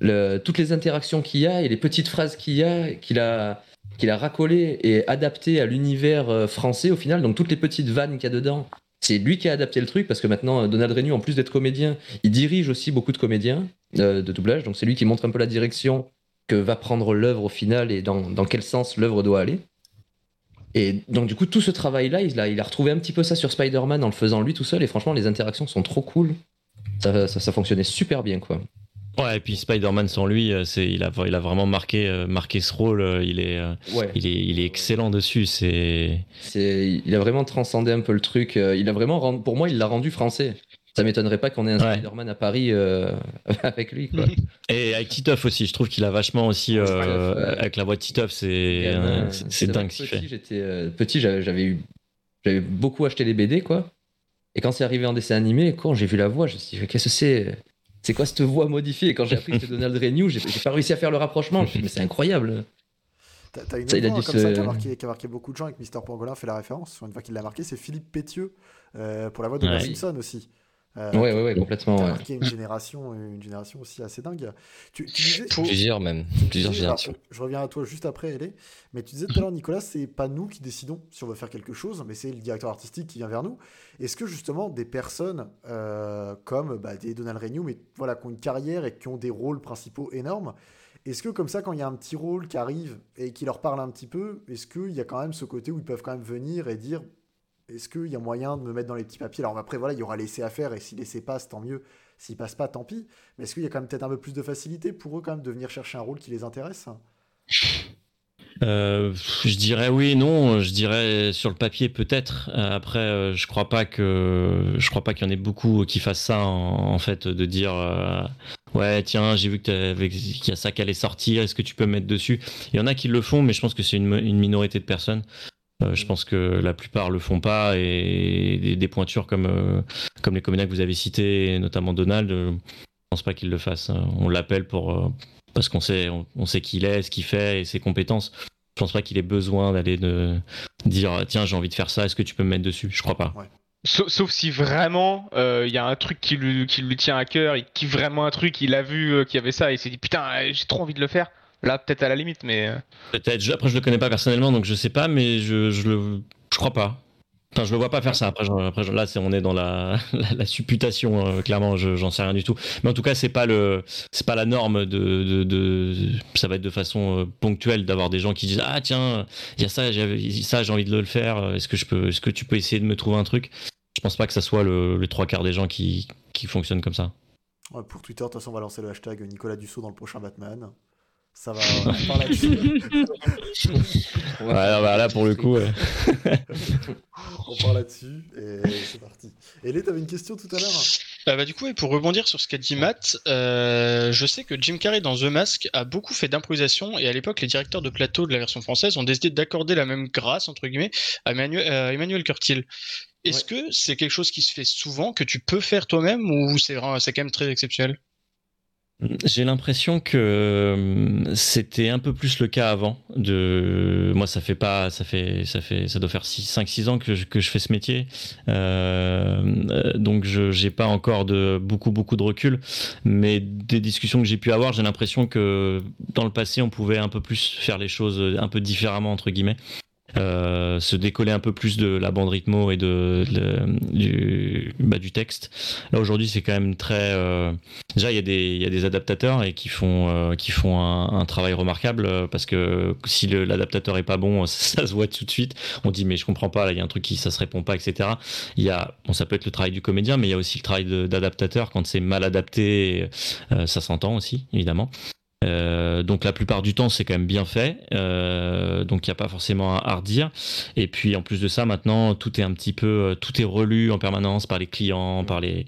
Le- toutes les interactions qu'il y a et les petites phrases qu'il y a, qu'il a, qu'il a racolées et adaptées à l'univers français au final. Donc toutes les petites vannes qu'il y a dedans, c'est lui qui a adapté le truc parce que maintenant Donald Renew, en plus d'être comédien, il dirige aussi beaucoup de comédiens de doublage. Donc c'est lui qui montre un peu la direction que va prendre l'œuvre au final et dans, dans quel sens l'œuvre doit aller. Et donc du coup tout ce travail-là, il a, il a retrouvé un petit peu ça sur Spider-Man en le faisant lui tout seul et franchement les interactions sont trop cool. Ça, ça, ça fonctionnait super bien quoi. Ouais, et puis Spider-Man sans lui, euh, c'est, il, a, il a vraiment marqué, euh, marqué ce rôle. euh, Il est, euh, Ouais. il est, il est excellent dessus. C'est. Il a vraiment transcendé un peu le truc. euh, Il a vraiment, rendu- pour moi, il l'a rendu français. Ça m'étonnerait pas qu'on ait un Ouais. Spider-Man à Paris euh, <laughs> avec lui. Quoi. <laughs> Et avec Titeuf aussi, je trouve qu'il a vachement aussi. euh, Titeuf, ouais. Avec la voix de Titeuf, c'est, c'est, dingue ce qu'il fait. petit, euh, petit, j'avais, j'avais eu, j'avais beaucoup acheté les BD quoi. Et quand c'est arrivé en dessin animé, quand j'ai vu la voix, je me suis dit qu'est-ce que c'est? C'est quoi cette voix modifiée? Et quand j'ai appris que c'était <laughs> Donald Renew, j'ai, j'ai pas réussi à faire le rapprochement. Je me suis dit, mais c'est incroyable. T'as t'as une Ça, il a voix comme ça qui a, marqué, qui a marqué beaucoup de gens et que Mister Pangolin fait la référence. Une fois qu'il l'a marqué, c'est Philippe Pétieux euh, pour la voix de Ouais. Simpson aussi. Euh, Ouais, ouais, ouais, complètement. ouais. marqué une génération, une génération aussi assez dingue. Tu, tu disais, Plusieurs même, tu plusieurs disais- générations. je reviens à toi juste après, Elé. Mais tu disais tout à l'heure, Nicolas, c'est pas nous qui décidons si on veut faire quelque chose, mais c'est le directeur artistique qui vient vers nous. Est-ce que justement des personnes euh, comme bah, des Donald Renew, mais voilà, qui ont une carrière et qui ont des rôles principaux énormes, est-ce que comme ça, quand il y a un petit rôle qui arrive et qui leur parle un petit peu, est-ce qu'il y a quand même ce côté où ils peuvent quand même venir et dire est-ce qu'il y a moyen de me mettre dans les petits papiers? Alors après, voilà, il y aura l'essai à faire et si l'essai passe, tant mieux. S'il passe pas, tant pis. Mais est-ce qu'il y a quand même peut-être un peu plus de facilité pour eux quand même de venir chercher un rôle qui les intéresse? Euh, je dirais oui, non. Je dirais sur le papier peut-être. Euh, Après, euh, je crois pas que je crois pas qu'il y en ait beaucoup qui fassent ça en, fait, de dire ouais tiens j'ai vu qu'il y a ça qui allait sortir. Est-ce que tu peux me mettre dessus? Il y en a qui le font, mais je pense que c'est une minorité de personnes. Euh, je pense que la plupart le font pas et des, pointures comme euh, comme les comédiens que vous avez cités, et notamment Donald, euh, je pense pas qu'ils le fassent. On l'appelle pour euh, parce qu'on sait on, sait qui il est, ce qu'il fait et ses compétences. Je pense pas qu'il ait besoin d'aller de dire tiens j'ai envie de faire ça, est-ce que tu peux me mettre dessus? Je crois pas. Sauf, si vraiment il y a un truc qui lui, qui lui tient à cœur, il kiffe vraiment un truc, il a vu euh, qu'il y avait ça et il s'est dit putain j'ai trop envie de le faire. Là peut-être à la limite mais euh, Peut-être. Je- Après je le connais pas personnellement donc je sais pas, mais je je le je crois pas. Enfin, je le vois pas faire ça. Après, je- après je- là, c'est on est dans la, <laughs> la, la supputation. euh, clairement, je- j'en sais rien du tout. Mais en tout cas, c'est pas le, c'est pas la norme de, de, de- ça va être de façon euh, ponctuelle d'avoir des gens qui disent ah tiens, il y a ça, ça, j'ai envie de le faire. euh, Est-ce que je peux, est-ce que tu peux essayer de me trouver un truc? Je pense pas que ça soit le, les trois quarts des gens qui, qui fonctionnent comme ça. Ouais, Pour Twitter, de toute façon, on va lancer le hashtag Nicolas Dussault dans le prochain Batman. Ça va, on parle là-dessus. <laughs> Ouais, bah, là pour le coup. ouais. on part là-dessus et c'est parti. Elé, t'avais une question tout à l'heure Euh, bah, du coup, et pour rebondir sur ce qu'a dit Matt, euh, je sais que Jim Carrey dans The Mask a beaucoup fait d'improvisation et à l'époque, les directeurs de plateau de la version française ont décidé d'accorder la même grâce, entre guillemets, à Emmanuel, euh, Emmanuel Curtil. Est-ce que c'est quelque chose qui se fait souvent, que tu peux faire toi-même ou c'est vraiment- c'est quand même très exceptionnel? J'ai l'impression que euh, c'était un peu plus le cas avant. De moi, ça fait pas, ça fait, ça fait, ça doit faire 5-6 ans que je, fais ce métier, Euh, euh, donc je j'ai pas encore beaucoup beaucoup de recul. Mais des discussions que j'ai pu avoir, j'ai l'impression que dans le passé, on pouvait un peu plus faire les choses un peu différemment entre guillemets. Euh, se décoller un peu plus de la bande rythmo et de, du, bah, du texte. Là aujourd'hui, c'est quand même très euh, Déjà, il y, a des, il y a des adaptateurs et qui font, euh, qui font un, un travail remarquable euh, parce que si l'adaptateur est pas bon, ça, <laughs> ça se voit tout de suite. On dit mais je comprends pas, là il y a un truc qui ça se répond pas, etc. Il y a, bon, ça peut être le travail du comédien, mais il y a aussi le travail d'adaptateur quand c'est mal adapté, euh, ça s'entend aussi évidemment. Euh, donc la plupart du temps c'est quand même bien fait, euh, donc il n'y a pas forcément à, à redire. Et puis en plus de ça, maintenant tout est un petit peu, euh, tout est relu en permanence par les clients, par les,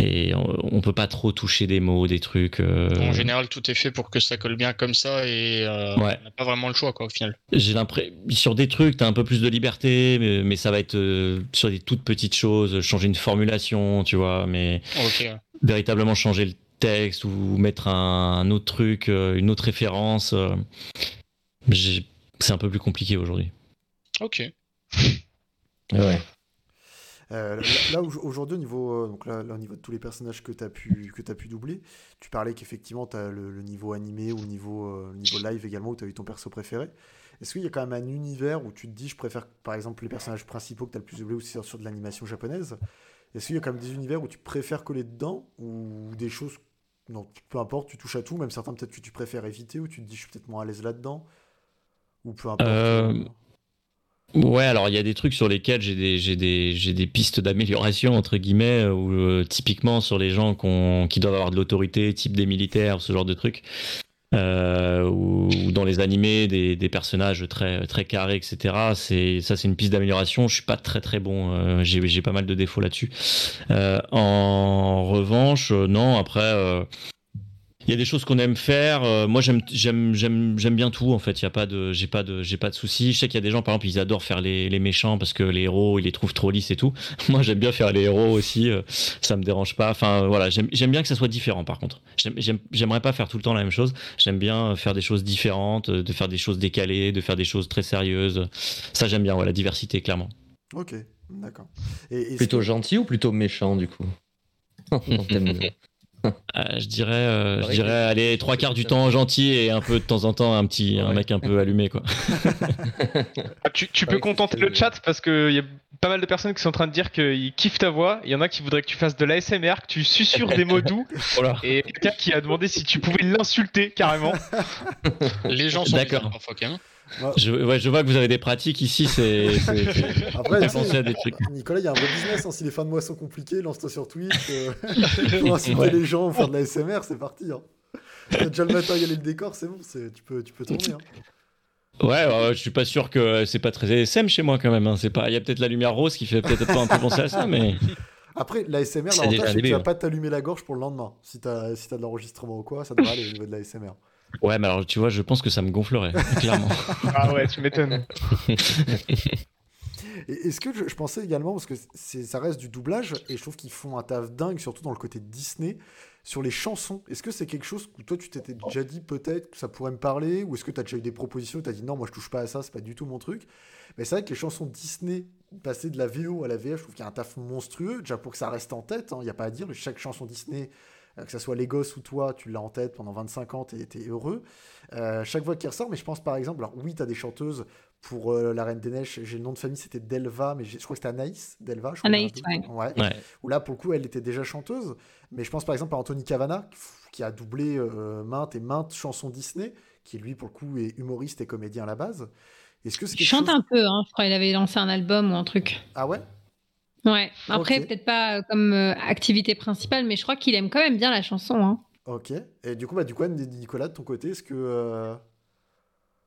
et on, on peut pas trop toucher des mots, des trucs. euh, En général, tout est fait pour que ça colle bien comme ça et euh, Ouais. on n'a pas vraiment le choix, quoi, au final. J'ai l'impression sur des trucs, t'as un peu plus de liberté, mais, mais ça va être euh, sur des toutes petites choses, changer une formulation, tu vois, mais véritablement changer le texte ou mettre un, un autre truc, euh, une autre référence, euh, j'ai- c'est un peu plus compliqué aujourd'hui. Ok. <laughs> Ouais. Euh, là, là, au- aujourd'hui, au niveau, euh, donc là, là, au niveau de tous les personnages que tu as pu, que as pu doubler, tu parlais qu'effectivement, tu as le, le niveau animé ou le niveau, euh, le niveau live également où tu as eu ton perso préféré. Est-ce qu'il y a quand même un univers où tu te dis, je préfère par exemple les personnages principaux que tu as le plus doublé ou sur, sur de l'animation japonaise Est-ce qu'il y a quand même des univers où tu préfères coller dedans ou des choses. Non, peu importe, tu touches à tout, même certains peut-être que tu préfères éviter ou tu te dis, je suis peut-être moins à l'aise là-dedans Ou peu importe. Euh, Ouais, alors il y a des trucs sur lesquels j'ai des, pistes d'amélioration, entre guillemets, où euh, typiquement sur les gens qui doivent avoir de l'autorité, type des militaires, ce genre de trucs, euh, ou, dans les animés, des, personnages très, carrés, etc. C'est, ça, c'est une piste d'amélioration. Je suis pas très très bon, euh, j'ai, j'ai pas mal de défauts là-dessus. Euh, en revanche, euh, non, après. Il y a des choses qu'on aime faire. euh, moi, j'aime, j'aime, j'aime, j'aime bien tout. En fait, il y a pas de, j'ai pas de, j'ai pas de soucis. Je sais qu'il y a des gens, par exemple, ils adorent faire les, les méchants parce que les héros, ils les trouvent trop lisses et tout. <laughs> Moi, j'aime bien faire les héros aussi. euh, ça me dérange pas. Enfin, voilà, j'aime, bien que ça soit différent. Par contre, J'aime- j'aime- j'aimerais pas faire tout le temps la même chose. J'aime bien faire des choses différentes, euh, de faire des choses décalées, de faire des choses très sérieuses. Ça, j'aime bien. Voilà, diversité, clairement. Ok, d'accord. Et, Plutôt gentil ou plutôt méchant du coup? En termes de- je dirais, euh, je Pareil dirais, allez, trois quarts du temps gentil et un peu de temps en temps un petit, un mec un peu allumé, quoi. <laughs> Ah, tu, tu peux contenter le chat parce qu'il y a pas mal de personnes qui sont en train de dire qu'ils kiffent ta voix. Il y en a qui voudraient que tu fasses de l'ASMR, que tu susurres des mots doux. <laughs> Voilà. Et quelqu'un qui a demandé si tu pouvais l'insulter carrément. Les gens sont D'accord. bizarres parfois quand même. Je, ouais, je vois que vous avez des pratiques ici, c'est. <laughs> Après, tu sais, pensé à des trucs. Nicolas, il y a un vrai business. hein. Si les fins de mois sont compliquées, lance-toi sur Twitch. euh, <laughs> pour insulter Ouais. les gens faire de la SMR, c'est parti. Hein. T'as déjà le matériel et le décor, c'est bon. Tu peux, tu peux tourner. Hein. Ouais, ouais, je suis pas sûr que c'est pas très SM chez moi quand même. hein. C'est pas, il y a peut-être la lumière rose qui fait peut-être pas un peu penser à ça, mais. <laughs> Après, la SMR, C'est déjà l'avantage, c'est que tu vas hein. pas t'allumer la gorge pour le lendemain. Si t'as si t'as de l'enregistrement ou quoi, ça devrait aller au niveau de la SMR. Ouais, mais alors tu vois, je pense que ça me gonflerait, clairement. <laughs> Ah ouais, tu m'étonnes. Est-ce que je, je pensais également, parce que ça reste du doublage, et je trouve qu'ils font un taf dingue, surtout dans le côté Disney, sur les chansons. Est-ce que c'est quelque chose que toi tu t'étais déjà dit peut-être que ça pourrait me parler, ou est-ce que tu as déjà eu des propositions, tu as dit non, moi je touche pas à ça, c'est pas du tout mon truc. Mais c'est vrai que les chansons Disney, passer de la VO à la VF, je trouve qu'il y a un taf monstrueux, déjà pour que ça reste en tête, il n'y a pas à dire, chaque chanson Disney. Euh, Que ça soit les gosses ou toi, tu l'as en tête pendant 25 ans, t'es t'es heureux. Euh, chaque voix qui ressort, mais je pense par exemple, alors oui, tu as des chanteuses pour euh, La Reine des Neiges, j'ai le nom de famille, c'était Delva, mais je crois que c'était Anaïs Delva. Je crois, Anaïs, il doute. ouais. Ouais. Où là, pour le coup, elle était déjà chanteuse. Mais je pense par exemple à Anthony Cavana, qui a doublé euh, maintes et maintes chansons Disney, qui lui, pour le coup, est humoriste et comédien à la base. Est-ce que c'est Il chante chose... un peu, hein. je crois qu'il avait lancé un album ou un truc. Ah ouais? Ouais, après, peut-être pas euh, comme euh, activité principale, mais je crois qu'il aime quand même bien la chanson. Hein. Ok. Et du coup, bah, du coup, Nicolas, de ton côté, est-ce que...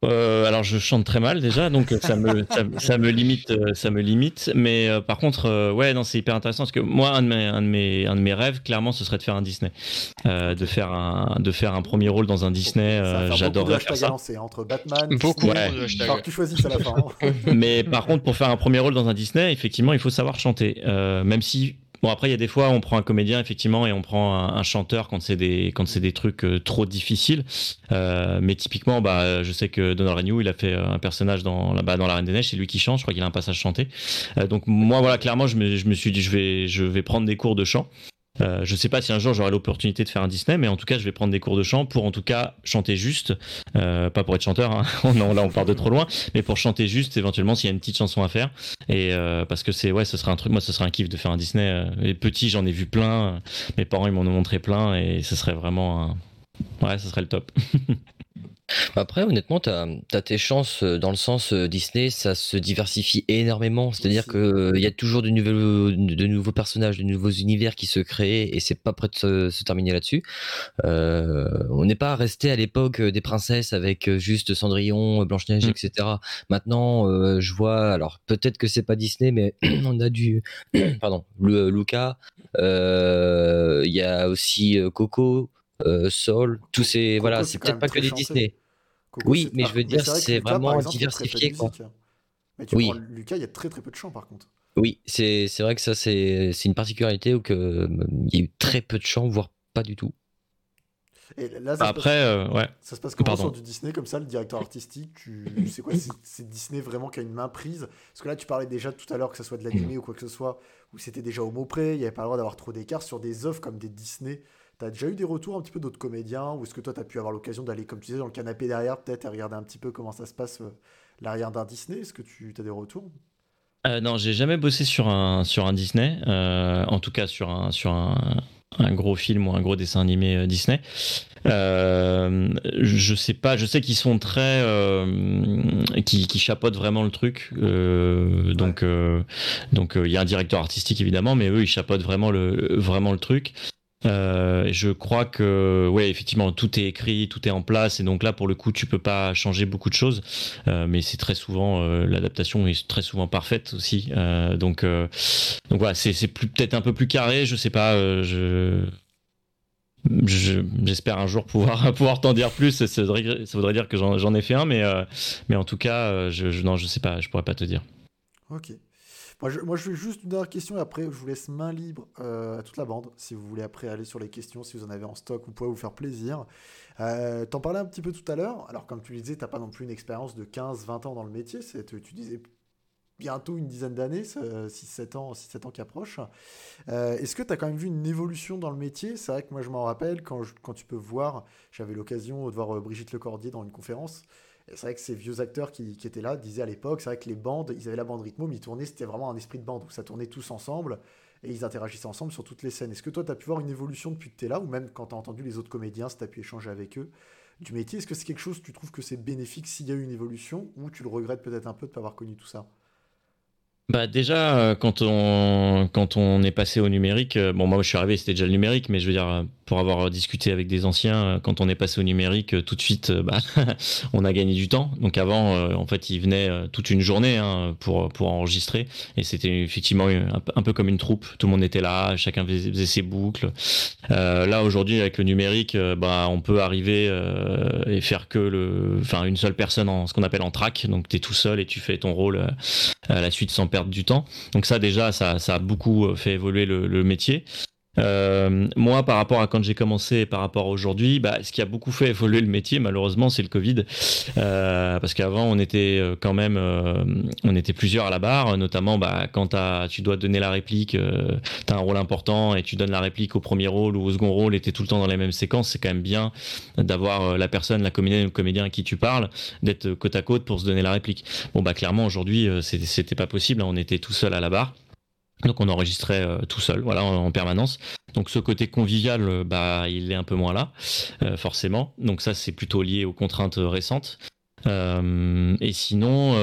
euh, Euh, alors je chante très mal déjà, donc ça me ça, ça me limite, euh, ça me limite. Mais euh, par contre, euh, ouais, non, c'est hyper intéressant parce que moi, un de mes un de mes un de mes rêves, clairement, ce serait de faire un Disney, Euh, de faire un de faire un premier rôle dans un Disney. ça euh, J'adorerais hashtags faire ça. lancer, entre Batman, Beaucoup Ouais. de. Alors tu choisis à la fin. hein. <laughs> Mais par contre, pour faire un premier rôle dans un Disney, effectivement, il faut savoir chanter. Euh, même si, bon, après, il y a des fois, on prend un comédien, effectivement, et on prend un, chanteur quand c'est des, des trucs euh, trop difficiles. Euh, mais typiquement, bah, je sais que Donald Renew, il a fait euh, un personnage dans, là-bas, dans La Reine des Neiges, c'est lui qui chante. Je crois qu'il a un passage chanté. Donc, moi, voilà, clairement, je me, je me suis dit, je vais, je vais prendre des cours de chant. Euh, je sais pas si un jour j'aurai l'opportunité de faire un Disney, mais en tout cas, je vais prendre des cours de chant pour en tout cas chanter juste, Euh, pas pour être chanteur. Hein. <laughs> non, là, on part de trop loin, mais pour chanter juste, éventuellement, s'il y a une petite chanson à faire. Et euh, parce que c'est ouais, ce serait un truc. Moi, ce serait un kiff de faire un Disney. Et petit, j'en ai vu plein. Mes parents, ils m'en ont montré plein, et ce serait vraiment. Ouais, ce serait le top. <laughs> Après, honnêtement, tu as, tes chances euh, dans le sens euh, Disney, ça se diversifie énormément. C'est-à-dire qu'il y a toujours de nouveaux, de nouveaux personnages, de nouveaux univers qui se créent et c'est pas prêt de se, se terminer là-dessus. Euh, on n'est pas resté à l'époque des princesses avec juste Cendrillon, Blanche-Neige, Mm. etc. Maintenant, euh, je vois, alors peut-être que c'est pas Disney, mais <clears throat> on a du. <clears throat> Pardon, Lu- Luca. euh, Il y a aussi Coco. Soul, tous ces Coco, voilà, c'est peut-être pas que des. Disney. Coco, Oui, mais je veux dire, c'est vraiment exemple, diversifié, quoi. Mais tu Oui. prends Lucas, il y a très très peu de chants par contre. Oui, c'est c'est vrai que ça, c'est c'est une particularité où que, il y a eu très peu de chants, voire pas du tout. Et là, ça, Après, se euh, ouais. passe, ça se passe comment pardon. sur du Disney comme ça, le directeur artistique tu... C'est quoi c'est- C'est Disney vraiment qui a une main prise? Parce que là, tu parlais déjà tout à l'heure que ce soit de l'animé ou quoi que ce soit, où c'était déjà au mot près, il n'y avait pas le droit d'avoir trop d'écart sur des œuvres comme des Disney. T'as déjà eu des retours un petit peu d'autres comédiens Ou est-ce que toi, t'as pu avoir l'occasion d'aller, comme tu disais, dans le canapé derrière, peut-être, et regarder un petit peu comment ça se passe euh, l'arrière d'un Disney? Est-ce que tu as des retours? Euh, non, j'ai jamais bossé sur un, sur un Disney, euh, en tout cas sur un, sur un, un gros film ou un gros dessin animé euh, Disney. Je sais pas, je sais qu'ils sont très. qui, qui chapeautent vraiment le truc. donc, donc il y a un directeur artistique évidemment, mais eux ils chapeautent vraiment le, vraiment le truc. Euh, je crois que, ouais, effectivement, tout est écrit, tout est en place, et donc là, pour le coup, tu peux pas changer beaucoup de choses, Euh, mais c'est très souvent euh, l'adaptation est très souvent parfaite aussi. Donc, donc voilà, c'est peut-être un peu plus carré, je sais pas. je je- J'espère un jour pouvoir, <laughs> pouvoir t'en dire plus. Ça, voudrait, dire que j'en ai fait un, mais, mais en tout cas, je, je, non, je sais pas, je pourrais pas te dire. Ok. Moi je, moi, je vais juste une dernière question et après, je vous laisse main libre euh, à toute la bande. Si vous voulez après aller sur les questions, si vous en avez en stock, vous pouvez vous faire plaisir. Euh, T'en parlais un petit peu tout à l'heure. Alors, comme tu le disais, t'as pas non plus une expérience de 15-20 ans dans le métier. Tu, disais bientôt une dizaine d'années, 6-7 ans, 6-7 ans qui approchent. Euh, Est-ce que tu as quand même vu une évolution dans le métier? C'est vrai que moi, je m'en rappelle quand, quand tu peux voir, j'avais l'occasion de voir euh, Brigitte Lecordier dans une conférence. C'est vrai que ces vieux acteurs qui, qui étaient là disaient à l'époque, c'est vrai que les bandes, ils avaient la bande rythmo, mais ils tournaient, c'était vraiment un esprit de bande où ça tournait tous ensemble et ils interagissaient ensemble sur toutes les scènes. Est-ce que toi, tu as pu voir une évolution depuis que tu es là, ou même quand tu as entendu les autres comédiens, si tu as pu échanger avec eux du métier Est-ce que c'est quelque chose, tu trouves que c'est bénéfique s'il y a eu une évolution, ou tu le regrettes peut-être un peu de ne pas avoir connu tout ça? Bah déjà, euh, quand on, quand on est passé au numérique, euh, bon moi je suis arrivé, c'était déjà le numérique, mais je veux dire, euh, pour avoir discuté avec des anciens, quand on est passé au numérique, tout de suite, bah, <laughs> on a gagné du temps. Donc avant, en fait, ils venaient toute une journée hein, pour, pour enregistrer, et c'était effectivement un, peu- comme une troupe. Tout le monde était là, chacun faisait, ses boucles. Là aujourd'hui, avec le numérique, bah, on peut arriver et faire que le, une seule personne en ce qu'on appelle en track. Donc tu es tout seul et tu fais ton rôle à la suite sans du temps. Donc ça déjà, ça, a beaucoup euh, fait évoluer le métier. Euh, moi, par rapport à quand j'ai commencé et par rapport à aujourd'hui, bah, ce qui a beaucoup fait évoluer le métier, malheureusement, c'est le Covid. Euh, parce qu'avant, on était euh, quand même, on était plusieurs à la barre, notamment bah, quand tu dois donner la réplique, tu as un rôle important et tu donnes la réplique au premier rôle ou au second rôle et tu tout le temps dans les mêmes séquences. C'est quand même bien d'avoir la personne, la comédienne ou le comédien à qui tu parles, d'être côte à côte pour se donner la réplique. Bon, bah clairement, aujourd'hui, c'était pas possible. hein. On était tout seul à la barre. Donc on enregistrait euh, tout seul, voilà, en, en permanence. Donc ce côté convivial, euh, bah, il est un peu moins là, euh, forcément. Donc ça, c'est plutôt lié aux contraintes récentes. Et sinon,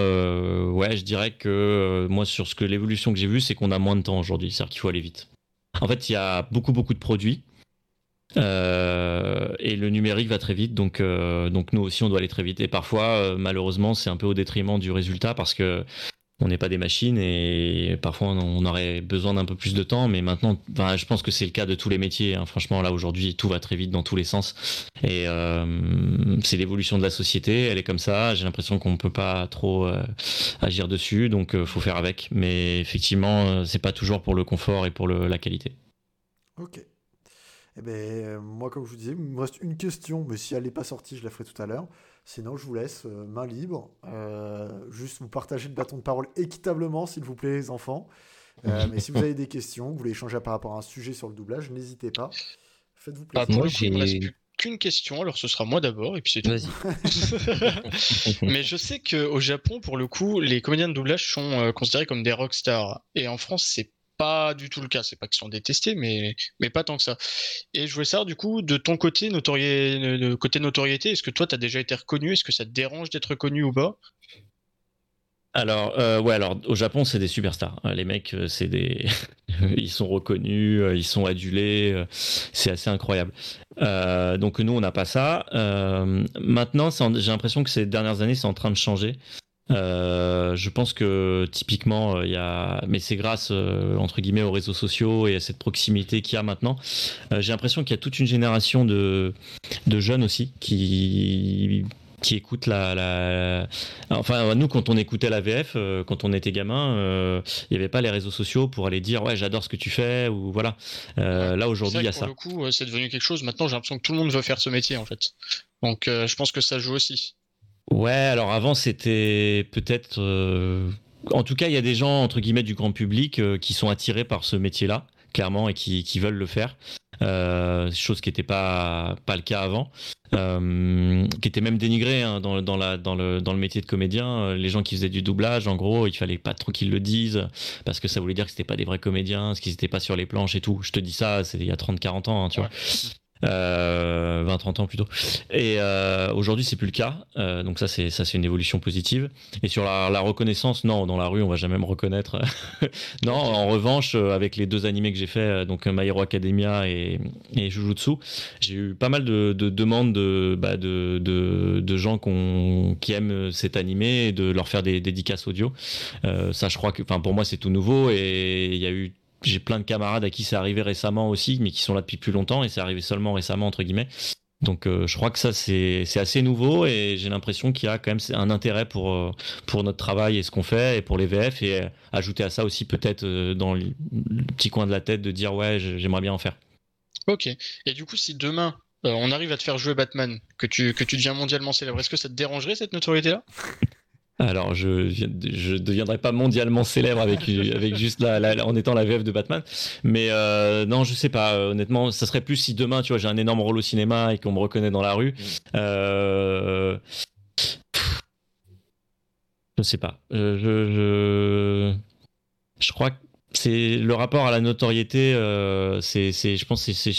ouais, je dirais que moi, sur ce que l'évolution que j'ai vue, c'est qu'on a moins de temps aujourd'hui. C'est-à-dire qu'il faut aller vite. En fait, il y a beaucoup, beaucoup de produits. Et le numérique va très vite, donc, donc nous aussi on doit aller très vite. Et parfois, malheureusement, c'est un peu au détriment du résultat parce que on n'est pas des machines et parfois on aurait besoin d'un peu plus de temps. Mais maintenant, enfin, je pense que c'est le cas de tous les métiers. hein. Franchement, là aujourd'hui, tout va très vite dans tous les sens. Et euh, c'est l'évolution de la société, elle est comme ça. J'ai l'impression qu'on ne peut pas trop euh, agir dessus, donc euh, faut faire avec. Mais effectivement, euh, c'est pas toujours pour le confort et pour la qualité. Ok. Eh ben, euh, moi, comme je vous disais, il me reste une question, mais si elle n'est pas sortie, je la ferai tout à l'heure. Sinon, je vous laisse euh, main libre. Euh, juste vous partager le bâton de parole équitablement, s'il vous plaît, les enfants. Euh, <laughs> mais si vous avez des questions, vous voulez échanger par rapport à un sujet sur le doublage, n'hésitez pas. Faites-vous Bah, plaisir. pour Moi, le coup, il me reste j'ai- plus qu'une question, alors ce sera moi d'abord, et puis c'est tout. Vas-y. <laughs> Mais je sais qu'au Japon, pour le coup, les comédiens de doublage sont euh, considérés comme des rockstars. Et en France, c'est pas du tout le cas. C'est pas qu'ils sont détestés, mais, pas tant que ça. Et je voulais savoir, du coup, de ton côté, notorié, côté notoriété, est-ce que toi, tu as déjà été reconnu? Est-ce que ça te dérange d'être reconnu ou pas? Alors, euh, ouais, alors au Japon, c'est des superstars. Euh, Les mecs, euh, c'est des. <laughs> ils sont reconnus, ils sont adulés, c'est assez incroyable. Donc, nous, on n'a pas ça. Maintenant, j'ai l'impression que ces dernières années, c'est en train de changer. Euh, je pense que typiquement, euh, il y a, mais c'est grâce euh, entre guillemets aux réseaux sociaux et à cette proximité qu'il y a maintenant. Euh, J'ai l'impression qu'il y a toute une génération de de jeunes aussi qui qui écoutent la, la... Enfin, nous, quand on écoutait la VF, euh, quand on était gamin, euh, il n'y avait pas les réseaux sociaux pour aller dire ouais, j'adore ce que tu fais ou voilà. Euh, là aujourd'hui, il y a vrai ça. Pour le coup, c'est devenu quelque chose. Maintenant, j'ai l'impression que tout le monde veut faire ce métier, en fait. Donc, euh, je pense que ça joue aussi. Ouais, alors avant c'était peut-être. euh, En tout cas, il y a des gens entre guillemets du grand public euh, qui sont attirés par ce métier-là, clairement, et qui, qui veulent le faire. Euh, chose qui n'était pas pas le cas avant, euh, qui était même dénigré hein, dans, dans la dans le dans le métier de comédien. Euh, Les gens qui faisaient du doublage, en gros, il fallait pas trop qu'ils le disent parce que ça voulait dire que c'était pas des vrais comédiens, parce qu'ils étaient pas sur les planches et tout. Je te dis ça, c'est il y a 30-40 ans, hein, tu Ouais. vois. Euh, 20-30 ans plutôt. Et euh, aujourd'hui, c'est plus le cas. Euh, donc ça, c'est ça, c'est une évolution positive. Et sur la, reconnaissance, non, dans la rue, on va jamais me reconnaître. <laughs> non, en revanche, euh, avec les deux animés que j'ai fait, euh, donc My Hero Academia et, et Jujutsu, j'ai eu pas mal de, de demandes de, bah, gens qui aiment cet animé et de leur faire des dédicaces audio. Euh, ça, je crois que, pour moi, c'est tout nouveau et il y a eu j'ai plein de camarades à qui c'est arrivé récemment aussi, mais qui sont là depuis plus longtemps et c'est arrivé seulement récemment entre guillemets. Donc euh, je crois que ça c'est assez nouveau et j'ai l'impression qu'il y a quand même un intérêt pour euh, pour notre travail et ce qu'on fait et pour les VF et euh, ajouter à ça aussi peut-être dans le petit coin de la tête de dire ouais j'aimerais bien en faire. Ok. Et du coup, si demain, on arrive à te faire jouer Batman, que tu, que tu deviens mondialement célèbre, est-ce que ça te dérangerait, cette notoriété-là? Alors je je deviendrai pas mondialement célèbre avec <laughs> avec juste la, la- en étant la VF de Batman, mais euh, non je sais pas euh, honnêtement ça serait plus si demain tu vois j'ai un énorme rôle au cinéma et qu'on me reconnaît dans la rue. Euh, Je sais pas. Euh, je, je, je crois que c'est le rapport à la notoriété. c'est, c'est, je pense, que c'est,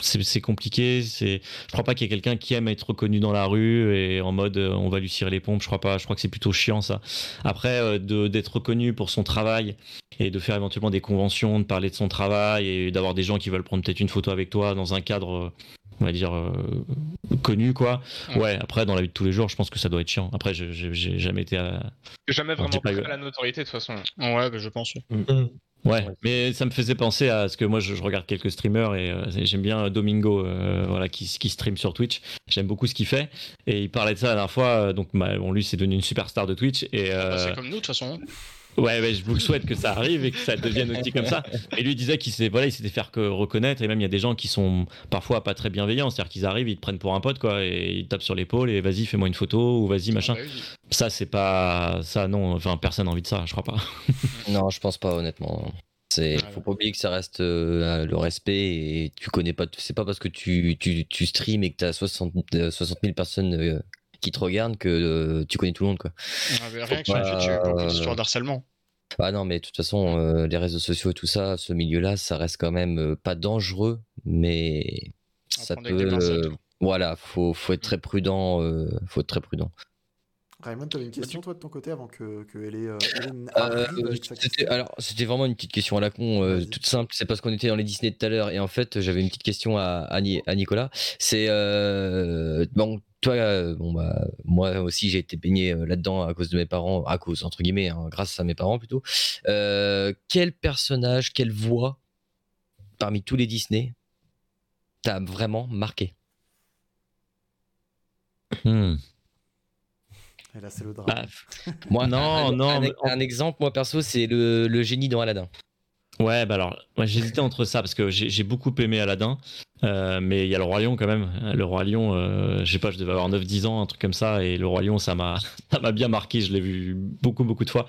c'est, compliqué. C'est, je crois pas qu'il y ait quelqu'un qui aime être reconnu dans la rue et en mode euh, on va lui cirer les pompes. Je crois pas. Je crois que c'est plutôt chiant ça. Après, euh, de, d'être reconnu pour son travail et de faire éventuellement des conventions, de parler de son travail et d'avoir des gens qui veulent prendre peut-être une photo avec toi dans un cadre. euh, on va dire euh, connu quoi Ouais. ouais après dans la vie de tous les jours je pense que ça doit être chiant après j'ai jamais été à, Jamais vraiment j'ai pas pris eu- à la notoriété de toute façon. Ouais, bah, je pense. Ouais, mais ça me faisait penser à ce que moi je, je regarde quelques streamers et euh, j'aime bien Domingo, euh, voilà, qui, qui stream sur Twitch. J'aime beaucoup ce qu'il fait et il parlait de ça la dernière fois. euh, Donc, bah, bon, lui, c'est devenu une superstar de Twitch et Bah, euh, c'est comme nous, de toute façon. Ouais, ouais, je vous le souhaite que ça arrive et que ça devienne aussi comme ça. Et lui il disait qu'il s'est voilà, il s'était fait que reconnaître et même il y a des gens qui sont parfois pas très bienveillants, c'est-à-dire qu'ils arrivent, ils te prennent pour un pote quoi et ils tapent sur l'épaule et vas-y fais-moi une photo ou vas-y machin. Ah, bah oui. Ça c'est pas ça non, enfin personne n'a envie de ça, je crois pas. <laughs> Non, je pense pas, honnêtement. C'est, faut pas oublier que ça reste euh, le respect et tu connais pas. C'est pas parce que tu, tu, tu stream et que t'as 60, euh, 60 000 personnes euh, qui te regardent que euh, tu connais tout le monde, quoi. Ah, bah, rien que sur pas, Twitch, il y a eu beaucoup euh, d'histoires d'harcèlement. Ah non, mais de toute façon, euh, les réseaux sociaux et tout ça, ce milieu-là, ça reste quand même euh, pas dangereux, mais ça peut. euh, voilà, faut, faut être très prudent. euh, faut être très prudent. Raymond, tu avais une question, toi, de ton côté, avant que, que euh, Hélène Euh, c'était, question? alors, c'était vraiment une petite question à la con, euh, toute simple. C'est parce qu'on était dans les Disney tout à l'heure et en fait, j'avais une petite question à, à, Ni- à Nicolas. C'est euh, bon, toi, euh, bon bah, moi aussi, j'ai été baigné euh, là-dedans à cause de mes parents, à cause entre guillemets, hein, grâce à mes parents plutôt. Euh, quel personnage, quelle voix parmi tous les Disney t'a vraiment marqué? Hmm. Et là, c'est le drame. Bah, Moi, Non, un, non, un- mais- un exemple, moi perso, c'est le, le génie dans Aladdin. Ouais, bah alors, j'hésitais entre ça parce que j'ai beaucoup aimé Aladdin, euh, mais il y a le Roi Lion quand même. Le Roi Lion, euh, je sais pas, je devais avoir 9-10 ans, un truc comme ça, et le Roi Lion, <laughs> ça m'a bien marqué, je l'ai vu beaucoup, beaucoup de fois.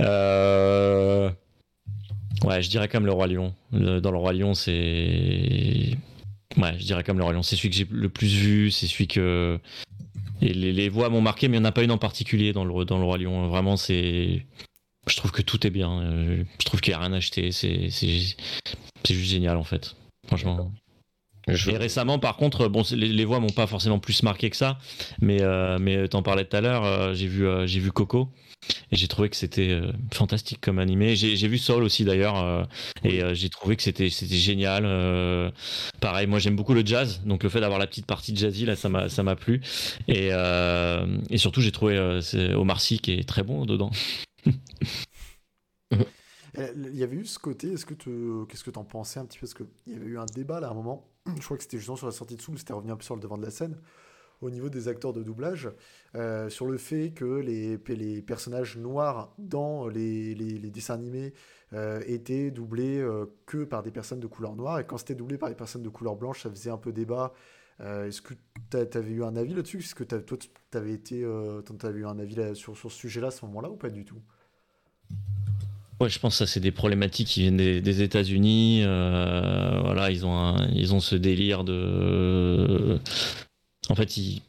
Euh, Ouais, je dirais comme le Roi Lion. Dans le Roi Lion, c'est. Ouais, je dirais comme le Roi Lion. C'est celui que j'ai le plus vu, c'est celui que. Et les, les voix m'ont marqué, mais il n'y en a pas une en particulier dans le, dans le Roi Lion. Vraiment, c'est. Je trouve que tout est bien. euh, Je trouve qu'il n'y a rien à acheter. C'est juste génial en fait. Franchement. Je- Et récemment, par contre, bon, les, les voix m'ont pas forcément plus marqué que ça, mais euh, mais t'en parlais tout à l'heure. euh, j'ai vu euh, j'ai vu Coco et j'ai trouvé que c'était fantastique comme animé. J'ai vu Soul aussi d'ailleurs et j'ai trouvé que c'était génial. pareil, moi j'aime beaucoup le jazz, donc le fait d'avoir la petite partie jazzy là, ça m'a plu. Et et surtout j'ai trouvé Omar Sy qui est très bon dedans. Euh, Il y avait eu ce côté, est-ce que tu, qu'est-ce que t'en pensais un petit peu? Parce qu'il y avait eu un débat là à un moment, <clears throat> je crois que c'était justement sur la sortie de Soul, c'était revenu un peu sur le devant de la scène, au niveau des acteurs de doublage, euh, sur le fait que les, personnages noirs dans les, dessins animés euh, étaient doublés que par des personnes de couleur noire, et quand c'était doublé par des personnes de couleur blanche, ça faisait un peu débat. Est-ce que tu avais eu un avis là-dessus? Est-ce que toi, tu avais été, t'avais eu un avis là- sur ce sujet-là à ce moment-là ou pas du tout? Ouais, je pense que ça c'est des problématiques qui viennent des, des États-Unis. euh, voilà, ils ont ils ont ce délire de. En fait, ils.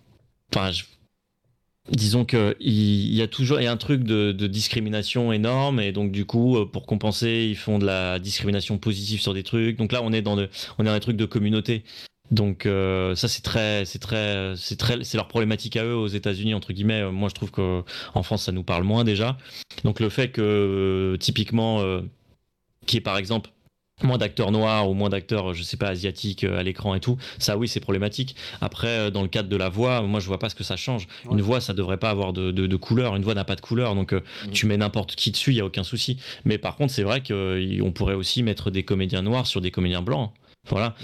Disons que il il y a toujours il y a un truc de, discrimination énorme et donc du coup euh, pour compenser ils font de la discrimination positive sur des trucs. Donc là on est dans de, on est dans un truc de communauté. Donc euh, ça c'est très c'est très c'est très c'est leur problématique à eux aux États-Unis entre guillemets. Euh, Moi je trouve que en France ça nous parle moins déjà. Donc le fait que euh, typiquement euh, qui est par exemple moins d'acteurs noirs ou moins d'acteurs je sais pas asiatiques à l'écran et tout, ça oui c'est problématique. Après dans le cadre de la voix, moi je vois pas ce que ça change. Une voix ça devrait pas avoir de, de, de couleur, une voix n'a pas de couleur donc euh, Mhm. tu mets n'importe qui dessus, il y a aucun souci. Mais par contre c'est vrai qu'on pourrait aussi mettre des comédiens noirs sur des comédiens blancs. Voilà.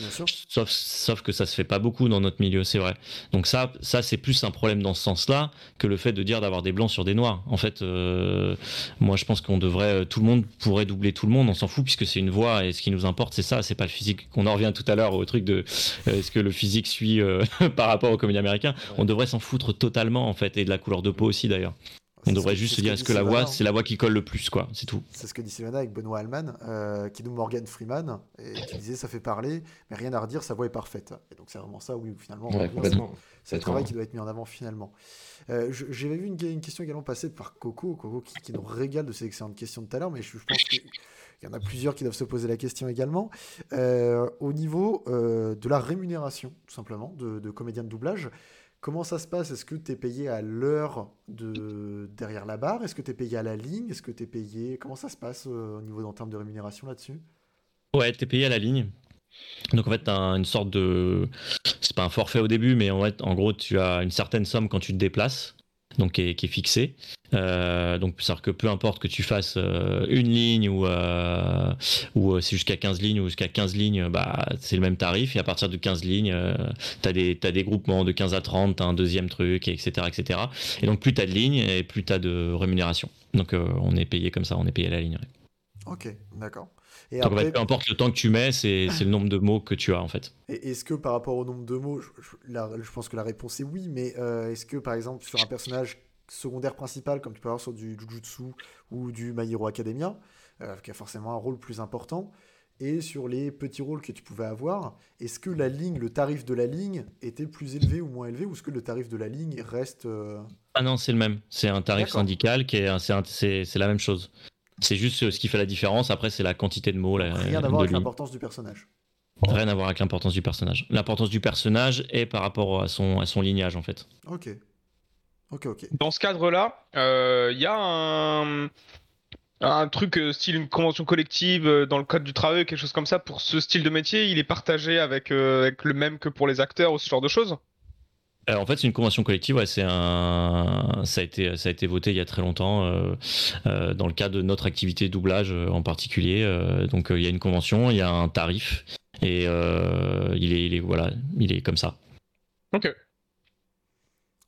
Sauf, sauf que ça se fait pas beaucoup dans notre milieu, c'est vrai. Donc ça, ça c'est plus un problème dans ce sens-là que le fait de dire d'avoir des blancs sur des noirs. En fait, euh, moi je pense qu'on devrait, euh, tout le monde pourrait doubler tout le monde, on s'en fout puisque c'est une voix et ce qui nous importe c'est ça, c'est pas le physique. On en revient tout à l'heure au truc de euh, est-ce que le physique suit euh, <laughs> par rapport aux comédies américains. On devrait s'en foutre totalement en fait et de la couleur de peau aussi d'ailleurs. On devrait juste se dire que est-ce que la voix c'est la voix qui colle le plus quoi, c'est tout. C'est ce que dit Sylvana avec Benoît Allman, euh, qui nous Morgan Freeman, et qui disait ça fait parler, mais rien à redire, sa voix est parfaite. Et donc c'est vraiment ça, oui, finalement. Ouais. C'est le travail qui doit être mis en avant finalement. Euh, J'avais vu une, une question également passée par Coco, Coco qui, qui nous régale de ces excellentes questions de tout à l'heure, mais je, je pense qu'il y en a plusieurs qui doivent se poser la question également. Euh, au niveau euh, de la rémunération, tout simplement, de, de comédien de doublage, comment ça se passe? Est-ce que tu es payé à l'heure de derrière la barre? Est-ce que tu es payé à la ligne? Est-ce que tu es payé Comment ça se passe euh, au niveau en termes de rémunération là-dessus? Ouais, t'es payé à la ligne. Donc en fait, t'as un- une sorte de, c'est pas un forfait au début, mais en fait, en gros, tu as une certaine somme quand tu te déplaces, donc qui est, fixée. Euh, donc c'est-à-dire que peu importe que tu fasses euh, une ligne ou euh, ou c'est jusqu'à 15 lignes ou jusqu'à 15 lignes, bah c'est le même tarif. Et à partir de 15 lignes, euh, t'as des groupements de 15 à 30, t'as un deuxième truc, et etc., etc. Et donc plus t'as de lignes et plus t'as de rémunération. Donc on est payé comme ça, on est payé à la ligne. Ok, d'accord. Et Donc en après, fait, peu importe le temps que tu mets, c'est le nombre de mots que tu as en fait. Et Est-ce que par rapport au nombre de mots, je, je- la- je pense que la réponse est oui, mais euh, est-ce que par exemple sur un personnage secondaire principal, comme tu peux avoir sur du Jujutsu ou du My Hero Academia, euh, qui a forcément un rôle plus important, et sur les petits rôles que tu pouvais avoir, est-ce que la ligne, le tarif de la ligne était plus élevé ou moins élevé, ou est-ce que le tarif de la ligne reste... euh, Ah non, c'est le même. C'est un tarif syndical qui est, c'est la même chose. C'est juste ce qui fait la différence. Après, c'est la quantité de mots. La, rien à de voir avec l'importance du personnage Rien à voir avec l'importance du personnage. L'importance du personnage est par rapport à son, à son lignage en fait. Ok. Ok, ok. Dans ce cadre-là, il y a un, un truc euh, style une convention collective euh, dans le code du travail, quelque chose comme ça pour ce style de métier? Il est partagé avec, euh, avec le même que pour les acteurs ou ce genre de choses? Euh, en fait, c'est une convention collective. Ouais, c'est un, ça a été, ça a été voté il y a très longtemps euh, euh, dans le cadre de notre activité de doublage euh, en particulier. Euh, donc, euh, il y a une convention, il y a un tarif et euh, il est, il est, voilà, il est comme ça. Ok.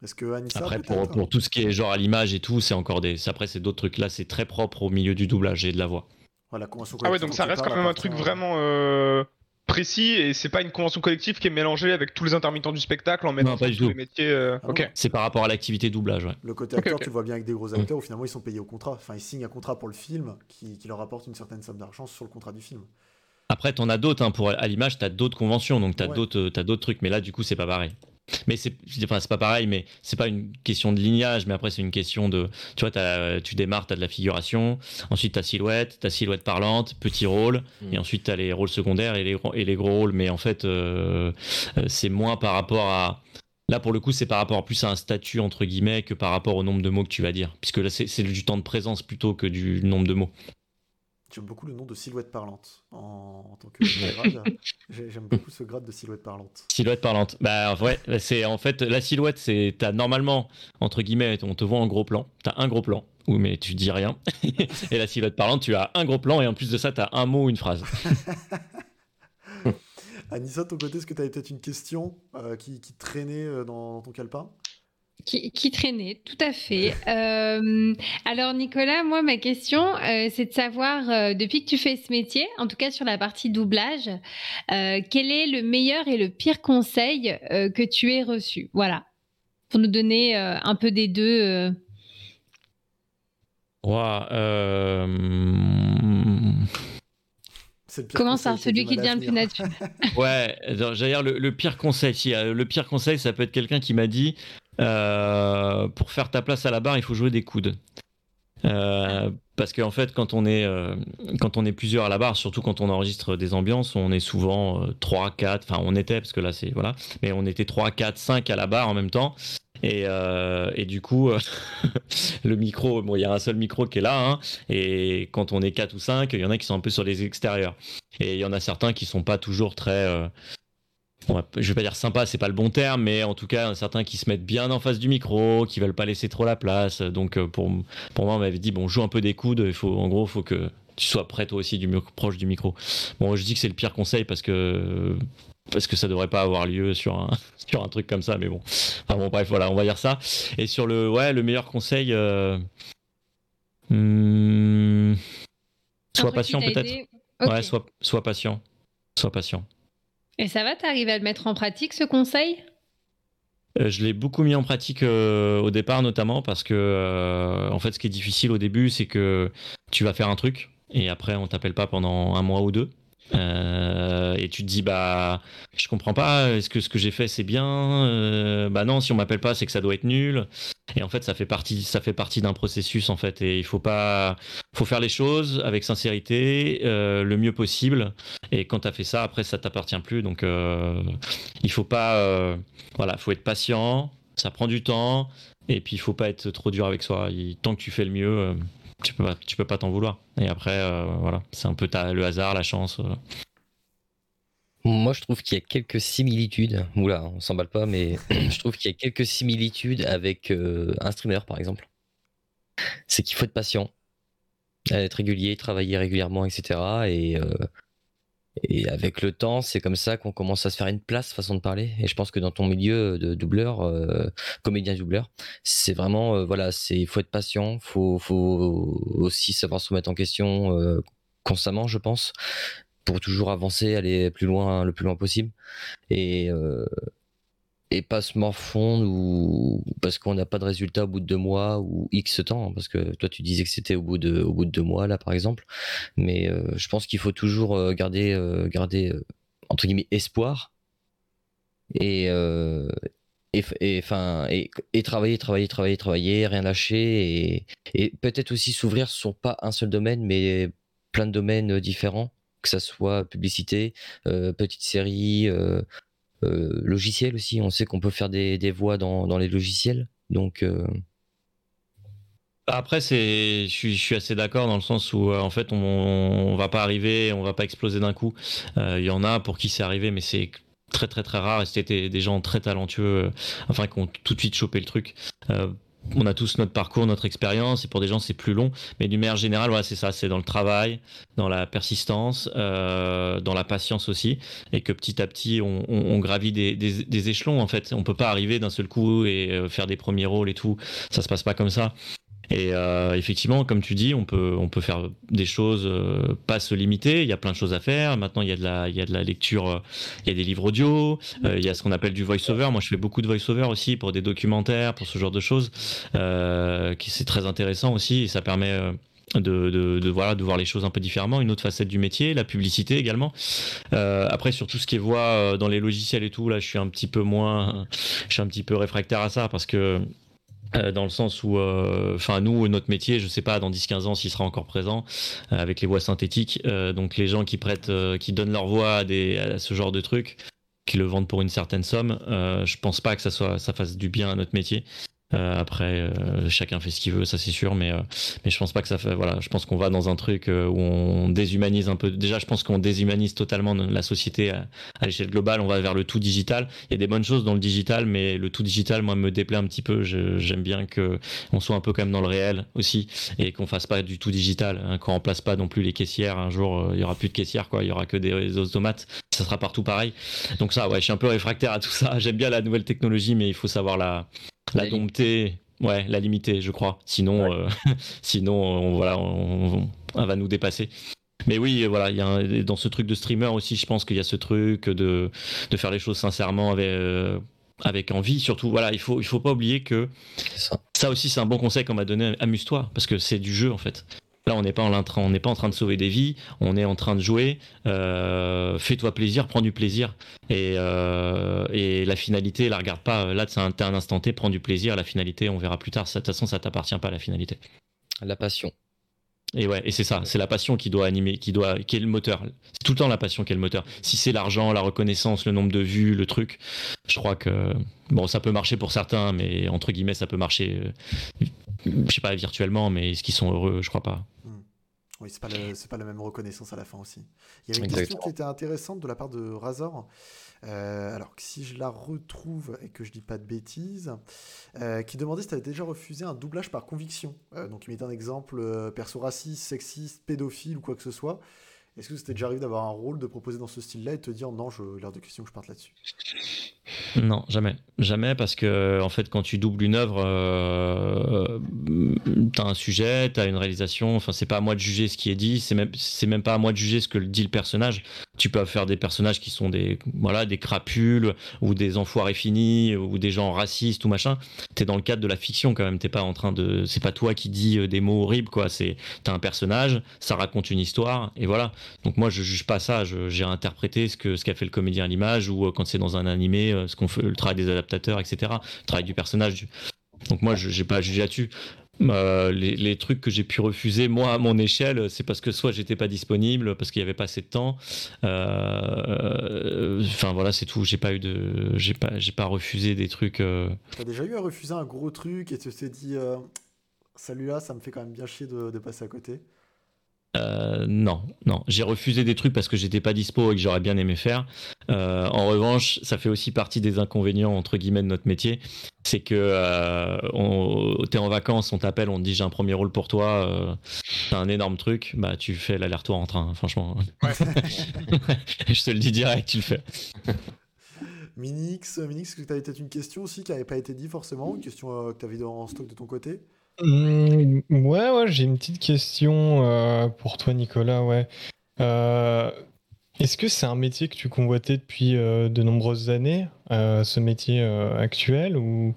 Est-ce que Anissa, Après, pour, peut-être pour tout ce qui est genre à l'image et tout, c'est encore des. Après, c'est d'autres trucs. Là, c'est très propre au milieu du doublage et de la voix. Voilà, convention Ah ouais, collective donc ça reste quand même un truc à- vraiment euh, précis et c'est pas une convention collective qui est mélangée avec tous les intermittents du spectacle en mettant Non, pas du tous tout. les métiers. euh, Ah C'est par rapport à l'activité doublage, ouais. Le côté acteur, tu le vois bien avec des gros acteurs où finalement ils sont payés au contrat. Enfin, ils signent un contrat pour le film qui, qui leur apporte une certaine somme d'argent sur le contrat du film. Après, t'en as d'autres. Hein, pour à l'image, t'as d'autres conventions, donc t'as Ouais. d'autres, t'as d'autres trucs. Mais là, du coup, c'est pas pareil. Mais c'est enfin, pas pareil, mais c'est pas une question de lignage, mais après c'est une question de, tu vois, tu démarres, t'as de la figuration, ensuite t'as silhouette, t'as silhouette parlante, petit rôle, Mm. et ensuite t'as les rôles secondaires et les, gros- et les gros rôles, mais en fait euh, euh, c'est moins par rapport à, là pour le coup c'est par rapport plus à un statut entre guillemets que par rapport au nombre de mots que tu vas dire, puisque là c'est du temps de présence plutôt que du nombre de mots. J'aime beaucoup le nom de silhouette parlante en, en tant que <laughs> grade. J'ai- J'aime beaucoup ce grade de silhouette parlante. Silhouette parlante. Bah ouais, c'est en fait la silhouette, c'est t'as normalement entre guillemets, on te voit en gros plan. T'as un gros plan, ou mais tu dis rien. <laughs> et la silhouette parlante, tu as un gros plan et en plus de ça, t'as un mot ou une phrase. <laughs> Anissa, de ton côté, est-ce que tu avais peut-être une question euh, qui, qui traînait euh, dans, dans ton calepin? Qui, qui traînait, tout à fait. <laughs> Euh, alors Nicolas, moi ma question, euh, c'est de savoir euh, depuis que tu fais ce métier, en tout cas sur la partie doublage, euh, quel est le meilleur et le pire conseil euh, que tu aies reçu? Voilà, pour nous donner euh, un peu des deux. euh. Euh, pire Comment ça, celui qui devient le plus naturel <laughs> Ouais, j'allais dire le, le pire conseil. Si, le pire conseil, ça peut être quelqu'un qui m'a dit euh, pour faire ta place à la barre, il faut jouer des coudes. Euh, parce qu'en fait, quand on, est, euh, quand on est plusieurs à la barre, surtout quand on enregistre des ambiances, on est souvent euh, 3, 4, enfin on était, parce que là c'est. Voilà, mais on était 3, 4, 5 à la barre en même temps. Et, et du coup, <laughs> le micro, bon, il y a un seul micro qui est là, hein, et quand on est 4 ou 5, il y en a qui sont un peu sur les extérieurs. Et il y en a certains qui sont pas toujours très. On va- je vais pas dire sympa, c'est pas le bon terme, mais en tout cas, certains qui se mettent bien en face du micro, qui veulent pas laisser trop la place. Donc euh, pour, pour moi, on m'avait dit bon, joue un peu des coudes. Il faut, en gros, il faut que tu sois prêt toi aussi du proche du micro. Bon, je dis que c'est le pire conseil parce que parce que ça devrait pas avoir lieu sur un <laughs> sur un truc comme ça, mais bon. Enfin bon, bref, voilà, on va dire ça. Et sur le ouais, le meilleur conseil. euh, hmm, sois patient peut-être. Ouais, sois, sois patient. Sois patient. Et ça va, t'arrives à le mettre en pratique ce conseil? Euh, Je l'ai beaucoup mis en pratique euh, au départ, notamment parce que, euh, en fait, ce qui est difficile au début, c'est que tu vas faire un truc et après, on t'appelle pas pendant un mois ou deux. Euh, et tu te dis, bah, je comprends pas, est-ce que ce que j'ai fait c'est bien? Euh, Bah non, si on m'appelle pas, c'est que ça doit être nul. Et en fait, ça fait partie, ça fait partie d'un processus en fait. Et il faut pas, faut faire les choses avec sincérité, euh, le mieux possible. Et quand tu as fait ça, après, ça t'appartient plus. Donc, il faut pas. voilà, faut être patient, ça prend du temps, et puis il faut pas être trop dur avec soi. Il- tant que tu fais le mieux, tu peux pas, tu peux pas t'en vouloir. Et après, euh, voilà, c'est un peu le hasard, la chance. euh. Moi, je trouve qu'il y a quelques similitudes. Oula, on s'emballe pas, mais <clears throat> je trouve qu'il y a quelques similitudes avec euh, un streamer, par exemple. C'est qu'il faut être patient, être régulier, travailler régulièrement, etc. Et, et avec le temps, c'est comme ça qu'on commence à se faire une place, façon de parler. Et je pense que dans ton milieu de doubleur, euh, comédien doubleur, c'est vraiment, euh, voilà, c'est il faut être patient, faut, faut aussi savoir se remettre en question euh, constamment, je pense pour toujours avancer, aller plus loin, le plus loin possible, et et pas se morfondre ou parce qu'on n'a pas de résultat au bout de deux mois ou X temps, hein, parce que toi tu disais que c'était au bout de au bout de deux mois là par exemple, mais euh, je pense qu'il faut toujours euh, garder euh, garder entre guillemets espoir et euh, et et travailler travailler travailler travailler rien lâcher et, peut-être aussi s'ouvrir sur pas un seul domaine mais plein de domaines différents que ça soit publicité, euh, petite série, euh, logiciel aussi. On sait qu'on peut faire des, des voix dans, dans les logiciels. Donc, euh, Après, c'est, je suis, je suis assez d'accord dans le sens où, euh, en fait, on, on va pas arriver, on va pas exploser d'un coup. Euh, Il y en a pour qui c'est arrivé, mais c'est très très très rare. Et c'était des gens très talentueux, enfin, qui ont tout de suite chopé le truc. On a tous notre parcours, notre expérience, et pour des gens c'est plus long. Mais d'une manière générale, voilà, c'est ça, c'est dans le travail, dans la persistance, euh, dans la patience aussi, et que petit à petit on, on, on gravit des, des, des, échelons. En fait, on peut pas arriver d'un seul coup et euh, faire des premiers rôles et tout. Ça se passe pas comme ça. Et euh, effectivement, comme tu dis, on peut, on peut faire des choses, euh, pas se limiter. Il y a plein de choses à faire. Maintenant, il y a de la, il y a de la lecture, euh, il y a des livres audio, euh, il y a ce qu'on appelle du voice-over. Moi, je fais beaucoup de voice-over aussi pour des documentaires, pour ce genre de choses, euh, qui c'est très intéressant aussi. Et ça permet, euh, de, de, de, voilà, de voir les choses un peu différemment, une autre facette du métier, la publicité également. Euh, après, sur tout ce qui est voix dans les logiciels et tout, là, je suis un petit peu moins, je suis un petit peu réfractaire à ça parce que euh, dans le sens où, euh, enfin, nous, notre métier, je sais pas, dans 10-15 ans, s'il sera encore présent euh, avec les voix synthétiques. Donc, les gens qui prêtent, qui donnent leur voix à, à ce genre de trucs, qui le vendent pour une certaine somme, je pense pas que ça soit, ça fasse du bien à notre métier. Euh, après, euh, chacun fait ce qu'il veut, ça c'est sûr, mais, euh, mais je pense pas que ça fait. Voilà, je pense qu'on va dans un truc euh, où on déshumanise un peu. Déjà, je pense qu'on déshumanise totalement la société à, l'échelle globale. On va vers le tout digital. Il y a des bonnes choses dans le digital, mais le tout digital, moi, me déplaît un petit peu. J'aime bien que on soit un peu quand même dans le réel aussi et qu'on fasse pas du tout digital. Hein, qu'on remplace pas non plus les caissières. Un jour, euh, il y aura plus de caissières, quoi. Il y aura que des automates. Ça sera partout pareil. Donc ça, ouais, je suis un peu réfractaire à tout ça. J'aime bien la nouvelle technologie, mais il faut savoir la la dompter, ouais, la limiter, je crois. Sinon, euh, <laughs> sinon, on, voilà, on, va nous dépasser. Mais oui, voilà, il y a un- dans ce truc de streamer aussi, je pense qu'il y a ce truc de, de faire les choses sincèrement avec, euh, avec envie. Surtout, voilà, il faut, il faut pas oublier que ça. ça aussi, c'est un bon conseil qu'on m'a donné. Amuse-toi, parce que c'est du jeu en fait. Là, on n'est pas en train, on pas en train de sauver des vies. On est en train de jouer. Euh, Fais-toi plaisir, prends du plaisir. Et, euh, et la finalité, la regarde pas. Là, c'est un, un instant T, prends du plaisir. La finalité, on verra plus tard. De toute façon, ça t'appartient pas la finalité. La passion. Et ouais, et c'est ça, c'est la passion qui doit animer, qui doit, qui est le moteur. C'est tout le temps la passion qui est le moteur. Si c'est l'argent, la reconnaissance, le nombre de vues, le truc, je crois que bon, ça peut marcher pour certains, mais entre guillemets, ça peut marcher, euh, je sais pas virtuellement, mais est-ce qu'ils sont heureux? Je crois pas. Oui, c'est pas, le- pas la même reconnaissance à la fin aussi. Il y avait une Exactement. question qui était intéressante de la part de Razor. Euh, alors si je la retrouve et que je dis pas de bêtises, euh, qui demandait si tu avais déjà refusé un doublage par conviction. Euh, donc il mettait un exemple perso raciste, sexiste, pédophile ou quoi que ce soit. Est-ce que c'était déjà arrivé d'avoir un rôle de proposer dans ce style-là et de te dire non, je, l'heure de question que je parte là-dessus? Non, jamais, jamais, parce que en fait, quand tu doubles une œuvre, euh, t'as un sujet, t'as une réalisation. Enfin, c'est pas à moi de juger ce qui est dit, c'est même, c'est même pas à moi de juger ce que dit le personnage. Tu peux faire des personnages qui sont des, voilà, des crapules ou des enfoirés finis ou des gens racistes ou machin. T'es dans le cadre de la fiction quand même. T'es pas en train de, c'est pas toi qui dis euh, des mots horribles quoi. C'est, un personnage, ça raconte une histoire et voilà. Donc moi, je juge pas ça. J'ai interprété ce que ce qu'a fait le comédien à l'image ou euh, quand c'est dans un animé, euh, ce qu'on fait, le travail des adaptateurs, etc. Le travail du personnage. Donc moi, je j'ai pas à juger là-dessus. Euh, les, trucs que j'ai pu refuser, moi à mon échelle, c'est parce que soit j'étais pas disponible, parce qu'il y avait pas assez de temps. Euh, Enfin voilà, c'est tout. J'ai pas eu de, j'ai pas, refusé des trucs. euh, T'as déjà eu à refuser un gros truc et tu t'es dit euh, celui-là, ça me fait quand même bien chier de passer à côté Euh, non, non. J'ai refusé des trucs parce que j'étais pas dispo et que j'aurais bien aimé faire. Euh, en revanche, ça fait aussi partie des inconvénients entre guillemets de notre métier, c'est que euh, on- t'es en vacances, on t'appelle, on te dit j'ai un premier rôle pour toi, euh, t'as un énorme truc, bah tu fais l'aller-retour en train, hein, franchement. <laughs> Je te le dis direct, tu le fais. Minix, Minix, est-ce que tu avais peut-être une question aussi qui n'avait pas été dit forcément, une question euh, que tu avais en stock de ton côté? Hmm, ouais, ouais, j'ai une petite question euh, pour toi, Nicolas. Ouais. Euh, est-ce que c'est un métier que tu convoitais depuis euh, de nombreuses années, ce métier actuel, ou,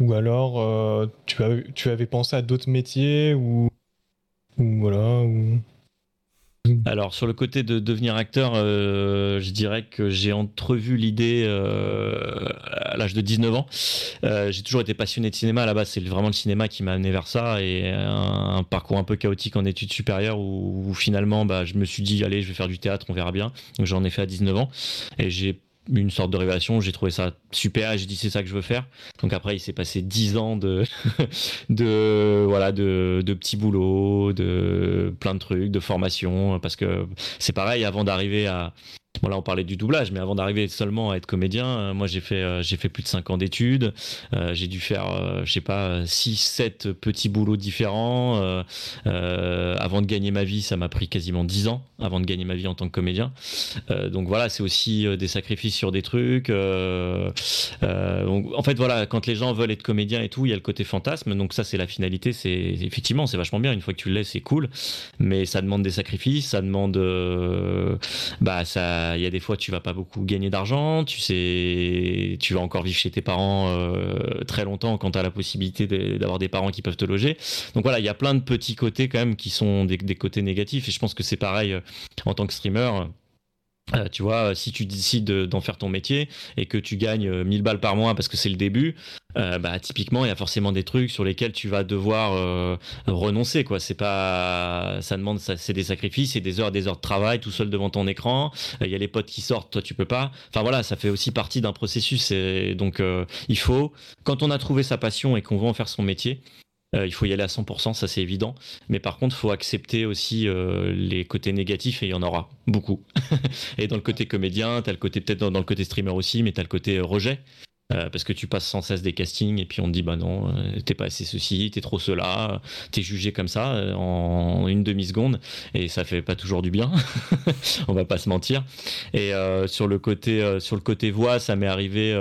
ou alors tu, avais, tu avais pensé à d'autres métiers, ou, ou voilà. Alors sur le côté de devenir acteur, euh, je dirais que j'ai entrevu l'idée euh, à l'âge de 19 ans. Euh, j'ai toujours été passionné de cinéma. Base, c'est vraiment le cinéma qui m'a amené vers ça et un, parcours un peu chaotique en études supérieures où, finalement, bah, je me suis dit allez, je vais faire du théâtre, on verra bien. Donc j'en ai fait à 19 ans et j'ai une sorte de révélation. J'ai trouvé ça super. J'ai dit c'est ça que je veux faire. Donc après, il s'est passé 10 ans de <laughs> de voilà de, de petits boulots, de plein de trucs, de formation parce que c'est pareil avant d'arriver à Bon là on parlait du doublage, mais avant d'arriver seulement à être comédien, euh, moi j'ai fait euh, j'ai fait plus de 5 ans d'études, euh, j'ai dû faire je sais pas 6 7 petits boulots différents. Avant de gagner ma vie, ça m'a pris quasiment 10 ans avant de gagner ma vie en tant que comédien. Donc voilà, c'est aussi des sacrifices sur des trucs donc, en fait voilà, quand les gens veulent être comédiens et tout, il y a le côté fantasme, donc ça c'est la finalité, c'est effectivement c'est vachement bien, une fois que tu le laisses c'est cool, mais ça demande des sacrifices, ça demande bah ça il y a des fois tu vas pas beaucoup gagner d'argent, tu sais, tu vas encore vivre chez tes parents euh, très longtemps quand tu as la possibilité d'avoir des parents qui peuvent te loger. Donc voilà, il y a plein de petits côtés quand même qui sont des, des côtés négatifs et je pense que c'est pareil euh, en tant que streamer. Euh, tu vois, si tu décides de- d'en faire ton métier et que tu gagnes euh, 1000 balles par mois parce que c'est le début, euh, bah typiquement il y a forcément des trucs sur lesquels tu vas devoir euh, renoncer quoi. C'est pas, ça demande, c'est des sacrifices, c'est des heures, et des heures de travail tout seul devant ton écran. Euh, Il y a les potes qui sortent, toi tu peux pas. Enfin voilà, ça fait aussi partie d'un processus. Et donc euh, il faut, quand on a trouvé sa passion et qu'on veut en faire son métier. Euh, il faut y aller à 100%, ça c'est évident. Mais par contre, il faut accepter aussi euh, les côtés négatifs et il y en aura beaucoup. <laughs> et dans le côté comédien, tu as le côté peut-être dans, dans le côté streamer aussi, mais tu as le côté euh, rejet. Euh, parce que tu passes sans cesse des castings et puis on te dit bah non, euh, t'es pas assez ceci, t'es trop cela, t'es jugé comme ça euh, en une demi seconde et ça fait pas toujours du bien. <laughs> on va pas se mentir. Et euh, sur le côté euh, sur le côté voix, ça m'est arrivé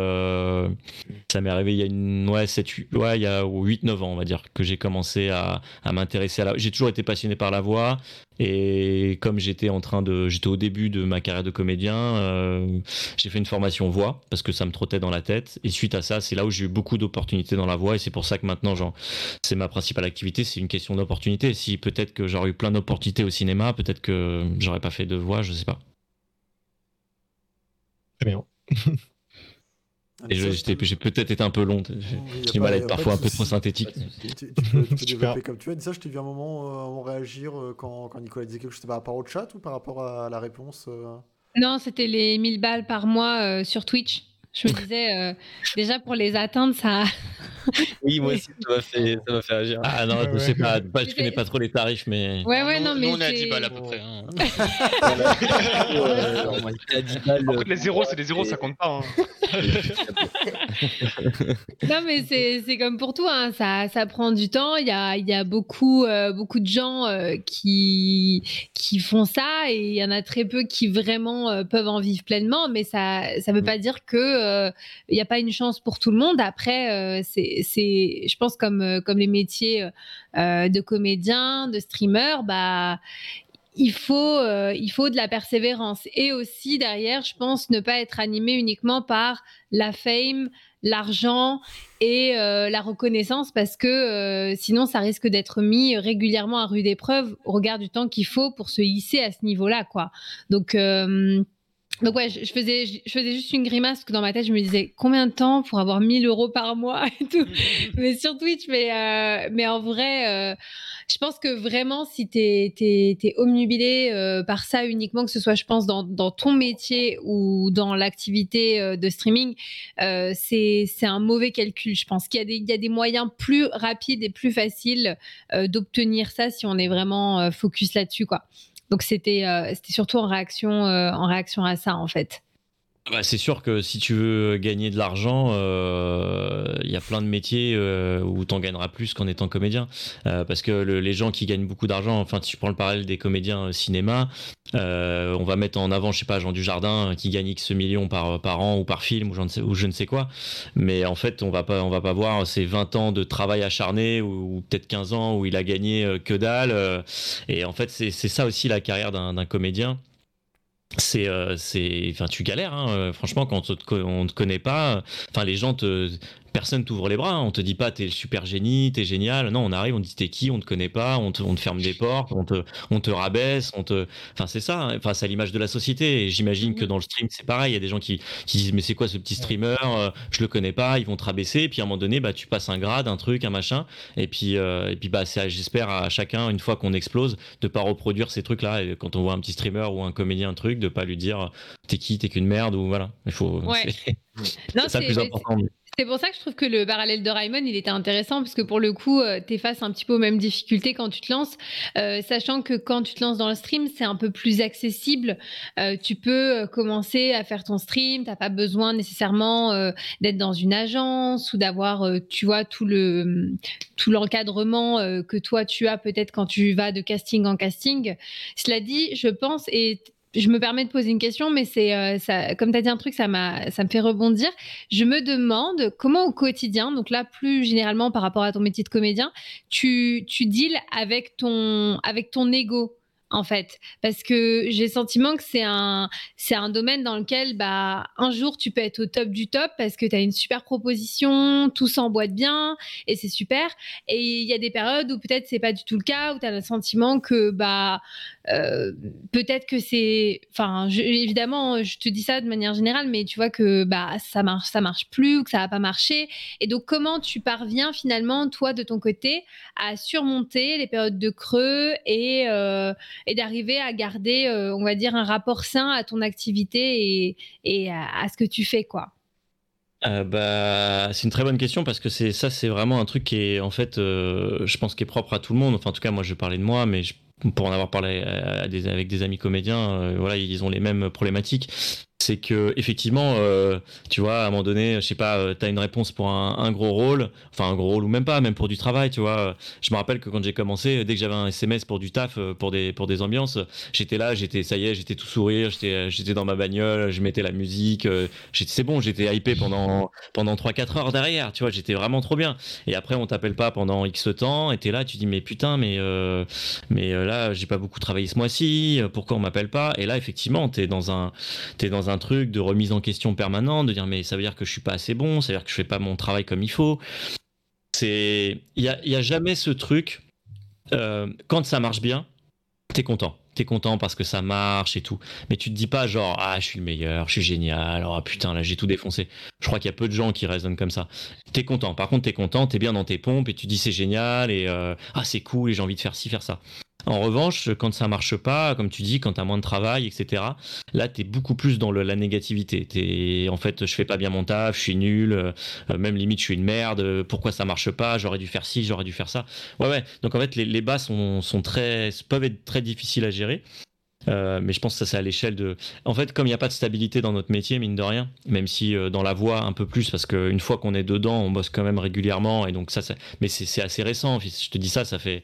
ça m'est arrivé il y a une ouais 7 8, ouais il y a 8 9 ans on va dire que j'ai commencé à, à m'intéresser à la j'ai toujours été passionné par la voix et comme j'étais en train de j'étais au début de ma carrière de comédien euh, j'ai fait une formation voix parce que ça me trottait dans la tête. Et suite à ça c'est là où j'ai eu beaucoup d'opportunités dans la voix. Et c'est pour ça que maintenant c'est ma principale activité c'est une question d'opportunité. Si peut-être que j'aurais eu plein d'opportunités au cinéma peut-être que j'aurais pas fait de voix je sais pas. Très bien. <laughs> et je- j'étais- j'ai peut-être été un peu long j'ai du mal à être parfois un peu trop synthétique Tu, tu peux, développer comme tu veux. Ça, je t'ai vu un moment, euh, un moment réagir euh, quand, quand Nicolas disait quelque chose. C'était par rapport au chat ou par rapport à la réponse euh Non, c'était les 1000 balles par mois euh, sur Twitch. Je me disais, euh, déjà pour les atteindre, ça. <laughs> Oui, moi aussi, ça m'a fait, ça m'a fait agir. ah non Ouais, je sais pas, pas je connais pas trop les tarifs mais Ouais, ouais, nous, non, nous, mais. on est à 10 c'est- balles à peu près. hein. <laughs> On m'a dit à 10 balles, Par contre, les zéros, c'est des zéros, ça compte pas. hein. <laughs> Non, mais c'est c'est comme pour tout, hein. ça, ça prend du temps. Il y a, il y a beaucoup, euh, beaucoup de gens euh, qui, qui font ça et il y en a très peu qui vraiment euh, peuvent en vivre pleinement. Mais ça ne veut pas dire que euh, il n'y a pas une chance pour tout le monde. Après, euh, c'est, je pense comme, euh, les métiers euh, de comédien, de streamer, bah il faut, euh, de la persévérance. Et aussi, derrière, je pense ne pas être animé uniquement par la fame, l'argent et euh, la reconnaissance parce que euh, sinon ça risque d'être mis régulièrement à rude épreuve au regard du temps qu'il faut pour se hisser à ce niveau-là. Donc euh, donc ouais, je, je faisais je, je faisais juste une grimace parce que dans ma tête je me disais combien de temps pour avoir 1000 euros par mois <laughs> et tout, <laughs> mais sur Twitch mais euh, mais en vrai euh, je pense que vraiment, si tu es, es, omnubilé euh, par ça uniquement, que ce soit, je pense, dans, dans ton métier ou dans l'activité euh, de streaming, c'est un mauvais calcul. Je pense qu'il y, a des- il y a des moyens plus rapides et plus faciles d'obtenir ça si on est vraiment focus là-dessus. quoi. Donc, c'était euh, c'était surtout en réaction, euh, en réaction à ça, en fait. Bah, c'est sûr que si tu veux gagner de l'argent, euh, il y a plein de métiers euh, où tu en gagneras plus qu'en étant comédien. Euh, parce que le- les gens qui gagnent beaucoup d'argent, enfin, si tu prends le parallèle des comédiens euh, cinéma, euh, on va mettre en avant, je sais pas, Jean Dujardin euh, qui gagne X millions par, par an ou par film ou je, ne sais, ou je ne sais quoi. Mais en fait, on va pas, on va pas voir ces 20 ans de travail acharné ou, ou peut-être 15 ans où il a gagné euh, que dalle. euh, et en fait, c'est ça aussi la carrière d'un comédien c'est euh, c'est enfin tu galères hein, euh, franchement quand on te, te connaît pas euh, enfin les gens te personne t'ouvre les bras hein. on te dit pas t'es le super génie t'es génial. Non on arrive on te dit t'es qui? On te connaît pas on te, on te ferme des portes on te on te rabaisse on te enfin c'est ça hein. enfin c'est à l'image de la société. Et j'imagine que dans le stream c'est pareil. Il y a des gens qui, qui disent mais c'est quoi ce petit streamer? Euh, je le connais pas ils vont te rabaisser. Et puis à un moment donné bah tu passes un grade un truc un machin. Et puis euh, et puis bah c'est j'espère à chacun une fois qu'on explose de pas reproduire ces trucs là et quand on voit un petit streamer ou un comédien un truc de pas lui dire t'es qui? T'es qu'une merde ou voilà. Il faut Ouais. C'est Non, mais pour ça que je trouve que le parallèle de Raymond, il était intéressant, parce que pour le coup, tu es face un petit peu aux mêmes difficultés quand tu te lances, euh, sachant que quand tu te lances dans le stream, c'est un peu plus accessible. Euh, tu peux euh, commencer à faire ton stream, t'as pas besoin nécessairement euh, d'être dans une agence ou d'avoir, euh, tu vois, tout le tout l'encadrement euh, que toi tu as peut-être quand tu vas de casting en casting. Cela dit, je pense et je me permets de poser une question, mais c'est euh, comme tu as dit un truc, ça m'a, ça me fait rebondir. Je me demande comment au quotidien, donc là plus généralement par rapport à ton métier de comédien, tu, tu deals avec ton, avec ton ego en fait, parce que j'ai le sentiment que c'est un, c'est un domaine dans lequel, bah, un jour, tu peux être au top du top parce que tu as une super proposition, tout s'emboîte bien et c'est super. Et il y a des périodes où peut-être c'est pas du tout le cas, où tu as le sentiment que, bah, euh, peut-être que c'est, enfin, évidemment, je te dis ça de manière générale, mais tu vois que bah ça marche, ça marche plus ou que ça va pas marcher. Et donc, comment tu parviens finalement, toi, de ton côté, à surmonter les périodes de creux et euh, et d'arriver à garder, euh, on va dire, un rapport sain à ton activité et, à, ce que tu fais, quoi. bah, c'est une très bonne question parce que c'est ça, c'est vraiment un truc qui est en fait, je pense, qui est propre à tout le monde. Enfin, en tout cas, moi, je parlais de moi, mais pour en avoir parlé avec des amis comédiens, euh, voilà, ils ont les mêmes problématiques c'est que effectivement, euh, tu vois, à un moment donné, je sais pas, euh, tu as une réponse pour un, gros rôle, enfin un gros rôle ou même pas, même pour du travail, tu vois. Je me rappelle que quand j'ai commencé, dès que j'avais un SMS pour du taf, euh, pour des pour des ambiances, j'étais là, j'étais ça y est, j'étais tout sourire, j'étais j'étais dans ma bagnole, je mettais la musique, c'est bon, j'étais hypé pendant pendant 3 4 heures derrière, tu vois, j'étais vraiment trop bien. Et après on t'appelle pas pendant X temps et t'es là, tu dis mais putain, mais mais là, j'ai pas beaucoup travaillé ce mois-ci, pourquoi on m'appelle pas? Et là effectivement, tu es dans un t'es dans un un truc de remise en question permanente, de dire mais ça veut dire que je suis pas assez bon, ça veut dire que je fais pas mon travail comme il faut. C'est, il y a, y a, jamais ce truc. Euh, quand ça marche bien, t'es content. T'es content parce que ça marche et tout. Mais tu te dis pas genre ah je suis le meilleur, je suis génial, oh putain là j'ai tout défoncé. Je crois qu'il y a peu de gens qui raisonnent comme ça. T'es content. Par contre t'es content, t'es bien dans tes pompes et tu dis c'est génial et euh, ah c'est cool et j'ai envie de faire ci faire ça. En revanche, quand ça marche pas, comme tu dis, quand tu as moins de travail, etc., là, tu es beaucoup plus dans la négativité. Es, en fait, je fais pas bien mon taf, je suis nul, euh, même limite, je suis une merde, pourquoi ça marche pas, j'aurais dû faire ci, j'aurais dû faire ça. Ouais, ouais. Donc, en fait, les, bas sont, très, peuvent être très difficiles à gérer. Euh, mais je pense que ça c'est à l'échelle de. En fait, comme il n'y a pas de stabilité dans notre métier, mine de rien, même si euh, dans la voix un peu plus, parce qu'une fois qu'on est dedans, on bosse quand même régulièrement, et donc ça, mais c'est assez récent. Je te dis ça, ça fait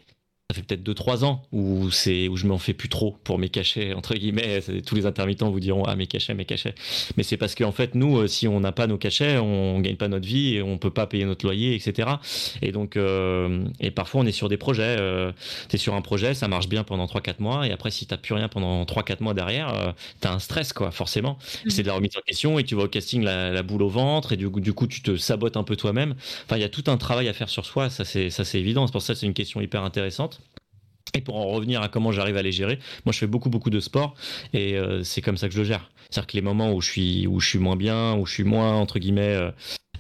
ça fait peut-être 2-3 ans où c'est où je m'en fais plus trop pour mes cachets entre guillemets. Tous les intermittents vous diront ah mes cachets mes cachets. Mais c'est parce qu'en fait nous euh, si on n'a pas nos cachets on gagne pas notre vie et on peut pas payer notre loyer etc et donc euh, et parfois on est sur des projets euh, tu es sur un projet ça marche bien pendant 3-4 mois et après si t'as plus rien pendant 3-4 mois derrière euh, tu as un stress quoi forcément. Mmh. c'est de la remise en question et tu vas au casting la, boule au ventre et du, du coup tu te sabotes un peu toi-même. Enfin il y a tout un travail à faire sur soi ça c'est ça c'est évident. C'est pour ça que c'est une question hyper intéressante et pour en revenir à comment j'arrive à les gérer, moi je fais beaucoup beaucoup de sport et euh, c'est comme ça que je le gère. C'est-à-dire que les moments où je suis où je suis moins bien, où je suis moins entre guillemets euh,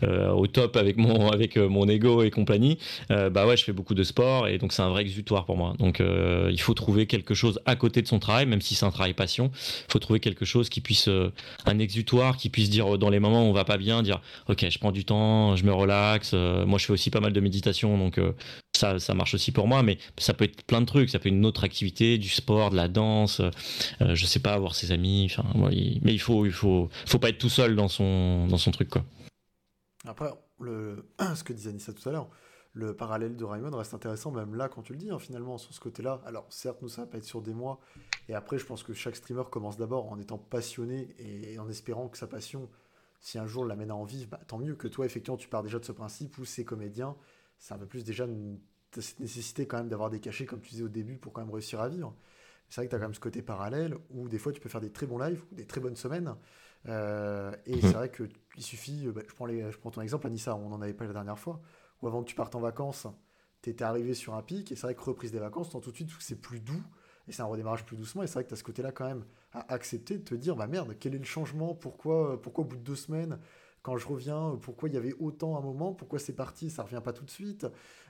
au top avec mon <laughs> avec euh, mon ego et compagnie, euh, bah ouais, je fais beaucoup de sport et donc c'est un vrai exutoire pour moi. Donc il faut trouver quelque chose à côté de son travail, même si c'est un travail passion. Il faut trouver quelque chose qui puisse un exutoire, qui puisse dire dans les moments où on va pas bien, dire ok, je prends du temps, je me relaxe. moi, je fais aussi pas mal de méditation, donc ça, ça marche aussi pour moi, mais ça peut être plein de trucs. Ça peut être une autre activité, du sport, de la danse, je sais pas, voir ses amis. Enfin, mais il faut, il faut, faut pas être tout seul dans son, dans son truc, quoi. Après, le, <clears throat> ce que disait Anissa tout à l'heure, le parallèle de Raymond reste intéressant, même là, quand tu le dis, hein, finalement, sur ce côté-là. Alors, certes, nous, ça va pas être sur des mois. Et après, je pense que chaque streamer commence d'abord en étant passionné et en espérant que sa passion, si un jour l'amène à en vivre, bah, tant mieux que toi, effectivement, tu pars déjà de ce principe où c'est comédien. C'est un peu plus déjà cette nécessité quand même d'avoir des cachets, comme tu disais au début, pour quand même réussir à vivre. C'est vrai que tu as quand même ce côté parallèle où des fois, tu peux faire des très bons lives ou des très bonnes semaines. Euh, et mhm. c'est vrai qu'il suffit, euh, bah, je, prends les, je prends ton exemple, Anissa, on en avait pas la dernière fois, où avant que tu partes en vacances, tu étais arrivé sur un pic, et c'est vrai que reprise des vacances, tout de suite, c'est plus doux, et c'est un redémarrage plus doucement, et c'est vrai que tu as ce côté-là quand même à accepter de te dire, bah merde, quel est le changement, pourquoi, pourquoi au bout de deux semaines, quand je reviens, pourquoi il y avait autant à un moment, pourquoi c'est parti, ça revient pas tout de suite,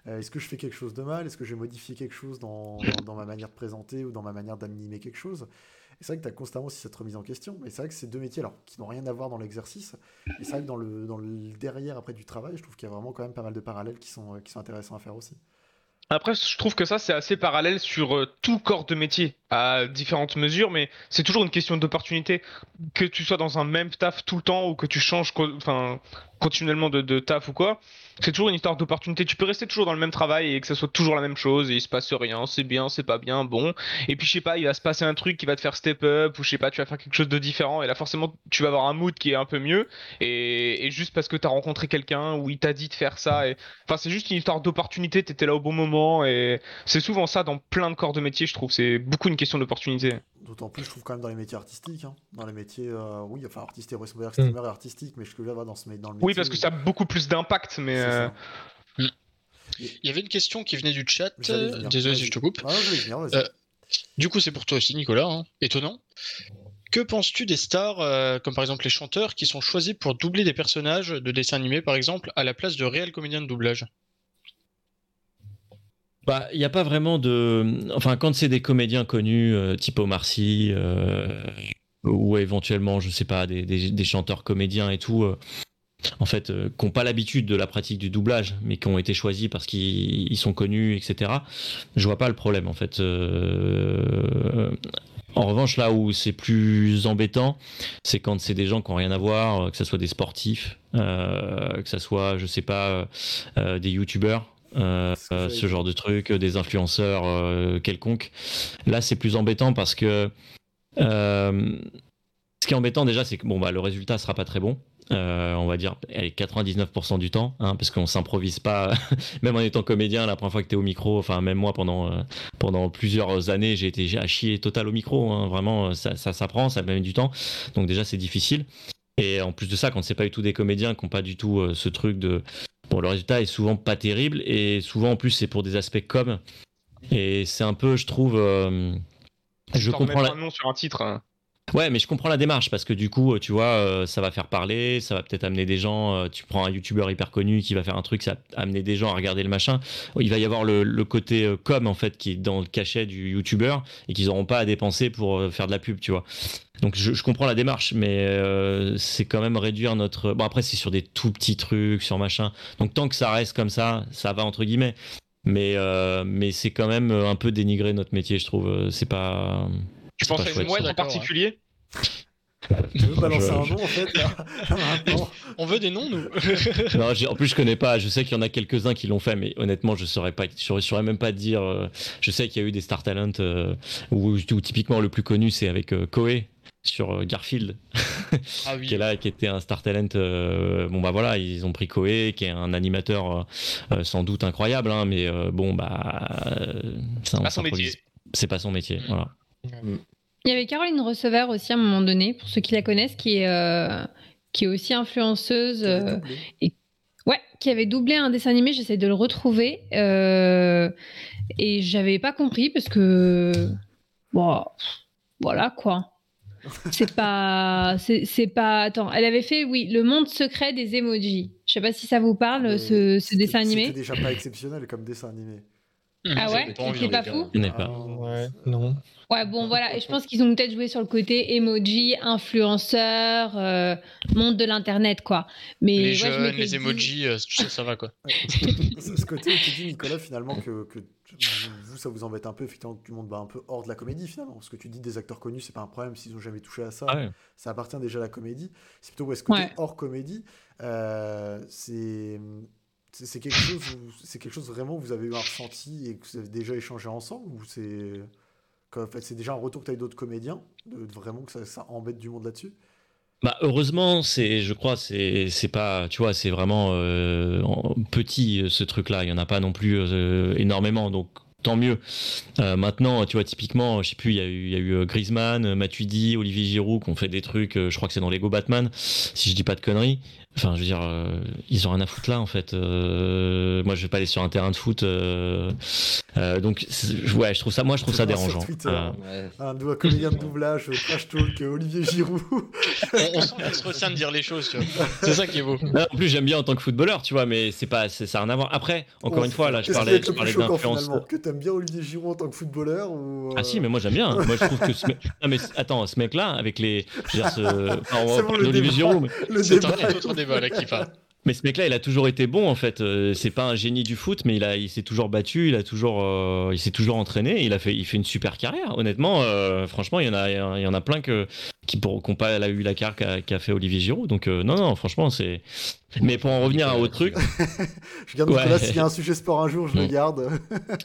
euh, est-ce que je fais quelque chose de mal, est-ce que j'ai modifié quelque chose dans, dans, ma manière de présenter ou dans ma manière d'animer quelque chose? C'est vrai que tu as constamment aussi cette remise en question. Mais c'est vrai que c'est deux métiers alors, qui n'ont rien à voir dans l'exercice. Et c'est vrai que dans le, dans le derrière après du travail, je trouve qu'il y a vraiment quand même pas mal de parallèles qui sont, qui sont intéressants à faire aussi. Après, je trouve que ça, c'est assez parallèle sur euh, tout corps de métier, à différentes mesures, mais c'est toujours une question d'opportunité. Que tu sois dans un même taf tout le temps ou que tu changes, enfin, continuellement de, de taf ou quoi, c'est toujours une histoire d'opportunité. Tu peux rester toujours dans le même travail et que ça soit toujours la même chose et il se passe rien, c'est bien, c'est pas bien, bon. Et puis je sais pas, il va se passer un truc qui va te faire step up ou je sais pas, tu vas faire quelque chose de différent et là forcément tu vas avoir un mood qui est un peu mieux et, et juste parce que t'as rencontré quelqu'un ou il t'a dit de faire ça. Et... Enfin c'est juste une histoire d'opportunité, t'étais là au bon moment et c'est souvent ça dans plein de corps de métier je trouve. C'est beaucoup une question d'opportunité. D'autant plus, je trouve quand même dans les métiers artistiques, hein. dans les métiers, euh, oui, enfin artistes et responsable streamer et artistique, mais je que là dans, ce, dans le métier. Oui, parce que ça a beaucoup plus d'impact, mais. Euh. Il y avait une question qui venait du chat. Désolé si je te coupe. Ah, je vais venir, vas-y. Euh, Du coup, c'est pour toi aussi, Nicolas. hein. Étonnant. Que penses-tu des stars, euh, comme par exemple les chanteurs, qui sont choisis pour doubler des personnages de dessins animés, par exemple, à la place de réels comédiens de doublage? Bah, il n'y a pas vraiment de. Enfin, quand c'est des comédiens connus, euh, type Omar Sy, euh, ou éventuellement, je sais pas, des, des- des chanteurs comédiens et tout, euh, en fait, euh, qui n'ont pas l'habitude de la pratique du doublage, mais qui ont été choisis parce qu'ils ils sont connus, etc., je vois pas le problème, en fait. Euh, En revanche, là où c'est plus embêtant, c'est quand c'est des gens qui n'ont rien à voir, que ce soit des sportifs, euh, que ce soit, je sais pas, euh, des youtubeurs, euh, Ce genre de trucs, des influenceurs quelconques. Là, c'est plus embêtant parce que ce qui est embêtant déjà, c'est que bon, bah, le résultat sera pas très bon. Euh, on va dire allez, 99% du temps, hein, parce qu'on s'improvise pas, <laughs> même en étant comédien, la première fois que tu es au micro, enfin même moi pendant, euh, pendant plusieurs années, j'ai été à chier total au micro, hein, vraiment, euh, ça, ça s'apprend, ça met du temps, donc déjà c'est difficile. Et en plus de ça, quand c'est pas du tout des comédiens qui n'ont pas du tout euh, ce truc de... Bon, le résultat est souvent pas terrible, et souvent en plus c'est pour des aspects com, et c'est un peu, je trouve... je comprends la... un nom sur un titre. hein. Ouais, mais je comprends la démarche parce que du coup, euh, tu vois, euh, ça va faire parler, ça va peut-être amener des gens. euh, tu prends un youtubeur hyper connu qui va faire un truc, ça va amener des gens à regarder le machin. Il va y avoir le, côté com en fait qui est dans le cachet du youtubeur et qu'ils n'auront pas à dépenser pour faire de la pub, tu vois. Donc je, comprends la démarche, mais c'est quand même réduire notre. Bon après c'est sur des tout petits trucs, sur machin. Donc tant que ça reste comme ça, ça va entre guillemets. Mais mais c'est quand même un peu dénigrer notre métier, je trouve. C'est pas. Pas penses à une mouette en particulier Tu veux balancer je- un nom en fait. <laughs> On veut des noms, nous <laughs> non, en plus je connais pas. Je sais qu'il y en a quelques-uns qui l'ont fait, mais honnêtement, je saurais pas. Je saurais, je saurais même pas dire. euh, je sais qu'il y a eu des Star Talent euh, où, où typiquement le plus connu c'est avec euh, Koei sur euh, Garfield, <laughs> Ah qui est là, qui était un Star Talent. euh, bon bah voilà, ils ont pris Koei, qui est un animateur sans doute incroyable, hein, mais euh, bon bah euh, ça, on Pas son métier. C'est pas son métier. Voilà. Il y avait Caroline Receveur aussi à un moment donné, pour ceux qui la connaissent, qui est, euh, qui est aussi influenceuse. euh, ouais, qui avait doublé un dessin animé, j'essaie de le retrouver. euh, et j'avais pas compris parce que. Bon, voilà quoi. C'est pas. C'est pas. Attends, elle avait fait, oui, Le monde secret des emojis. Je sais pas si ça vous parle, Mais ce, ce dessin animé. C'était déjà pas exceptionnel comme dessin animé. Ah ouais en pas fou n'est Ah, pas. Ouais, non. Ouais, bon, voilà. Et je pense qu'ils ont peut-être joué sur le côté emoji, influenceur, euh, monde de l'internet, quoi. Mais Les ouais, je jeunes, les emojis, euh, tout ça, ça va quoi. <laughs> ce ce côté où tu dis, Nicolas, finalement, que, que vous, ça vous embête un peu, effectivement, que tu montes bah, un peu hors de la comédie, finalement. Parce que tu dis des acteurs connus, c'est pas un problème s'ils ont jamais touché à ça. Ah ouais. Ça appartient déjà à la comédie. C'est plutôt ouais, ce côté Ouais. hors comédie. euh, c'est. C'est quelque chose, c'est quelque chose vraiment où vous avez eu un ressenti et que vous avez déjà échangé ensemble ou c'est, qu'en fait, c'est déjà un retour que tu as eu d'autres comédiens, de, vraiment que ça, ça embête du monde là-dessus? Bah heureusement, c'est, je crois, c'est, c'est pas, tu vois, c'est vraiment euh, en- petit euh, ce truc-là. Il y en a pas non plus euh, énormément, donc tant mieux. Maintenant, tu vois, typiquement, je sais plus, il y a eu, il y a eu Griezmann, Matuidi, Olivier Giroud qui ont fait des trucs. je crois que c'est dans Lego Batman, si je dis pas de conneries. Enfin, je veux dire, euh, ils ont rien à foutre là, en fait. Euh, moi, je vais pas aller sur un terrain de foot. euh, euh, donc, ouais, je trouve ça, moi, je trouve ça dérangeant. Twitter. Euh, Ouais. Un doigt comédien de doublage, trash talk, Olivier Giroud. On, on sent qu'il se retient de dire les choses, tu vois. C'est ça qui est beau. Là, en plus, j'aime bien en tant que footballeur, tu vois, mais c'est pas, c'est- ça n'a rien à voir. Après, encore Oh, une fois, là, je parlais, je parlais d'influence. Que t'aimes bien Olivier Giroud en tant que footballeur ou, Ah si, mais moi j'aime bien. Moi je trouve que ce mec... non, mais attends, ce mec-là, avec les, je veux dire, ce... enfin, on va C'est bon, parler le d'Olivier débat. Giroud, mais... le débat. Débat là qui parle. Mais ce mec-là, il a toujours été bon en fait. Euh, c'est pas un génie du foot, mais il a, il s'est toujours battu, il a toujours, euh, il s'est toujours entraîné. Il a fait, il fait une super carrière. Honnêtement, euh, franchement, il y en a, il y en a plein que qui pour qu'on pas a eu la carte qu'a fait Olivier Giroud. Donc euh, non non franchement c'est. Mais pour en revenir à autre truc, <laughs> Je garde Ouais. Nicolas, s'il y a un sujet sport un jour, je le Mm. garde.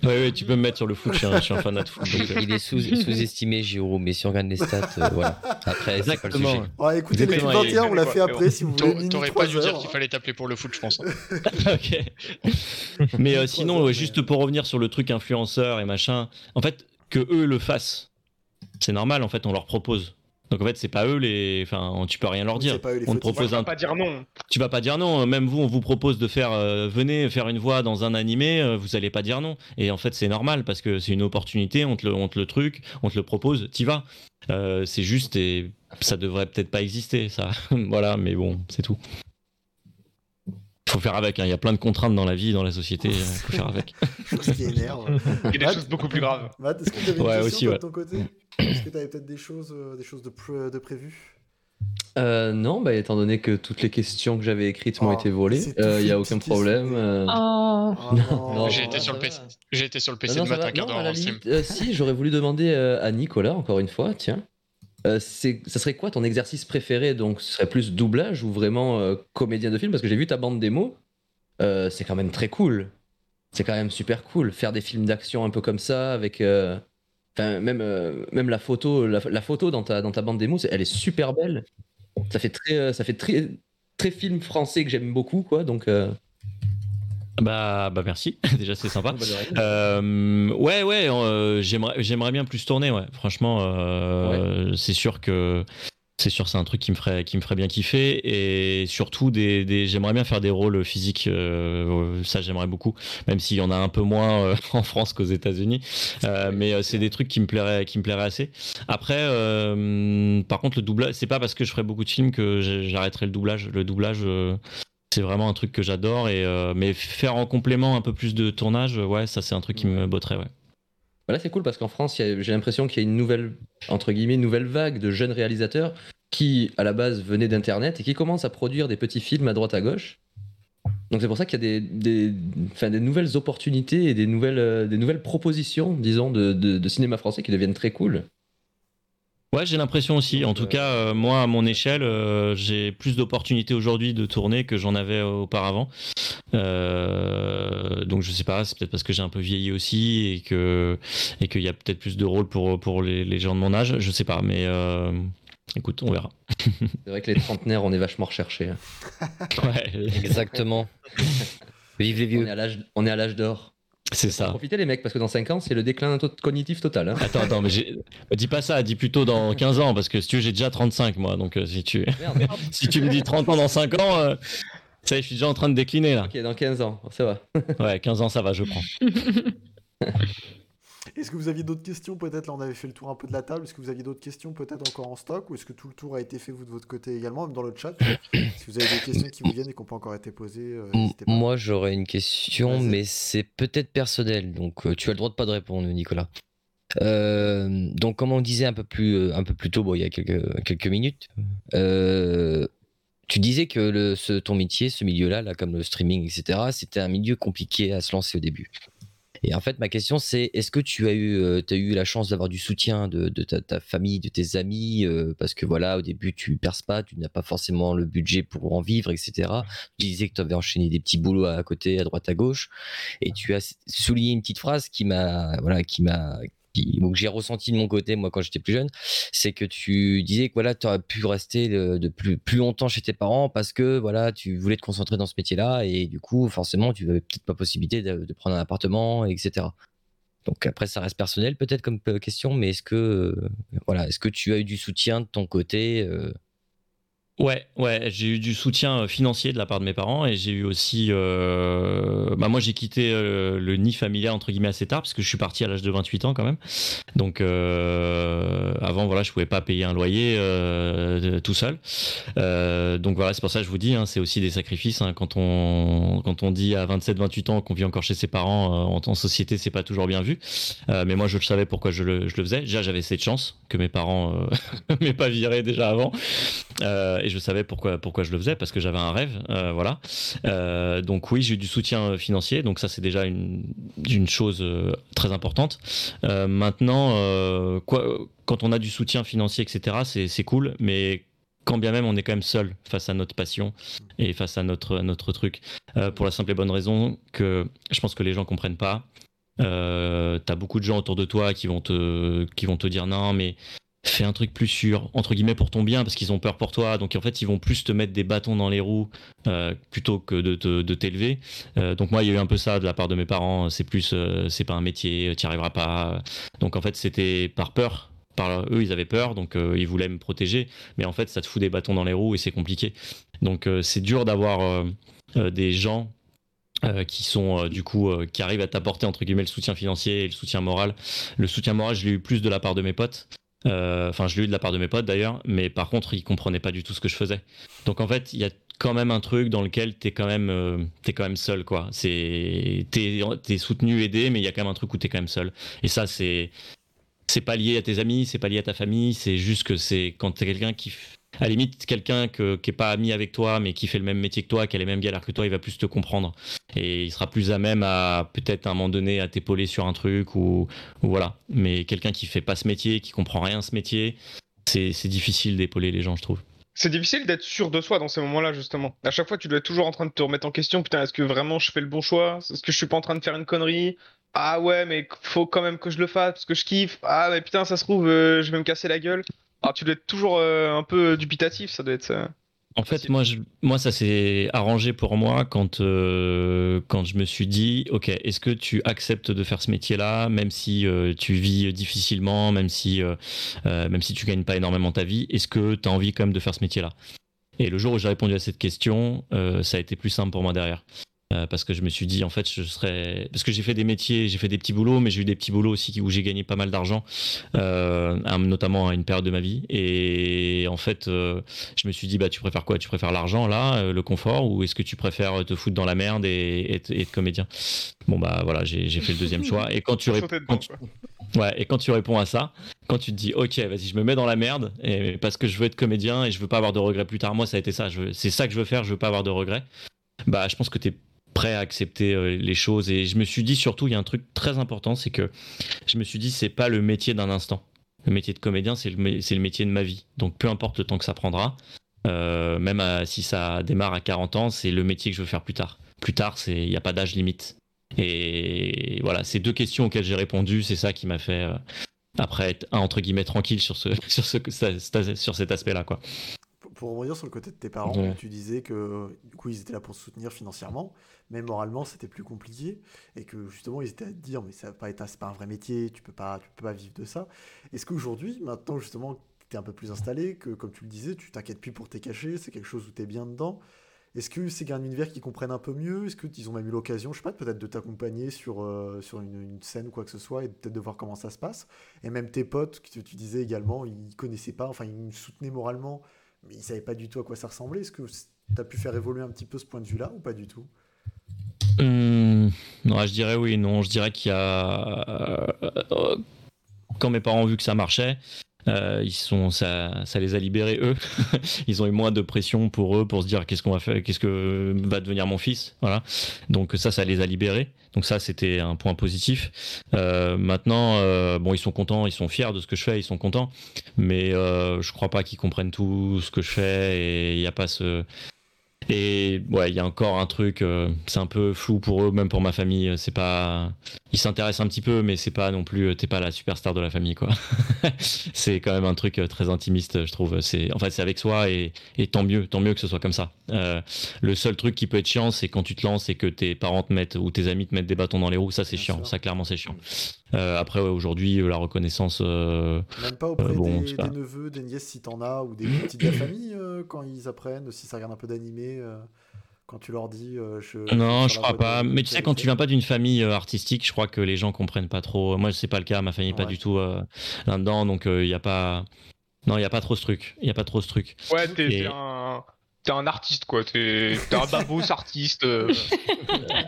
ouais, ouais, tu peux me mettre sur le foot. Je suis un, je suis un fanat de foot. donc, Il est sous- sous-estimé, Giroud, mais si on regarde les stats, euh, voilà. Après, c'est pas le Exactement. sujet. Ouais, écoutez, l'équipe Exactement, 21, on l'a fait après si vous voulez. T'aurais pas 3 dû dire qu'il fallait t'appeler pour le foot, je pense. <laughs> ok. <laughs> Mais euh, sinon, ouais, juste pour revenir sur le truc influenceur et machin, en fait, que eux le fassent, c'est normal. En fait, on leur propose. Donc en fait, c'est pas eux les. Enfin, tu peux rien leur dire. c'est pas eux les On te propose Moi, un. pas dire non. Tu vas pas dire non. Même vous, on vous propose de faire. euh, venez faire une voix dans un animé. euh, vous allez pas dire non. Et en fait, c'est normal parce que c'est une opportunité. On te le, on te le truc, on te le propose. T'y vas. Euh, c'est juste et ça devrait peut-être pas exister. Ça. <laughs> voilà. Mais bon, c'est tout. Faut faire avec. hein. Il y a plein de contraintes dans la vie, dans la société. euh, Faut faire avec. Chose qui énerve. Il y a des Matt choses beaucoup plus graves. Matt, est-ce que tu avais une Ouais, question aussi, toi, ouais. de ton côté Est-ce que tu avais peut-être des choses, euh, des choses de, pré- de prévues Euh, non, bah, étant donné que toutes les questions que j'avais écrites m'ont Oh, été volées, il n'y a aucun problème. euh. Oh. Ah <laughs> Non, J'ai été sur le PC. été sur le Ah PC non, de matin quart d'heure stream. euh, si, j'aurais voulu demander euh, à Nicolas, encore une fois, tiens. Euh, ça serait quoi ton exercice préféré? Donc, ce serait plus doublage ou vraiment euh, comédien de film? Parce que j'ai vu ta bande démo, euh, c'est quand même très cool. C'est quand même super cool. Faire des films d'action un peu comme ça, avec. même, même la photo, la, photo dans ta, dans ta bande démo, elle est super belle. Ça fait très, ça fait très, très film français que j'aime beaucoup, quoi. Donc, Bah, bah merci. <laughs> Déjà, c'est sympa. Euh, ouais, ouais, euh, j'aimerais, j'aimerais bien plus tourner, ouais. Franchement, euh, c'est sûr que c'est sûr, c'est un truc qui me ferait, qui me ferait bien kiffer, et surtout des, des j'aimerais bien faire des rôles physiques. euh, ça, j'aimerais beaucoup, même s'il y en a un peu moins euh, <laughs> en France qu'aux États-Unis. Euh, mais c'est des trucs qui me plairaient, qui me plairaient assez. Après, par contre, le doublage, c'est pas parce que je ferais beaucoup de films que j'arrêterai le doublage. Le doublage. Euh, c'est vraiment un truc que j'adore et euh, mais faire en complément un peu plus de tournage ouais ça c'est un truc qui me botterait ouais Voilà, c'est cool parce qu'en France, j'ai l'impression qu'il y a une nouvelle, entre guillemets, nouvelle vague de jeunes réalisateurs qui, à la base, venaient d'Internet et qui commencent à produire des petits films à droite à gauche. Donc c'est pour ça qu'il y a des, nouvelles opportunités et des nouvelles, euh, propositions, disons, de cinéma français qui deviennent très cool. Ouais j'ai l'impression aussi en tout euh, cas euh, moi à mon échelle euh, j'ai plus d'opportunités aujourd'hui de tourner que j'en avais auparavant Euh, donc je sais pas c'est peut-être parce que j'ai un peu vieilli aussi et que et qu'il y a peut-être plus de rôles pour pour les, les gens de mon âge je sais pas mais euh, écoute on verra <laughs> C'est vrai que les trentenaires, on est vachement recherchés. hein. ouais Exactement. Vive les On vieux. est à l'âge, on est à l'âge d'or. C'est ça Profitez les mecs parce que dans 5 ans, c'est le déclin cognitif total. hein. Attends, attends, mais j'ai- dis pas ça, dis plutôt dans 15 ans, parce que si tu veux, j'ai déjà 35, moi, donc euh, si tu, <laughs> Merde. <laughs> si tu me dis 30 ans dans 5 ans, euh, ça y est, je suis déjà en train de décliner, là. ok, dans 15 ans, ça va. Ouais, 15 ans, ça va, je prends. <laughs> Est-ce que vous aviez d'autres questions peut-être? Là, on avait fait le tour un peu de la table. Est-ce que vous aviez d'autres questions peut-être encore en stock? Ou est-ce que tout le tour a été fait, vous, de votre côté également, même dans le chat? Si vous avez des questions qui vous viennent et qui n'ont pas encore été posées, euh, pas. Moi, j'aurais une question, mais c'est peut-être personnel, donc euh, tu as le droit de pas de répondre, Nicolas. Euh, donc, comme on disait un peu plus, un peu plus tôt, bon, il y a quelques, quelques minutes, tu disais que le, ce, ton métier, ce milieu-là, là, comme le streaming, etc., c'était un milieu compliqué à se lancer au début. Et en fait, ma question, c'est est-ce que tu as eu, euh, eu la chance d'avoir du soutien de, de ta, ta famille, de tes amis euh, Parce que voilà, au début, tu perces pas, tu n'as pas forcément le budget pour en vivre, etc. Tu disais que tu avais enchaîné des petits boulots à côté, à droite, à gauche, et tu as souligné une petite phrase qui m'a, voilà, qui m'a, que j'ai ressenti de mon côté moi quand j'étais plus jeune, c'est que tu disais que voilà, tu aurais pu rester de, plus, plus longtemps chez tes parents parce que voilà, tu voulais te concentrer dans ce métier-là et du coup, forcément, tu avais peut-être pas possibilité de, de prendre un appartement, etc. Donc après, ça reste personnel peut-être comme euh, question, mais est-ce que euh, voilà, est-ce que tu as eu du soutien de ton côté euh, Ouais, ouais, j'ai eu du soutien euh, financier de la part de mes parents et j'ai eu aussi. euh, Bah moi, j'ai quitté euh, le nid familial entre guillemets assez tard parce que je suis parti à l'âge de 28 ans quand même. Donc avant, voilà, je pouvais pas payer un loyer tout seul. Donc voilà, c'est pour ça que je vous dis, hein, c'est aussi des sacrifices hein, quand on quand on dit à 27-28 ans qu'on vit encore chez ses parents en, en société, c'est pas toujours bien vu. Mais moi, je le savais pourquoi je le, je le faisais. Déjà, j'avais cette chance que mes parents <laughs> m'aient pas viré déjà avant. Et je savais pourquoi, pourquoi je le faisais, parce que j'avais un rêve. euh, voilà. Euh, donc oui, j'ai eu du soutien financier. Donc ça, c'est déjà une, une chose euh, très importante. Euh, maintenant, euh, quoi, quand on a du soutien financier, etc., c'est cool. Mais quand bien même on est quand même seul face à notre passion et face à notre, notre truc. Euh, pour la simple et bonne raison que je pense que les gens comprennent pas. Euh, T'as beaucoup de gens autour de toi qui vont te, qui vont te dire non, mais fais un truc plus sûr, entre guillemets pour ton bien, parce qu'ils ont peur pour toi. Donc en fait, ils vont plus te mettre des bâtons dans les roues euh, plutôt que de, t'élever. Euh, donc moi, il y a eu un peu ça de la part de mes parents. C'est plus, euh, c'est pas un métier, tu arriveras pas. Donc en fait, c'était par peur. Par eux, ils avaient peur, donc euh, ils voulaient me protéger. Mais en fait, ça te fout des bâtons dans les roues et c'est compliqué. Donc euh, c'est dur d'avoir euh, des gens euh, qui sont euh, du coup euh, qui arrivent à t'apporter entre guillemets le soutien financier et le soutien moral. Le soutien moral, je l'ai eu plus de la part de mes potes. Euh, Enfin, je l'ai eu de la part de mes potes d'ailleurs, mais par contre, ils comprenaient pas du tout ce que je faisais. Donc en fait, il y a quand même un truc dans lequel t'es quand même euh, t'es quand même seul quoi. C'est t'es soutenu, aidé, mais il y a quand même un truc où t'es quand même seul. Et ça, c'est c'est pas lié à tes amis, c'est pas lié à ta famille, c'est juste que c'est quand t'es quelqu'un qui, à la limite, quelqu'un que- qui est pas ami avec toi, mais qui fait le même métier que toi, qui a les mêmes galères que toi, il va plus te comprendre. Et il sera plus à même à, peut-être à un moment donné, à t'épauler sur un truc ou, voilà. Mais quelqu'un qui fait pas ce métier, qui comprend rien ce métier, c'est c'est difficile d'épauler les gens, je trouve. C'est difficile d'être sûr de soi dans ces moments-là, justement. À chaque fois, tu dois être toujours en train de te remettre en question. Putain, est-ce que vraiment je fais le bon choix? Est-ce que je suis pas en train de faire une connerie? Ah ouais, mais faut quand même que je le fasse parce que je kiffe. Ah, mais putain, ça se trouve, euh, je vais me casser la gueule. Alors, tu dois être toujours euh, un peu dubitatif, ça doit être ça. En fait, moi, je, moi, ça s'est arrangé pour moi quand, euh, quand je me suis dit, ok, est-ce que tu acceptes de faire ce métier-là, même si euh, tu vis difficilement, même si, euh, euh, même si tu gagnes pas énormément ta vie, est-ce que tu as envie quand même de faire ce métier-là? Et le jour où j'ai répondu à cette question, euh, ça a été plus simple pour moi derrière. Euh, parce que je me suis dit en fait je serais parce que j'ai fait des métiers j'ai fait des petits boulots mais j'ai eu des petits boulots aussi où j'ai gagné pas mal d'argent euh, notamment à une période de ma vie. Et en fait euh, je me suis dit bah tu préfères quoi? Tu préfères l'argent là le confort ou est-ce que tu préfères te foutre dans la merde et, être, comédien? Bon bah voilà j'ai fait le deuxième choix. Et quand tu, quand ouais et quand tu réponds à ça quand tu te dis ok vas-y je me mets dans la merde et parce que je veux être comédien et je veux pas avoir de regrets plus tard. Moi ça a été ça. Je c'est ça que je veux faire. Je veux pas avoir de regrets. Bah je pense que tu es prêt à accepter euh, les choses. Et je me suis dit surtout il y a un truc très important c'est que je me suis dit c'est pas le métier d'un instant. Le métier de comédien c'est le, le métier de ma vie. Donc peu importe le temps que ça prendra euh, même à- si ça démarre à 40 ans c'est le métier que je veux faire plus tard. Plus tard il n'y a pas d'âge limite. Et voilà ces deux questions auxquelles j'ai répondu. C'est ça qui m'a fait euh, après être entre guillemets tranquille sur ce <laughs> sur ce sur cet aspect là quoi. Pour- revenir sur le côté de tes parents, Ouais. tu disais que du coup ils étaient là pour se soutenir financièrement, mais moralement c'était plus compliqué et que justement ils étaient à te dire mais ça va pas être pas un vrai métier, tu peux pas tu peux pas vivre de ça. Est-ce qu'aujourd'hui, maintenant justement tu es un peu plus installé, que comme tu le disais, tu t'inquiètes plus pour tes cachets, c'est quelque chose où tu es bien dedans. Est-ce que c'est un univers qui comprennent un peu mieux? Est-ce qu'ils ont même eu l'occasion, je sais pas, peut-être de t'accompagner sur, euh, sur une, scène ou quoi que ce soit et peut-être de voir comment ça se passe? Et même tes potes, que tu disais également, ils connaissaient pas, enfin ils soutenaient moralement, mais ils savaient pas du tout à quoi ça ressemblait. Est-ce que tu as pu faire évoluer un petit peu ce point de vue-là ou pas du tout? Non, je dirais oui, non. Je dirais qu'il y a. euh, quand mes parents ont vu que ça marchait, euh, ils sont, ça, ça les a libérés eux. <laughs> ils ont eu moins de pression pour eux pour se dire qu'est-ce qu'on va faire, qu'est-ce que va devenir mon fils, voilà. Donc ça, ça les a libérés. Donc ça, c'était un point positif. Euh, maintenant, bon, ils sont contents, ils sont fiers de ce que je fais, ils sont contents. Mais je crois pas qu'ils comprennent tout ce que je fais et il n'y a pas ce et ouais, il y a encore un truc, euh, c'est un peu flou pour eux, même pour ma famille. euh, C'est pas, ils s'intéressent un petit peu, mais c'est pas non plus, euh, t'es pas la superstar de la famille, quoi. <laughs> c'est quand même un truc euh, très intimiste, je trouve. C'est, en fait, c'est avec soi et, et tant mieux, tant mieux que ce soit comme ça. Euh, le seul truc qui peut être chiant, c'est quand tu te lances et que tes parents te mettent ou tes amis te mettent des bâtons dans les roues. Ça, c'est chiant. sûr. Ça, clairement, c'est chiant. Euh, après, ouais, aujourd'hui, euh, la reconnaissance. euh, Même pas auprès Euh, bon, des, pas- des neveux, des nièces si t'en as, ou des petites de la famille euh, quand ils apprennent, si ça regarde un peu d'animé, euh, quand tu leur dis euh, je. Non, je crois pas. de- Mais tu sais, quand tu viens pas d'une famille euh, artistique, je crois que les gens comprennent pas trop. Moi, c'est pas le cas. Ma famille pas du tout euh, là-dedans, donc il y a pas. Non, il y a pas trop ce truc. Il y a pas trop ce truc. Ouais, t'es Et- un, t'es un artiste, quoi. T'es t'es un babos artiste. euh.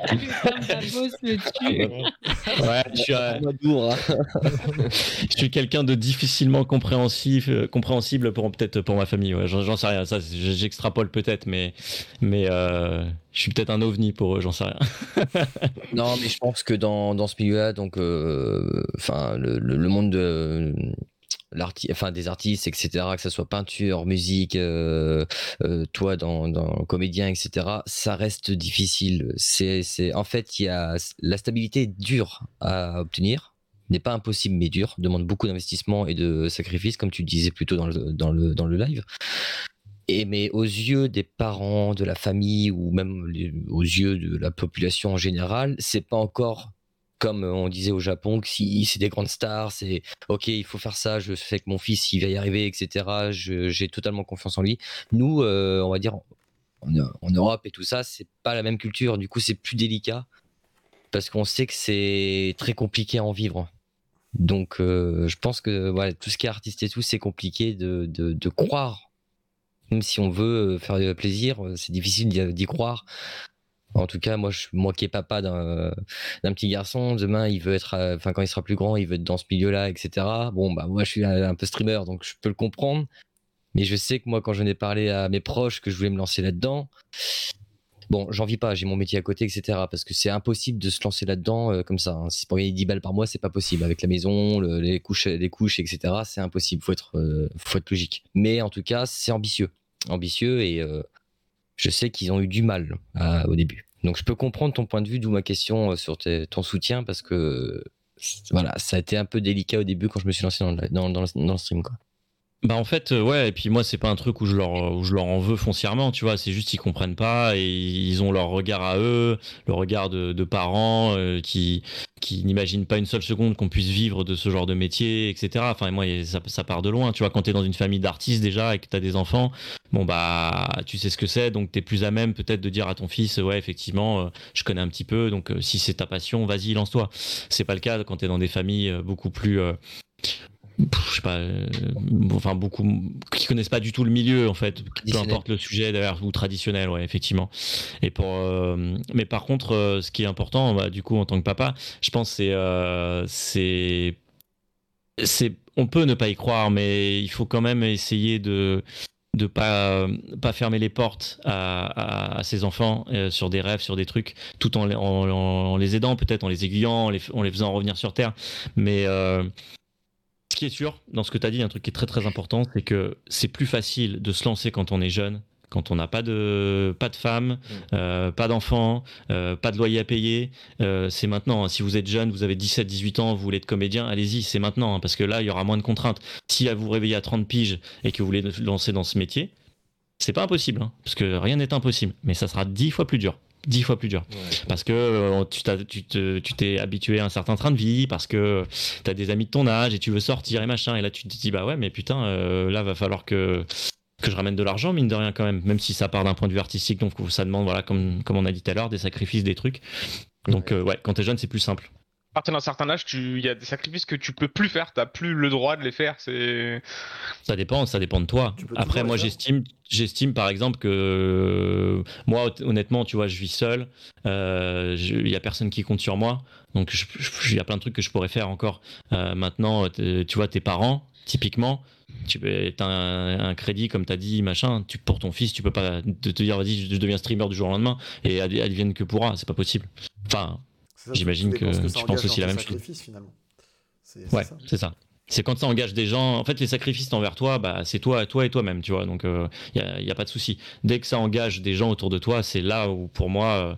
Putain, Babos me tue. Ouais, je suis, euh, je suis quelqu'un de difficilement compréhensif, euh, compréhensible pour peut-être pour ma famille. Ouais, j'en j'en sais rien. Ça, j'extrapole peut-être, mais mais euh, je suis peut-être un ovni pour eux. J'en sais rien. <laughs> Non, mais je pense que dans, dans ce milieu-là, donc, euh, enfin, le, le- le monde de enfin, des artistes, etc., que ce soit peinture, musique, euh, euh, toi dans, dans comédien, etc., ça reste difficile. C'est, c'est, en fait, il y a la stabilité est dure à obtenir. N'est pas impossible, mais dur. Demande beaucoup d'investissement et de sacrifices, comme tu disais plutôt dans le, dans le, dans le live. Et mais aux yeux des parents, de la famille ou même aux yeux de la population en général, c'est pas encore comme on disait au Japon que si c'est des grandes stars, c'est ok, il faut faire ça, je sais que mon fils il va y arriver, etc. J'ai totalement confiance en lui. Nous, euh, on va dire en, Europe et tout ça, c'est pas la même culture. Du coup, c'est plus délicat parce qu'on sait que c'est très compliqué à en vivre. Donc, euh, je pense que tout ce qui est artiste et tout, c'est compliqué de, de, croire même si on veut euh, faire plaisir, euh, c'est difficile d'y croire. En tout cas, moi, je, moi qui est papa d'un petit garçon, demain, il veut être, euh, enfin, quand il sera plus grand, il veut être dans ce milieu-là, etc. Bon, bah, moi, je suis un, peu streamer, donc je peux le comprendre. Mais je sais que moi, quand j'en ai parlé à mes proches que je voulais me lancer là-dedans, bon, j'en vis pas, j'ai mon métier à côté, etc. Parce que c'est impossible de se lancer là-dedans euh, comme ça. hein. Si pour gagner 10 balles par mois, c'est pas possible. Avec la maison, le- les couches, les couches, etc. C'est impossible. Faut être, euh, faut être logique. Mais en tout cas, c'est ambitieux, ambitieux, et euh, je sais qu'ils ont eu du mal à- au début. Donc je peux comprendre ton point de vue, d'où ma question euh, sur ton soutien, parce que voilà, ça a été un peu délicat au début quand je me suis lancé dans le, dans, dans le- dans le stream. Bah en fait euh, ouais et puis moi c'est pas un truc où je leur où je leur en veux foncièrement tu vois c'est juste ils comprennent pas et ils ont leur regard à eux le regard de, parents euh, qui qui n'imaginent pas une seule seconde qu'on puisse vivre de ce genre de métier etc enfin moi ça, part de loin tu vois. Quand t'es dans une famille d'artistes déjà et que t'as des enfants bon bah tu sais ce que c'est donc t'es plus à même peut-être de dire à ton fils ouais effectivement euh, je connais un petit peu donc si c'est ta passion vas-y lance-toi. C'est pas le cas quand t'es dans des familles beaucoup plus je sais pas, euh, enfin beaucoup qui connaissent pas du tout le milieu en fait, peu importe le sujet d'ailleurs ou traditionnel, ouais effectivement. Et pour, euh, mais par contre, euh, ce qui est important, bah, du coup en tant que papa, je pense c'est c'est c'est on peut ne pas y croire, mais il faut quand même essayer de de pas pas fermer les portes à, à, à ses enfants euh, sur des rêves, sur des trucs, tout en, les- en, en les aidant peut-être, en les aiguillant, en les, en les faisant revenir sur terre. Mais euh, ce qui est sûr, dans ce que tu as dit, un truc qui est très très important, c'est que c'est plus facile de se lancer quand on est jeune, quand on n'a pas de, pas de femme, euh, pas d'enfants, euh, pas de loyer à payer. Euh, c'est maintenant. hein. Si vous êtes jeune, vous avez 17, 18 ans, vous voulez être comédien, allez-y, c'est maintenant. hein, parce que là, il y aura moins de contraintes. Si vous vous réveillez à 30 piges et que vous voulez vous lancer dans ce métier, c'est pas impossible. hein, parce que rien n'est impossible. Mais ça sera 10 fois plus dur. 10 fois plus dur. Parce que euh, tu t'as- tu te- tu t'es habitué à un certain train de vie, parce que tu as des amis de ton âge et tu veux sortir et machin. Et là, tu te dis, bah ouais, mais putain, euh, là, va falloir que, que je ramène de l'argent, mine de rien, quand même. Même si ça part d'un point de vue artistique, donc ça demande, voilà, comme, comme on a dit tout à l'heure, des sacrifices, des trucs. Donc, euh, ouais, quand t'es jeune, c'est plus simple. À partir d'un certain âge, tu- il y a des sacrifices que tu peux plus faire. T'as plus le droit de les faire. C'est Ça dépend, ça dépend de toi. Tu Après, moi, j'estime, j'estime par exemple que euh, moi, hon- honnêtement, tu vois, je vis seul. euh, Il y a personne qui compte sur moi, donc il y a plein de trucs que je pourrais faire encore. Euh, maintenant, t'es- tu vois, tes parents, typiquement, tu as un, un crédit, comme tu as dit, machin. Tu pour ton fils, tu peux pas te, te dire, vas-y, je deviens streamer du jour au lendemain et ad- advienne que pourra. C'est pas possible. Enfin, J'imagine que tu penses aussi la même chose. finalement. C'est Ouais, c'est ça. C'est quand ça engage des gens. En fait, les sacrifices envers toi, bah, c'est toi, toi et toi-même, tu vois. Donc, il n'y a, y a pas de souci. Dès que ça engage des gens autour de toi, c'est là où, pour moi, euh,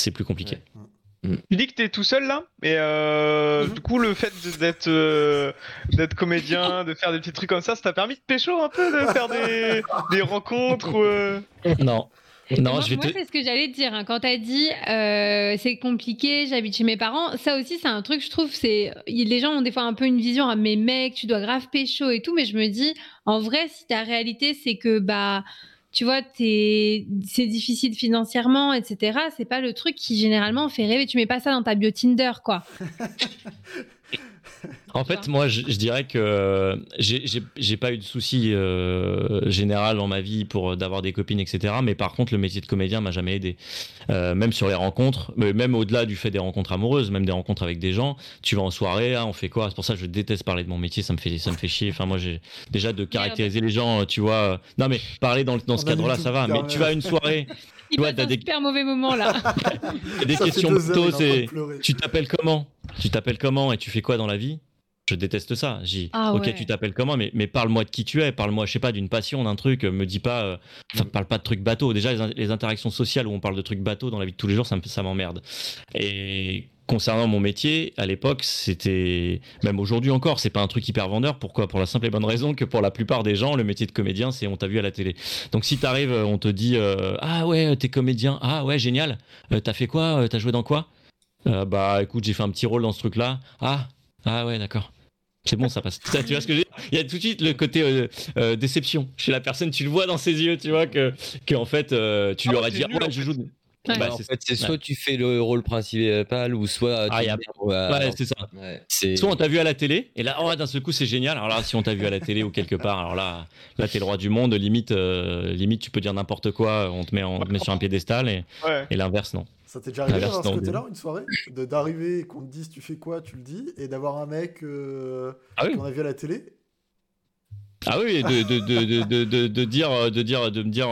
c'est plus compliqué. Ouais. Tu dis que t'es tout seul là, et euh, Mhm. du coup le fait d'être euh, d'être comédien, <laughs> de faire des petits trucs comme ça, ça t'a permis de pécho un peu, de faire des, des rencontres. euh, Non. Non, moi, je vais moi, te. c'est ce que j'allais te dire. hein. Quand t'as dit euh, c'est compliqué, j'habite chez mes parents, ça aussi c'est un truc, je trouve, c'est les gens ont des fois un peu une vision, ah, mais mec, tu dois grave pécho et tout, mais je me dis, en vrai, si ta réalité c'est que bah tu vois, t'es- c'est difficile financièrement, etc. C'est pas le truc qui généralement fait rêver. Tu mets pas ça dans ta bio Tinder, quoi. <laughs> <laughs> En fait, moi, je, je dirais que j'ai- j'ai pas eu de soucis euh, général dans ma vie pour d'avoir des copines, etc. Mais par contre, le métier de comédien m'a jamais aidé. Euh, même sur les rencontres, mais même au-delà du fait des rencontres amoureuses, même des rencontres avec des gens. Tu vas en soirée, ah, on fait quoi? C'est pour ça que je déteste parler de mon métier. Ça me fait, ça me fait chier. Enfin, moi, j'ai déjà de caractériser les gens. Tu vois, euh, non mais parler dans, dans ce On a cadre-là, ça va. Mais tu vas à une soirée, Il Tu vois, passe t'as un des- super mauvais moment là. <laughs> des Ça questions de c'est tu t'appelles comment? Tu t'appelles comment et tu fais quoi dans la vie? Je déteste ça. J'ai Ah ok, ouais. tu t'appelles comment Mais, mais parle-moi de qui tu es. Parle-moi, je sais pas, d'une passion, d'un truc. Me dis pas, euh, enfin, parle pas de trucs bateaux. Déjà, les, in- les interactions sociales où on parle de trucs bateaux dans la vie de tous les jours, ça ça m'emmerde. Et concernant mon métier, à l'époque, c'était même aujourd'hui encore, c'est pas un truc hyper vendeur. Pourquoi? Pour la simple et bonne raison que pour la plupart des gens, le métier de comédien, c'est on t'a vu à la télé. Donc si t'arrives, on te dit euh, ah ouais, t'es comédien, ah ouais, génial. Euh, T'as fait quoi? Euh, T'as joué dans quoi? Euh, Bah écoute, j'ai fait un petit rôle dans ce truc-là. Ah ah ouais, d'accord. C'est bon, ça passe. Ça, <laughs> tu vois ce que dire? Il y a tout de suite le côté euh, euh, déception chez la personne. Tu le vois dans ses yeux, tu vois que, que en fait, euh, tu Ah, lui aurais dit nul, ouais, en je joue. Ouais. Bah, en c'est- fait, c'est ouais. soit tu fais le rôle principal ou soit. Ah, tu y a- mets- ouais, Ouais, alors, c'est ça. ouais, c'est- Soit on t'a vu à la télé, et là, oh, d'un seul coup, c'est génial. Alors là, si on t'a vu à la télé ou quelque part, alors là, là, t'es le roi du monde. Limite, euh, limite, tu peux dire n'importe quoi. On te met, on te met sur un piédestal, et, Ouais. et l'inverse, non. Ça t'est déjà arrivé dans ce côté-là, une soirée de D'arriver, qu'on te dise tu fais quoi, tu le dis, et d'avoir un mec euh, Ah oui. qu'on a vu à la télé Ah oui, de, de, de, de, de, de, de dire, de dire, de me dire,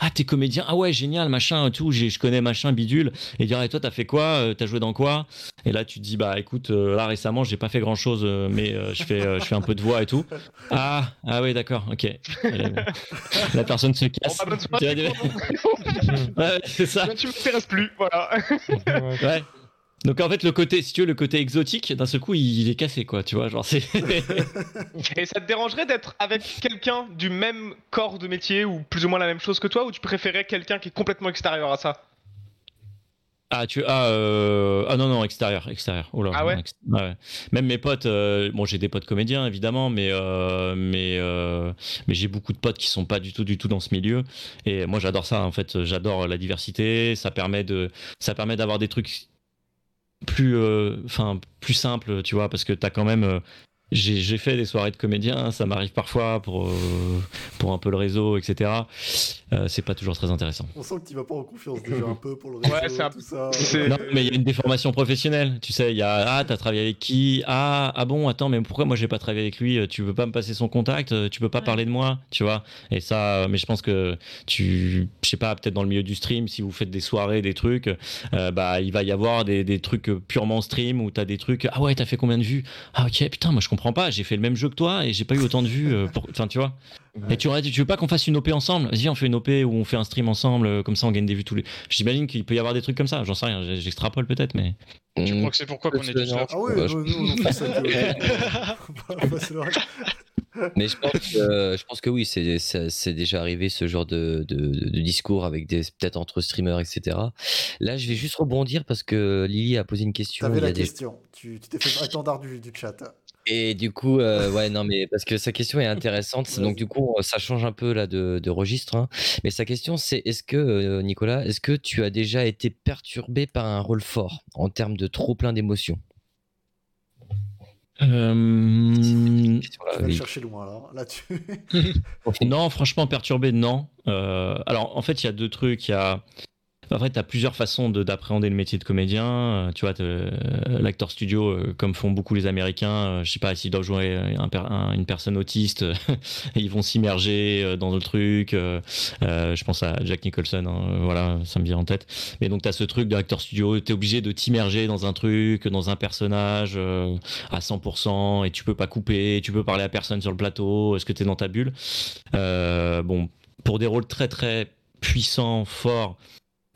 ah t'es comédien, ah ouais génial, machin, tout, j'ai- je connais machin bidule, et dire, et toi t'as fait quoi, Euh, t'as joué dans quoi? Et là tu te dis, bah écoute, euh, là récemment j'ai pas fait grand chose, mais euh, je fais, euh, je fais un peu de voix et tout. Ah, ah oui d'accord, ok. La, personne se Bon, casse. bah, dire- <laughs> Ouais, c'est ça. Tu m'intéresses plus, voilà. Ouais. Donc en fait le côté, si tu veux, le côté exotique, d'un seul coup il, est cassé quoi, tu vois, genre c'est. <laughs> Et ça te dérangerait d'être avec quelqu'un du même corps de métier ou plus ou moins la même chose que toi ou tu préférais quelqu'un qui est complètement extérieur à ça? Ah, tu ah, euh, ah non non extérieur extérieur. Oh là, Ah ouais? Même mes potes, euh, bon j'ai des potes comédiens évidemment, mais euh, mais mais j'ai beaucoup de potes qui sont pas du tout du tout dans ce milieu. Et moi j'adore ça en fait, j'adore la diversité. Ça permet de ça permet d'avoir des trucs plus euh, plus simples, tu vois, parce que t'as quand même euh, j'ai j'ai fait des soirées de comédiens, ça m'arrive parfois pour euh, pour un peu le réseau, etc. Euh, c'est pas toujours très intéressant. On sent que tu vas pas en confiance déjà un peu pour le <laughs> réseau, Ouais, c'est un- tout ça. c'est- Non, mais il y a une déformation professionnelle. Tu sais, il y a ah, t'as travaillé avec qui? Ah, ah bon, attends, mais pourquoi moi j'ai pas travaillé avec lui? Tu veux pas me passer son contact? Tu peux pas Ouais. parler de moi Tu vois Et ça, euh, mais je pense que tu, je sais pas, peut-être dans le milieu du stream, si vous faites des soirées, des trucs, euh, bah il va y avoir des, des trucs purement stream où t'as des trucs. Ah ouais, t'as fait combien de vues? Ah ok, putain, moi je comprends pas. J'ai fait le même jeu que toi et j'ai pas eu autant de vues. euh, pour... Enfin, tu vois Et tu, aurais dit, tu veux pas qu'on fasse une OP ensemble? Vas-y, on fait une OP où on fait un stream ensemble, euh, comme ça on gagne des vues tous les. J'imagine qu'il peut y avoir des trucs comme ça. J'en sais rien. J'extrapole peut-être, mais. Je Mm. crois que c'est pourquoi qu'on est tous là? Ah ouais, Bah, nous, nous, on fait ça que- Bah, c'est vrai. Mais je pense que, je pense que oui, c'est déjà arrivé ce genre de, de, de- de discours avec des peut-être entre streamers, etc. Là, je vais juste rebondir parce que Lily a posé une question. T'avais la des- question. Tu t'es fait étendard du, du chat. Et du coup, euh, ouais, non, mais parce que sa question est intéressante. <laughs> Donc, du coup, ça change un peu là de, de registre. hein. Mais sa question, c'est est-ce que, euh, Nicolas, est-ce que tu as déjà été perturbé par un rôle fort en termes de trop plein d'émotions? Euh, Tu vas le chercher loin. <laughs> Non, franchement, perturbé, non. Euh, alors, en fait, il y a deux trucs. Il y a. Fait, tu as plusieurs façons de- d'appréhender le métier de comédien. Euh, Tu vois, euh, l'acteur studio, euh, comme font beaucoup les Américains, je sais pas, s'ils doivent jouer une personne autiste, <laughs> ils vont s'immerger dans le truc. je pense à Jack Nicholson, hein, voilà, ça me vient en tête. Mais donc, tu as ce truc de l'acteur studio, tu es obligé de t'immerger dans un truc, dans un personnage euh, à 100%, et tu peux pas couper, tu peux parler à personne sur le plateau, est-ce que tu es dans ta bulle? Bon, pour des rôles très très puissants, forts,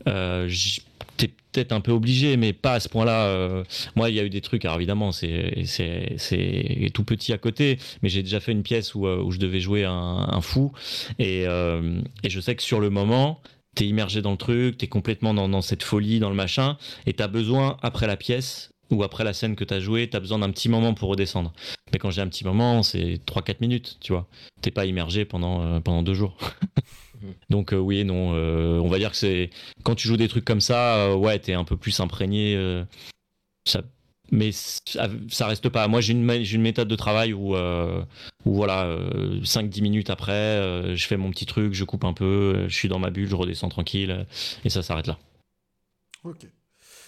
euh, t'es peut-être un peu obligé, mais pas à ce point-là. euh. Moi, il y a eu des trucs, alors évidemment, c'est tout petit à côté, mais j'ai déjà fait une pièce où, euh, où je devais jouer un, un fou, et, euh, et je sais que sur le moment, t'es immergé dans le truc, t'es complètement dans, dans cette folie, dans le machin, et t'as besoin, après la pièce, ou après la scène que t'as joué, t'as besoin d'un petit moment pour redescendre. Mais quand j'ai un petit moment, c'est 3-4 minutes, tu vois. T'es pas immergé pendant, euh, pendant deux jours. <laughs> Donc euh, oui et non, euh, on va dire que c'est quand tu joues des trucs comme ça, euh, ouais, t'es un peu plus imprégné. euh, ça, mais ça, ça reste pas. Moi, j'ai une, méthode de travail où, euh, où voilà, 5-10 minutes après, euh, je fais mon petit truc, je coupe un peu, je suis dans ma bulle, je redescends tranquille, et ça s'arrête là. Ok.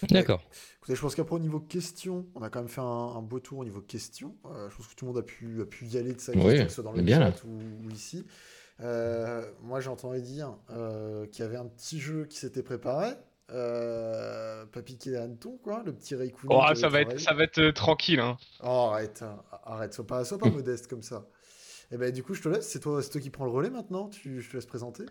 D'accord. Écoutez, je pense qu'après, au niveau questions, on a quand même fait un, un beau tour au niveau questions. Euh, je pense que tout le monde a pu, a pu y aller de sa vie, Oui, que ce soit dans le bien, chat ou, ou ici. Euh, moi, j'entendais dire euh, qu'il y avait un petit jeu qui s'était préparé. Euh, pas piquer les hannetons, quoi, le petit Ray Cooney Oh, qui ça va être, ça va être tranquille. Hein. Oh, arrête, hein, arrête, sois pas, sois pas <laughs> modeste comme ça. Et ben, du coup, je te laisse, c'est toi, toi qui prends le relais maintenant, tu, je te laisse présenter.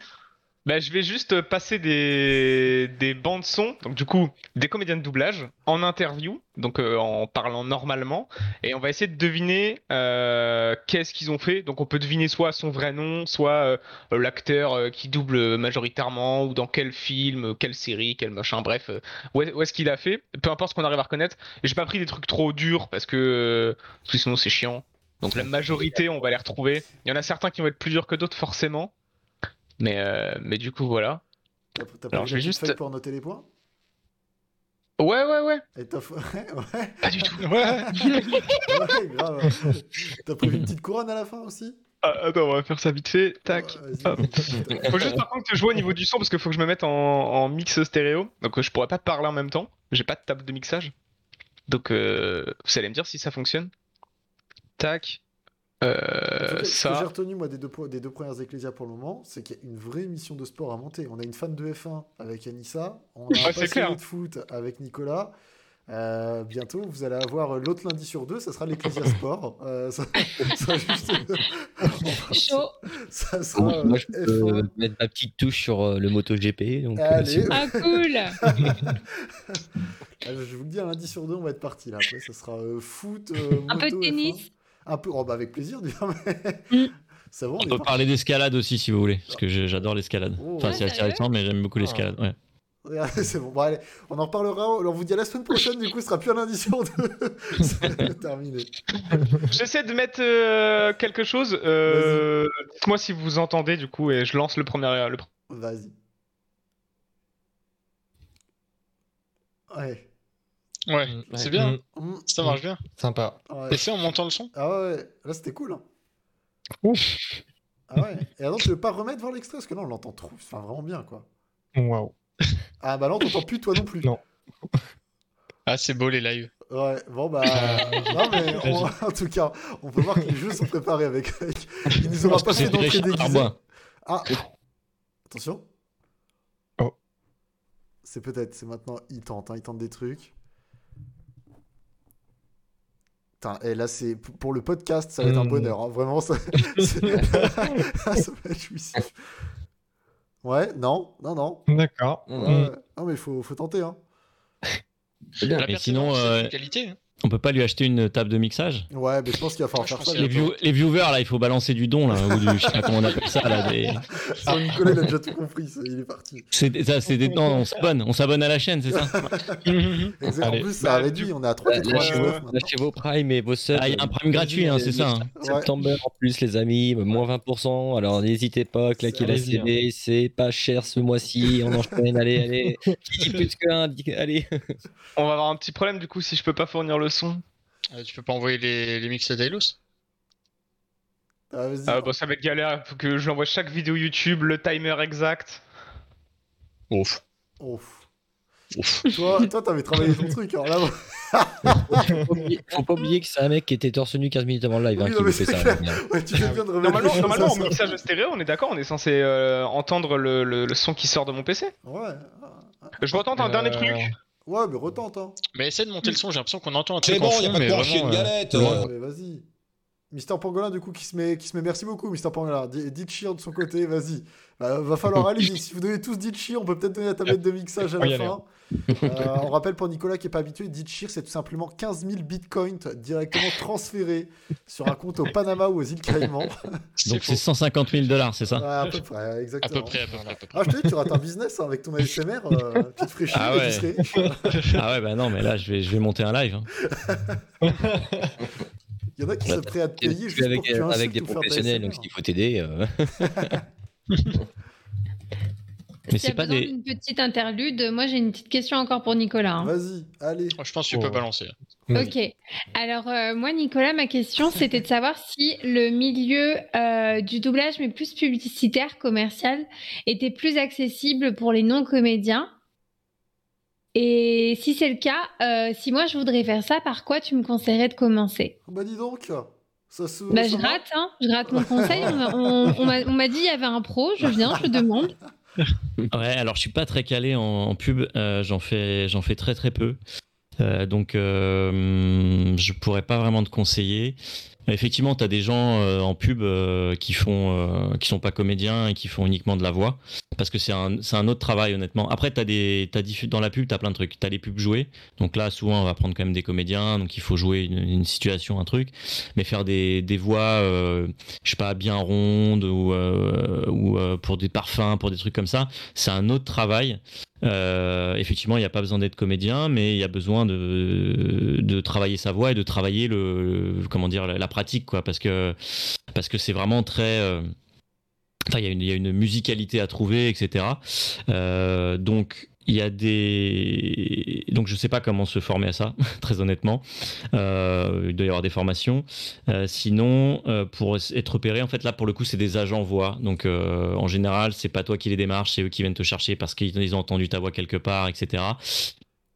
Bah, je vais juste euh, passer des, des bandes son, donc du coup des comédiens de doublage en interview, donc euh, en parlant normalement, et on va essayer de deviner euh, qu'est-ce qu'ils ont fait. Donc on peut deviner soit son vrai nom, soit l'acteur qui double majoritairement, ou dans quel film, quelle série, quel machin, bref, où est- où est-ce qu'il a fait. Peu importe ce qu'on arrive à reconnaître. J'ai pas pris des trucs trop durs parce que sinon c'est chiant. Donc la majorité, on va les retrouver. Il y en a certains qui vont être plus durs que d'autres forcément. Mais, euh, mais du coup, voilà. T'as t'as Alors, pris je vais une juste- pour noter les points? Ouais, ouais, ouais. Et t'as fa- ouais, <laughs> ouais, Pas du tout. <laughs> Ouais. ouais, grave. T'as prévu une petite couronne à la fin aussi? Ah, attends, on va faire ça vite fait. Tac. Faut juste par contre que je vois au niveau du son parce qu'il faut que je me mette en, en mix stéréo. Donc euh, je pourrais pas parler en même temps. J'ai pas de table de mixage. Donc euh, vous allez me dire si ça fonctionne. Tac. Euh, Ce que j'ai retenu moi des deux, po- des deux premières Ecclésias pour le moment, c'est qu'il y a une vraie émission de sport à monter. On a une fan de F1 avec Anissa, on a un Ouais, c'est passionné de foot avec Nicolas. Euh, bientôt, vous allez avoir l'autre lundi sur deux, ça sera l'Ecclésia Sport. Euh, ça, ça sera juste- <laughs> Chaud. ça sera Moi, moi, je peux F1. mettre ma petite touche sur euh, le MotoGP. Donc, Allez. Ah, cool. <laughs> Ah, je vous le dis, un lundi sur deux, on va être parti là. Après, ça sera euh, foot, euh, Un peu de tennis. F1. Un peu, oh, bah, avec plaisir, <laughs> du coup, mais Mm. bon. On peut parler d'escalade aussi si vous voulez, parce que j'adore l'escalade. Oh. Enfin, Ouais, c'est assez récent, mais j'aime beaucoup l'escalade. Ouais. Regardez, <laughs> c'est bon. Bon, allez, on en reparlera. On vous dit à la semaine prochaine. Du coup, ce sera plus un lundi sur deux. <laughs> c'est terminé. J'essaie de mettre euh, quelque chose. Euh, Dites-moi si vous entendez du coup et je lance le premier. Le... Vas-y. Ouais. Ouais, Mm, c'est ouais. bien. Mm, Ça marche bien. Sympa. ouais. Et c'est en montant le son Ah ouais, ouais. là c'était cool. Hein. Ouf. Ah ouais. Et alors, tu veux pas remettre voir l'extrait? Parce que là, on l'entend trop. Enfin, vraiment bien, quoi. Waouh. <laughs> Ah bah là, on t'entend plus, toi non plus. Non. Ah, c'est beau les lives. Ouais, bon bah. <laughs> non, mais on- en tout cas, on peut voir que les jeux sont préparés avec. avec- Il nous aura pas fait C'est d'entrée déguisée. Darbois. Ah Attention. Oh. C'est peut-être, c'est maintenant, il tente, hein, il tente des trucs. Putain, et là, c'est pour le podcast, ça va être un Mm. bonheur. hein, Vraiment, ça, <laughs> <laughs> va être jouissif. Ouais, non, non, non. D'accord. Mm. Non, mais il faut, faut tenter. Hein. C'est bien. La Mais sinon, euh, une qualité. hein. On peut pas lui acheter une table de mixage? Ouais, mais je pense qu'il va falloir je faire ça. les, bientôt. view- les viewers, là, il faut balancer du don, là, ou du, je sais pas comment on appelle ça, là. Des... <laughs> Ah, Nicolas, il a déjà tout compris, ça, il est parti. C'est ça, c'est des... Non, on s'abonne, on s'abonne à la chaîne, c'est ça? <laughs> En plus, ça a Bah, réduit, on est à Là, lâchez, 3,99 vos, maintenant. lâchez vos primes et vos subs. Ah, il y a un prime gratuit, hein, c'est ça. hein. Ouais. Septembre en plus, les amis, moins 20%. Alors n'hésitez pas à claquer la Allez-y, hein. CD, c'est pas cher ce mois-ci. On enchaîne, allez, allez. <laughs> Qui dit plus qu'un, dit- allez. On va avoir un petit problème du coup si je peux pas fournir le son. Euh, tu peux pas envoyer les, les mix à Dailos Ah, vas-y. Euh, bon, ça va être galère. Faut que je lui envoie chaque vidéo YouTube, le timer exact. Ouf. Ouf. Ouf. Toi, toi, t'avais travaillé ton truc. Alors là, Faut pas oublier- Faut pas oublier que c'est un mec qui était torse nu 15 minutes avant le live hein, qui fait ça. clair. Merde. ouais, tu fais bien de remettre Normalement, <laughs> normalement en mixage stéréo, on est d'accord, on est censé euh, entendre le, le- le son qui sort de mon PC. Ouais. Je retente un Euh, dernier truc. Ouais, mais retente, hein. Mais essaie de monter le son, j'ai l'impression qu'on entend un truc C'est en bon, fond, y a pas de mais vraiment, une euh, galette. Ouais, mais vas-y. Mister Pangolin, du coup, qui se met, qui se met. Merci beaucoup, Mister Pangolin. Di- Dit cheer de son côté, vas-y. Bah, va falloir aller. <laughs> si vous donnez tous dit cheer, on peut peut-être donner la tablette de mixage à y la fin. Euh, on rappelle pour Nicolas qui est pas habitué, dit cheer, c'est tout simplement 15 000 bitcoins directement transférés sur un compte au Panama ou aux îles Caïmans. <laughs> Donc c'est 150 000 dollars, c'est ça? Ouais, à peu près, À exactement. peu près, à peu près, à peu près. Ah, je te dis, tu rates un business hein, avec ton ASMR, euh, tu te ferais chier, Ah ouais. tu serais- Ah ouais, bah non, mais là, je vais, je vais monter un live. hein. <laughs> Il y en a qui sont prêts à te payer juste avec, pour que tu avec des professionnels, donc s'il faut t'aider. euh, <laughs> Mais c'est pas des. d'une petite interlude, moi j'ai une petite question encore pour Nicolas. hein. Vas-y, allez. Oh, Je pense que tu peux Oh. balancer. Ok. Alors, euh, moi, Nicolas, ma question, <laughs> c'était de savoir si le milieu euh, du doublage, mais plus publicitaire, commercial, était plus accessible pour les non-comédiens. Et si c'est le cas, euh, si moi je voudrais faire ça, par quoi tu me conseillerais de commencer? Bah dis donc, ça se. Bah, ça je va rate, hein. Je rate mon conseil. On, m'a- <laughs> on- on m'a on m'a dit il y avait un pro. Je viens, je demande. <laughs> Ouais, alors je suis pas très calé en, en pub, euh, j'en fais, j'en fais très très peu. Euh, donc euh, je pourrais pas vraiment te conseiller. Effectivement, tu as des gens euh, en pub euh, qui font euh, qui sont pas comédiens et qui font uniquement de la voix parce que c'est un, un autre travail honnêtement. Après tu as des t'as dans la pub, tu as plein de trucs. Tu as les pubs jouées. Donc là souvent on va prendre quand même des comédiens, donc il faut jouer une, situation, un truc, mais faire des, des voix je sais pas bien rondes ou ou pour des parfums, pour des trucs comme ça, c'est un autre travail. Effectivement, il n'y a pas besoin d'être comédien, mais il y a besoin de, de travailler sa voix et de travailler le, comment dire, la, la pratique, quoi, parce que parce que c'est vraiment très. euh, Enfin, il y, y a une musicalité à trouver, etc. Euh, donc, il y a des. Donc, je sais pas comment se former à ça, <laughs> très honnêtement. Euh, il doit y avoir des formations. Sinon, pour être repéré, en fait, là, pour le coup, c'est des agents voix. Donc, en général, c'est pas toi qui les démarches, c'est eux qui viennent te chercher parce qu'ils ils ont entendu ta voix quelque part, etc.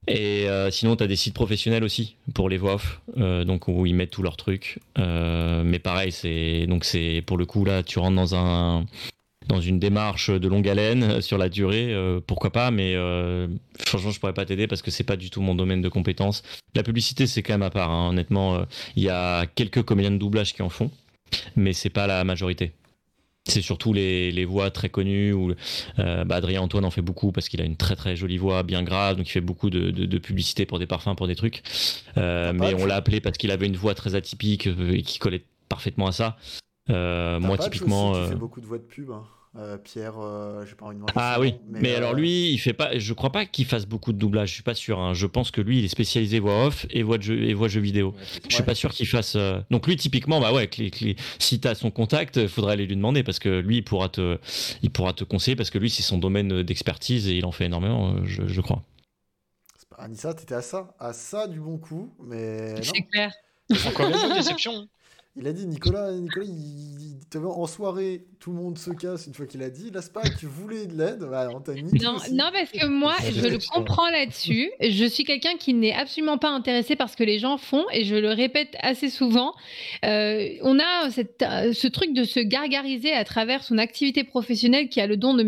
Et euh, sinon, tu as des sites professionnels aussi pour les voix off, euh, donc où ils mettent tous leurs trucs. Euh, mais pareil, c'est donc c'est pour le coup là, tu rentres dans un dans une démarche de longue haleine <laughs> sur la durée, pourquoi pas, mais franchement, je pourrais pas t'aider parce que c'est pas du tout mon domaine de compétence. La publicité, c'est quand même à part. hein. Honnêtement, il y a quelques comédiens de doublage qui en font, mais c'est pas la majorité. C'est surtout les, les voix très connues où euh, bah, Adrien Antoine en fait beaucoup parce qu'il a une très très jolie voix bien grave donc il fait beaucoup de, de, de publicité pour des parfums pour des trucs Euh, mais on l'a appelé parce qu'il avait une voix très atypique euh, et qui collait parfaitement à ça Euh, moi typiquement aussi beaucoup de voix de pub. hein. Euh, Pierre, euh, j'ai pas envie de ah oui, nom, mais, euh, alors lui, il fait pas. Je crois pas qu'il fasse beaucoup de doublage. Je suis pas sûr. hein. Je pense que lui, il est spécialisé voix off et voix de jeu et voix jeux vidéo. Je suis Ouais. pas sûr qu'il fasse. euh, Donc lui, typiquement, bah ouais, clé, clé... si t'as son contact, il faudrait aller lui demander parce que lui, il pourra te, il pourra te conseiller parce que lui, c'est son domaine d'expertise et il en fait énormément, euh, je, je crois. pas- Anissa, t'étais à ça, à ça du bon coup, mais non. C'est clair. Encore une déception. Il a dit Nicolas, Nicolas, il, il- en soirée, tout le monde se casse une fois qu'il a dit. Là, c'est pas que tu voulais de l'aide. Bah, non, parce que moi, je le comprends là-dessus. Je suis quelqu'un qui n'est absolument pas intéressé par ce que les gens font, et je le répète assez souvent. Euh, on a cette- ce truc de se gargariser à travers son activité professionnelle qui a le don de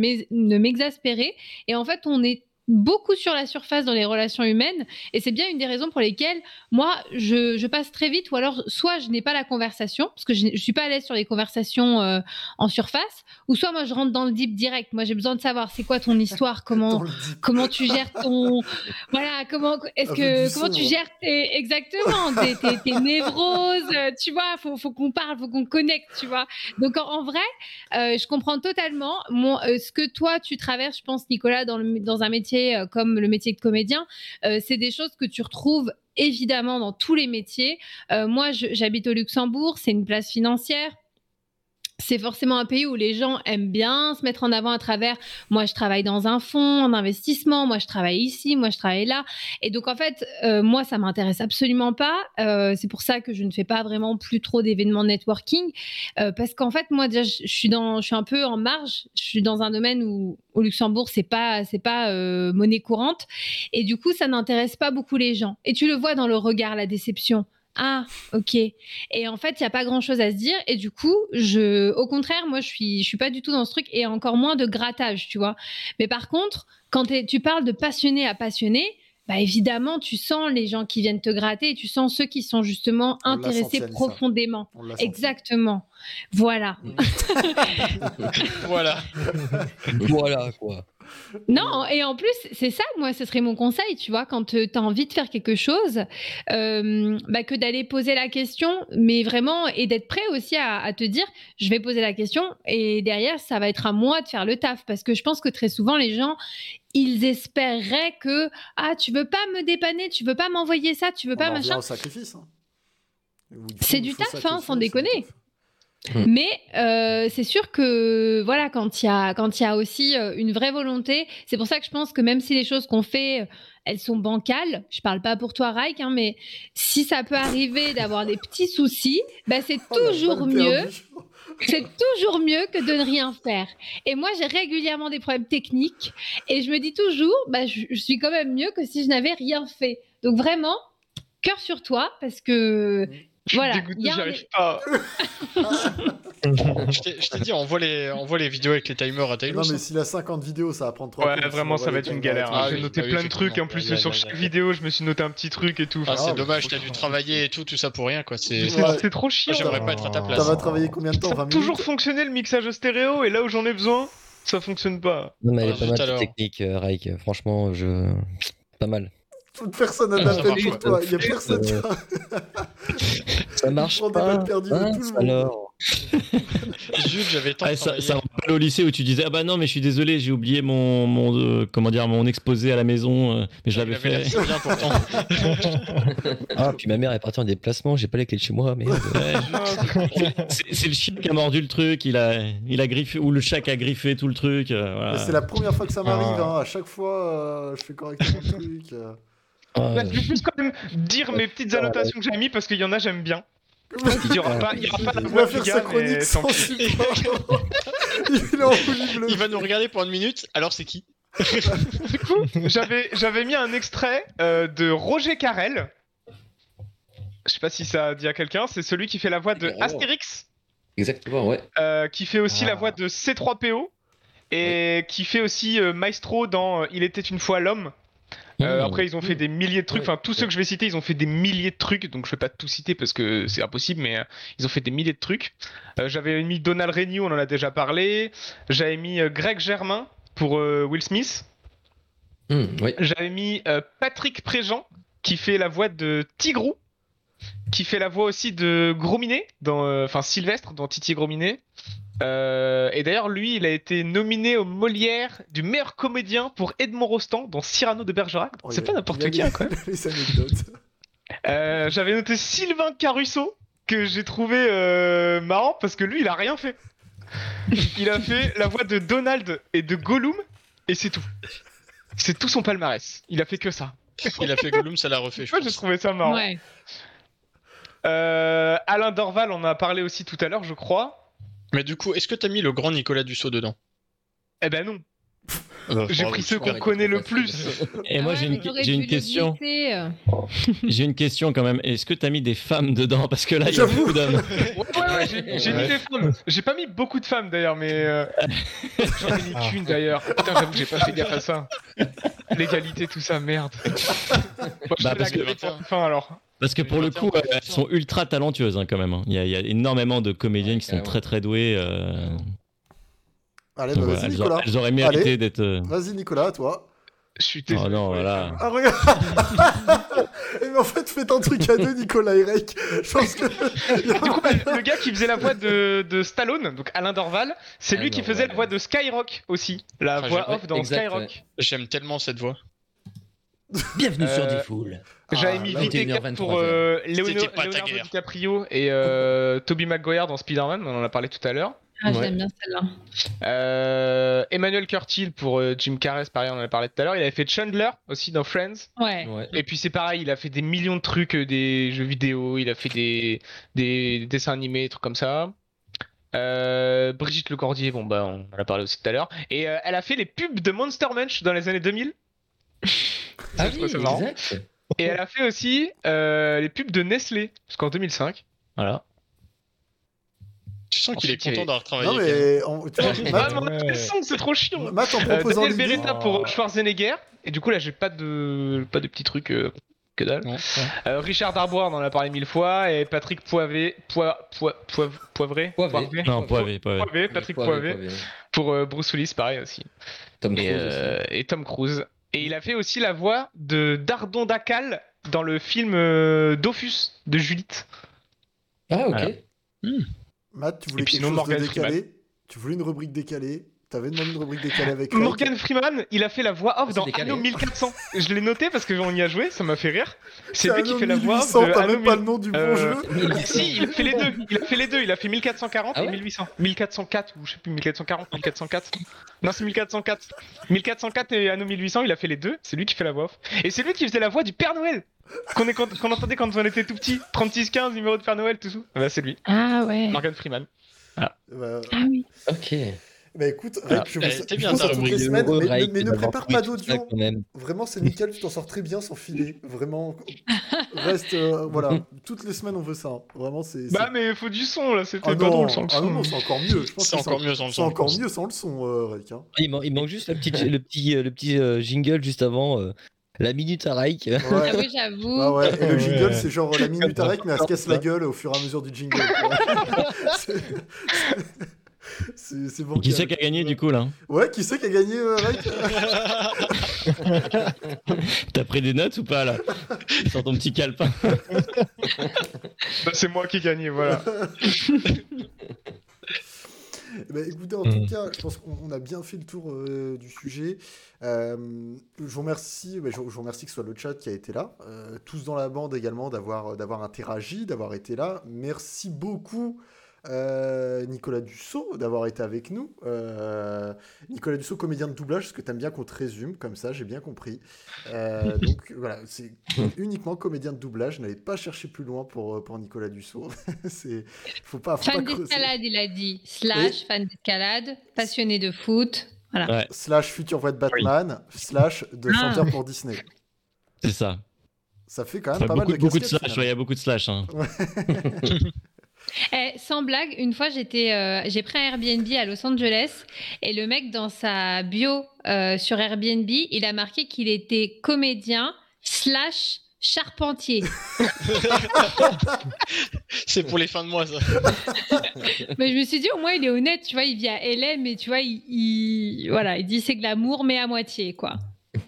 m'exaspérer. Et en fait, on est beaucoup sur la surface dans les relations humaines et c'est bien une des raisons pour lesquelles moi je, je passe très vite ou alors soit je n'ai pas la conversation parce que je, je suis pas à l'aise sur les conversations euh, en surface ou soit moi je rentre dans le deep direct. Moi j'ai besoin de savoir c'est quoi ton histoire <laughs> comment comment tu gères ton <laughs> voilà comment est-ce peu que comment tu gères tes exactement tes, tes, tes <laughs> névroses euh, tu vois faut faut qu'on parle faut qu'on connecte tu vois. Donc en, en vrai euh, je comprends totalement. Mon, euh, ce que toi tu traverses je pense Nicolas dans le dans un métier euh, comme le métier de comédien euh, c'est des choses que tu retrouves évidemment dans tous les métiers. Euh, moi j'habite au Luxembourg c'est une place financière c'est forcément un pays où les gens aiment bien se mettre en avant à travers moi je travaille dans un fonds en investissement, moi je travaille ici, moi je travaille là. Et donc en fait, euh, moi ça m'intéresse absolument pas. Euh, c'est pour ça que je ne fais pas vraiment plus trop d'événements networking. Euh, parce qu'en fait, moi déjà je, suis dans, je suis un peu en marge. Je suis dans un domaine où au Luxembourg c'est pas, c'est pas euh, monnaie courante. Et du coup, ça n'intéresse pas beaucoup les gens. Et tu le vois dans le regard, la déception. Ah, ok. Et en fait, il n'y a pas grand chose à se dire. Et du coup, je, au contraire, moi, je suis, je suis pas du tout dans ce truc et encore moins de grattage, tu vois. Mais par contre, quand tu parles de passionné à passionné, bah évidemment, tu sens les gens qui viennent te gratter et tu sens ceux qui sont justement On l'a senti, intéressés profondément. Exactement. Voilà. <laughs> Voilà. <laughs> Voilà quoi. <laughs> Non, et en plus, c'est ça, moi, ce serait mon conseil, tu vois, quand tu as envie de faire quelque chose, euh, bah, que d'aller poser la question, mais vraiment, et d'être prêt aussi à, à te dire, je vais poser la question, et derrière, ça va être à moi de faire le taf, parce que je pense que très souvent, les gens, ils espéreraient que, ah, tu veux pas me dépanner, tu veux pas m'envoyer ça, tu veux On pas machin. hein. Faut- C'est du taf, hein, sans déconner. Mm. Mais euh, c'est sûr que voilà, quand il y a quand il y a aussi euh, une vraie volonté, c'est pour ça que je pense que même si les choses qu'on fait euh, elles sont bancales, je parle pas pour toi Raik, hein, mais si ça peut arriver d'avoir des petits soucis, bah c'est Oh, toujours mieux. <laughs> C'est toujours mieux que de ne rien faire. Et moi, j'ai régulièrement des problèmes techniques et je me dis toujours, bah, je, je suis quand même mieux que si je n'avais rien fait. Donc vraiment, cœur sur toi parce que suis voilà, y a j'y arrive pas. <laughs> Je t'ai je dit, on voit, les, on voit les vidéos avec les timers à Non, Taylor. mais s'il a 50 vidéos, ça va prendre 3 Ouais, vraiment, ça va être une galère. Ah hein. J'ai oui, noté bah oui, plein de trucs. Et en plus, sur chaque vidéo, je me suis noté un petit truc et tout. Ah, c'est Ah, dommage, t'as dû je- travailler et tout, tout ça pour rien, quoi. C'est. Ouais. trop chiant. Moi, j'aimerais pas être à ta place. Ça va travailler combien de temps Ça 20 a minutes toujours fonctionné le mixage stéréo et là où j'en ai besoin, ça fonctionne pas. Non, mais elle Ah, est pas zut mal cette technique, euh, Raik. Franchement, je. Pas mal. Personne n'a Ah, de ça peine marche, pour toi. Il y a personne qui Euh, <laughs> Ça marche des pas. balles perdues de mince, tout le monde. alors. <laughs> J'avais tant Ah, ça, ça me rappelle au lycée où tu disais ah bah non mais je suis désolé j'ai oublié mon, mon euh, comment dire mon exposé à la maison euh, mais je Il l'avais fait. si bien pourtant. <laughs> Ah, puis ma mère est partie en déplacement, j'ai pas les clés de chez moi. Ouais. C'est le chien qui a mordu le truc, il a, il a griffé, ou le chat qui a griffé tout le truc. euh, voilà. Mais C'est la première fois que ça m'arrive. Ah. hein. À chaque fois, euh, je fais correctement le truc. Ah, je vais juste quand même dire mes petites annotations que j'ai mis parce qu'il y en a, j'aime bien. Il y aura pas, il y aura pas la Il voix faire gars, sa chronique mais sans tant pis. support. <laughs> Il est en roulis bleu. Il va nous regarder pour une minute, alors c'est qui? Du coup, j'avais, j'avais mis un extrait euh, de Roger Carrel. Je sais pas si ça dit à quelqu'un, c'est celui qui fait la voix de. Astérix, Exactement, ouais. euh, qui fait aussi Ah. la voix de C3PO et qui fait aussi euh, Maestro dans Il était une fois l'homme. Euh, Mmh. Après, ils ont fait des milliers de trucs. Enfin, tous ceux que je vais citer, ils ont fait des milliers de trucs. Donc, je vais pas tout citer parce que c'est impossible, mais euh, ils ont fait des milliers de trucs. Euh, J'avais mis Donald Renew, on en a déjà parlé. J'avais mis Greg Germain pour Will Smith. Mmh, oui. J'avais mis Patrick Préjean qui fait la voix de Tigrou, qui fait la voix aussi de Grominet, dans, enfin Sylvestre dans Titi et Grominet. Euh, et d'ailleurs, lui, il a été nominé au Molière du meilleur comédien pour Edmond Rostand dans Cyrano de Bergerac. Oh, C'est pas n'importe qui, les- hein, quoi. <laughs> Les anecdotes. Euh, J'avais noté Sylvain Caruso que j'ai trouvé euh, marrant parce que lui, il a rien fait. Il a fait la voix de Donald et de Gollum et c'est tout. C'est tout son palmarès. Il a fait que ça. Il a fait Gollum, ça l'a refait. je Moi, j'ai trouvé ça marrant. ouais. Euh, Alain Dorval, on en a parlé aussi tout à l'heure, je crois. Mais du coup, est-ce que t'as mis le grand Nicolas Dussault dedans? Eh ben non. J'ai pris ceux qu'on connaît le plus. Et moi Ah j'ai ouais, une, question. euh. J'ai une question quand même. Est-ce que t'as mis des femmes dedans? Parce que là il y a beaucoup d'hommes. Ouais, ouais, ouais, j'ai mis des femmes. J'ai pas mis beaucoup de femmes d'ailleurs, mais euh, j'en ai mis Ah. qu'une d'ailleurs. Putain, j'avoue que j'ai pas fait gaffe à ça. L'égalité, tout ça, merde. Bah, parce que- alors. Parce que pour le coup, euh, elles sont ultra talentueuses hein, quand même. hein. Il y, a, il y a énormément de comédiennes qui sont très très douées. Euh, Allez, bah, vas-y, Nicolas. elles auraient mérité d'être. euh, Vas-y, Nicolas, toi. Je suis Oh désolé. non, pour les voilà. Ah, regarde <laughs> mais en fait, faites un truc à deux, Nicolas et Rek. Je pense que. <laughs> Du coup, bah, le gars qui faisait la voix de, de Stallone, donc Alain Dorval, c'est lui Alain qui Dorval, faisait la voix de Skyrock aussi. La Ah, voix off dans exact, Skyrock. J'aime tellement cette voix. Bienvenue sur des foules. J'avais Ah, mis 21h, Decker pour 23h. euh, Leonardo. DiCaprio et euh, Tobey Maguire dans Spider-Man, on en a parlé tout à l'heure. Ah, Ouais. j'aime bien celle-là. Euh, Emmanuel Curtil pour euh, Jim Carrey, pareil, on en a parlé tout à l'heure. Il avait fait Chandler aussi dans Friends. Ouais. Ouais. Et puis c'est pareil, il a fait des millions de trucs, euh, des jeux vidéo, il a fait des, des dessins animés, des trucs comme ça. Euh, Brigitte Lecordier, bon bah on en a parlé aussi tout à l'heure. Et euh, elle a fait les pubs de Monster Munch dans les années 2000. Ah oui, exact. Et elle a fait aussi euh, les pubs de Nestlé, jusqu'en 2005. Voilà. Tu sens qu'il est content d'avoir travaillé. Non, mais. en- tu vois, Ah, Matt, mais on c'est trop chiant. Matt, en proposant Daniel. Beretta pour Schwarzenegger. Et du coup là j'ai pas de pas de petits trucs euh, que dalle. Ouais, ouais. Euh, Richard Darbois, on en a parlé mille fois, et Patrick Poivet, Poi, Poi- Poiv- Poivré, Poivet, Poivet. Poivet, Patrick Poivet. pour euh, Bruce Willis, pareil aussi. Tom Et, Cruise euh, et Tom Cruise. Et il a fait aussi la voix de Dardon Dacal dans le film euh, Dofus de Judith. Ah, ok. Voilà. Matt, tu voulais Et puis quelque sinon, chose de Morgan décalé Tu voulais une rubrique décalée T'avais demandé une rubrique décalée avec <laughs> Rake. Morgan Freeman, il a fait la voix off c'est dans décalé. Anno 1400. Je l'ai noté parce que on y a joué, ça m'a fait rire. C'est lui qui fait la voix off 1800, de T'as même pas 1000. le nom du bon Euh, jeu. Si, il a fait les deux. Il a fait les deux. Il a fait 1440 Ah et ouais 1800. 1404 ou je sais plus 1440, 1404. Non, c'est 1404. 1404 et Anno 1800, il a fait les deux. C'est lui qui fait la voix off. Et c'est lui qui faisait la voix du Père Noël. Qu'on est- qu'on entendait quand on était tout petit. 3615, numéro de Père Noël, tout ça. Bah, c'est lui. Ah ouais. Morgan Freeman. Bah, Ah oui. Ok. bah écoute, Ah, Rake, je vous je bien, sors toutes les semaines, mais, Rake, mais ne prépare pas ça, d'audio. Vraiment, c'est nickel, tu t'en sors très bien sans filet. Vraiment, <laughs> reste, euh, voilà, toutes les semaines on veut ça. hein. Vraiment, c'est. Bah, c'est- mais faut du son là. C'était Ah pas non, drôle sans le ah non, son. non, c'est encore mieux. C'est que encore mieux sans le C'est son, je encore mieux sans le son, euh, Rake. hein. Il, man- il manque juste le petit, le petit, euh, le petit euh, jingle juste avant. euh, la minute à Rike. Ouais. Ah oui, j'avoue. Ah ouais, et le Ouais. jingle, c'est genre la minute à Rake, mais elle se casse la gueule au fur et à mesure du jingle. <laughs> C'est- bon. Qui c'est qui a gagné du coup là? Ouais, qui c'est qui a gagné, euh, <laughs> T'as pris des notes ou pas là? Sur ton petit calepin. <laughs> Bah, c'est moi qui ai gagné, voilà. Bah, écoutez, en Mm. tout cas, je pense qu'on on a bien fait le tour euh, du sujet. Euh, je vous remercie, bah, je, je vous remercie que ce soit le chat qui a été là, euh, tous dans la bande également d'avoir d'avoir interagi, d'avoir été là. Merci beaucoup. Euh, Nicolas Dussault d'avoir été avec nous. Euh, Nicolas Dussault, comédien de doublage, parce que t'aimes bien qu'on te résume comme ça, j'ai bien compris. Euh, <laughs> donc voilà, c'est uniquement comédien de doublage. N'allez pas chercher plus loin pour, pour Nicolas Dussault. <laughs> c'est faut pas, faut Fan d'escalade, il a dit. Slash, fan d'escalade, passionné de foot. Voilà. Ouais, slash future voix de Batman, slash de Ah. chanteur pour Disney. c'est ça. Ça fait quand même Enfin, pas beaucoup, mal de beaucoup de slash, ouais, il y a beaucoup de slash. Hein. <laughs> Eh, sans blague, une fois, j'étais, euh, j'ai pris un Airbnb à Los Angeles et le mec, dans sa bio euh, sur Airbnb, il a marqué qu'il était comédien slash charpentier. <laughs> C'est pour les fins de mois, ça. <laughs> mais je me suis dit, au moins, il est honnête, tu vois, il vit à LA, mais tu vois, il, il- voilà, il dit c'est glamour, mais à moitié, quoi.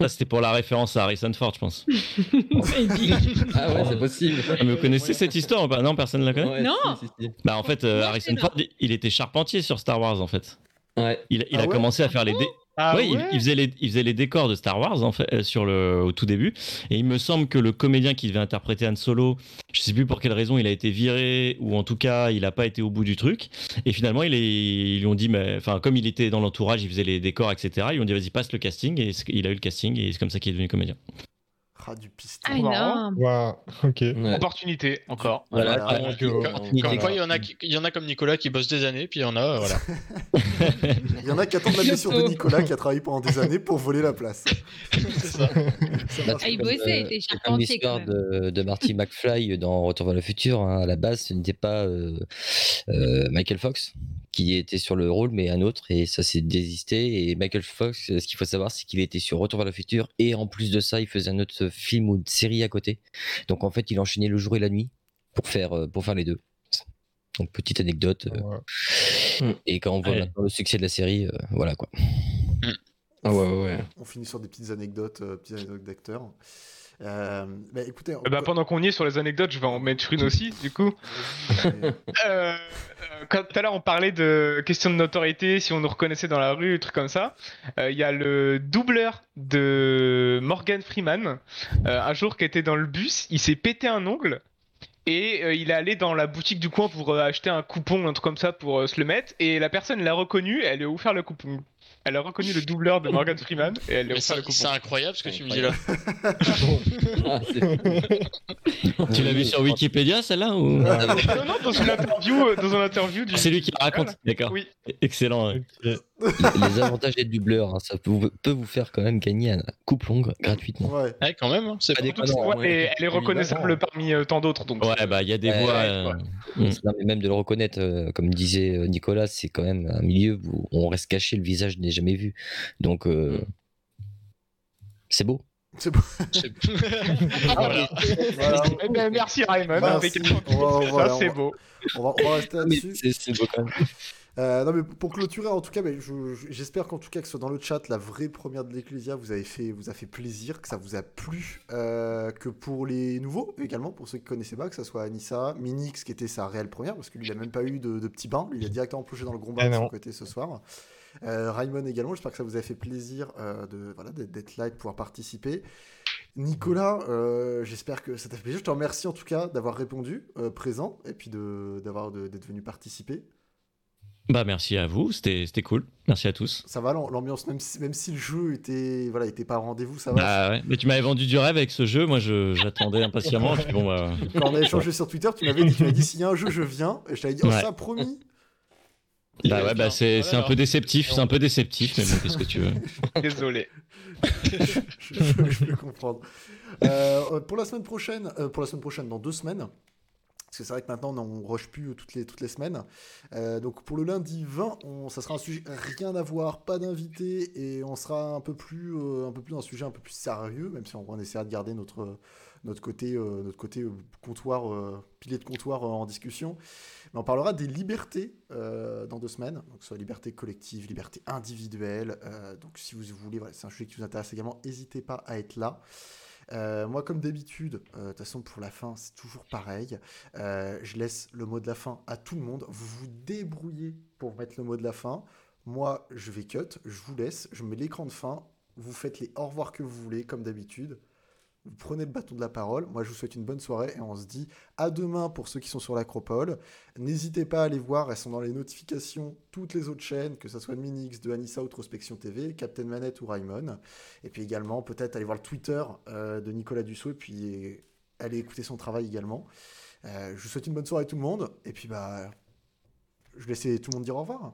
Ça, c'était pour la référence à Harrison Ford, je pense. <laughs> Ah ouais, c'est possible. Ah, mais vous connaissez cette histoire Non, personne ne la connaît? Ouais, Non. si, si, si. Bah, en fait, euh, Harrison Ford, il était charpentier sur Star Wars, en fait. Ouais. Il, il Ah a ouais? commencé à faire les dé- Ah Ouais, il- faisait les, il faisait les décors de Star Wars en fait, euh, sur le, au tout début. Et il me semble que le comédien qui devait interpréter Han Solo, je sais plus pour quelle raison il a été viré, ou en tout cas il n'a pas été au bout du truc. Et finalement, il est, ils lui ont dit, mais, enfin, comme il était dans l'entourage, il faisait les décors, etc. Ils lui ont dit, vas-y, passe le casting. Et il a eu le casting, et c'est comme ça qu'il est devenu comédien. Du piston. Ah, énorme. Waouh, ok. Ouais. Opportunité, encore. Voilà, Voilà. comme- Comme- comme- Comme Voilà. quoi, il y, en a, qui- il y en a comme Nicolas qui bossent des années, puis il y en a, euh, voilà. <laughs> Il y en a qui attendent la blessure de. Nicolas qui a travaillé pendant des années pour voler la place. <laughs> C'est ça. Ah, il bossait, il euh, était comme charpentier, l'histoire de, de Marty McFly dans Retour vers le futur. hein. À la base, ce n'était pas euh, euh, Michael Fox qui était sur le rôle, mais un autre, et ça s'est désisté. Et Michael Fox, euh, ce qu'il faut savoir, c'est qu'il était sur Retour vers le futur, et en plus de ça, il faisait un autre film ou une série à côté. Donc en fait, il enchaînait le jour et la nuit pour faire, euh, pour faire les deux. Donc petite anecdote. euh, Ouais. Et quand on voit Ouais. le succès de la série, euh, voilà quoi. Ah ouais, ouais, ouais. On finit sur des petites anecdotes, euh, petites anecdotes d'acteurs. Euh, bah, écoutez, ben, pendant qu'on y est sur les anecdotes, je vais en mettre une aussi, du coup. Euh, euh, quand tout à l'heure on parlait de question de notoriété, si on nous reconnaissait dans la rue, trucs comme ça, euh, il y a le doubleur de Morgan Freeman, un jour qui était dans le bus, il s'est pété un ongle. Et euh, il est allé dans la boutique du coin pour euh, acheter un coupon, un truc comme ça, pour euh, se le mettre. Et la personne l'a reconnu, elle lui a offert le coupon. Elle a reconnu le doubleur de Morgan Freeman et elle lui a offert c'est le c'est coupon. incroyable ce que tu me dis là. Ah, c'est- Tu l'as vu sur Wikipédia, celle-là ou... Non, non, dans une interview, euh, dans une interview du. C'est lui qui la raconte, d'accord. Oui. Excellent. Ouais. Les, les avantages d'être doubleur, hein, ça peut, vous- peut vous faire quand même gagner un coupe longue gratuitement. Ouais. Ouais, quand même, hein, c'est Pas pas des Ah cette voix ouais. est- elle est reconnaissable parmi euh, tant d'autres. Donc Ouais, bah il y a des Ouais, voix. ouais, euh, ouais. Mm. Non, mais même de le reconnaître, euh, comme disait euh, Nicolas, c'est quand même un milieu où on reste caché, le visage n'est jamais vu. Donc, euh, c'est beau. C'est <laughs> Voilà. Voilà. Eh merci Raymond. Voilà, c'est beau. On va, on va rester là-dessus. c'est c'est beau quand même. Euh, non mais pour clôturer en tout cas, je- j'espère qu'en tout cas que ce soit dans le chat la vraie première de l'Ecclesia vous avez fait vous a fait plaisir, que ça vous a plu, euh, que pour les nouveaux également, pour ceux qui connaissaient pas, que ça soit Anissa, Minix qui était sa réelle première parce que lui il a même pas eu de, de petit bain, lui il a directement plongé dans le gros bain Eh de son côté ce soir. Euh, Raymond également, j'espère que ça vous a fait plaisir de voilà, d'être là et de pouvoir participer. Nicolas, euh, j'espère que ça t'a fait plaisir. Je te remercie en tout cas d'avoir répondu euh, présent et puis d'être venu participer. Bah merci à vous, c'était c'était cool. Merci à tous. Ça va l'am- l'ambiance, même si, même si le jeu était, voilà, était pas au rendez-vous, ça va. Bah ouais, mais tu m'avais vendu du rêve avec ce jeu, moi je- j'attendais impatiemment. bon, bah, Quand on a échangé sur Twitter, tu m'avais dit, tu dit s'il y a un jeu, je viens. Et je t'avais dit, oh, Ouais. ça, promis. bah ouais, bah c'est c'est un peu déceptif, c'est un peu déceptif, mais bon, qu'est-ce que tu veux. <laughs> Désolé. je, <laughs> je- je peux comprendre. Euh, pour la semaine prochaine, euh, pour la semaine prochaine, dans deux semaines. Parce que c'est vrai que maintenant on ne rush plus toutes les, toutes les semaines. Euh, donc pour le lundi 20, on, ça sera un sujet rien à voir, pas d'invité et on sera un peu plus, euh, un peu plus dans un sujet un peu plus sérieux, même si on, essaiera de garder notre, notre côté, euh, notre côté comptoir, pilier de comptoir en discussion. Mais on parlera des libertés dans deux semaines, donc soit liberté collective, liberté individuelle. donc si vous voulez, c'est un sujet qui vous intéresse également, n'hésitez pas à être là. Euh, moi, comme d'habitude, euh, de toute façon, pour la fin, c'est toujours pareil. Euh, je laisse le mot de la fin à tout le monde. Vous vous débrouillez pour mettre le mot de la fin. Moi, je vais cut, je vous laisse, je mets l'écran de fin. Vous faites les au revoir que vous voulez, comme d'habitude. Vous prenez le bâton de la parole. Moi, je vous souhaite une bonne soirée et on se dit à demain pour ceux qui sont sur l'Acropole. N'hésitez pas à aller voir, elles sont dans les notifications, toutes les autres chaînes, que ce soit de Minix, de Anissa Outrospection TV, Captain Manette ou Raimon. Et puis également, peut-être aller voir le Twitter euh, de Nicolas Dussault et puis euh, aller écouter son travail également. Euh, je vous souhaite une bonne soirée à tout le monde. Et puis, bah, je vais laisser tout le monde dire au revoir.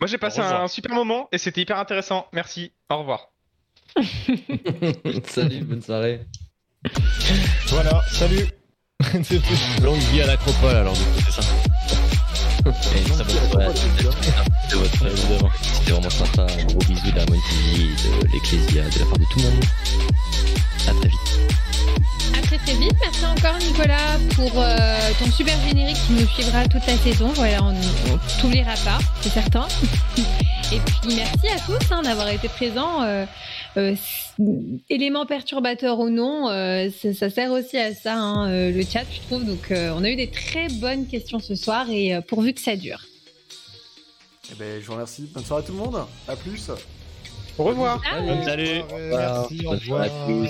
Moi j'ai passé un super moment et c'était hyper intéressant. Merci. Au revoir. <laughs> <laughs> Salut, bonne soirée. Voilà, salut. <laughs> C'est tout. Longue vie à l'acropole alors, du coup, c'est ça. Et ça va, ouais, de votre Évidemment. C'était vraiment sympa. Un gros bisou de la TV, de l'Ecclésia, de la part de tout le monde. À très vite. À très très vite. Merci encore Nicolas pour euh, ton super générique qui nous suivra toute la saison. Voilà, on, on t'oubliera pas, c'est certain. <laughs> Et puis merci à tous hein, d'avoir été présents. Euh, euh, s- élément perturbateur ou non, euh, ça, ça sert aussi à ça, hein, euh, le chat, je trouve. Donc euh, on a eu des très bonnes questions ce soir et euh, pourvu que ça dure. Et ben, je vous remercie. Bonne soirée à tout le monde. À plus. Au revoir. Ah, Bonne Salut. Merci, au revoir. à tous.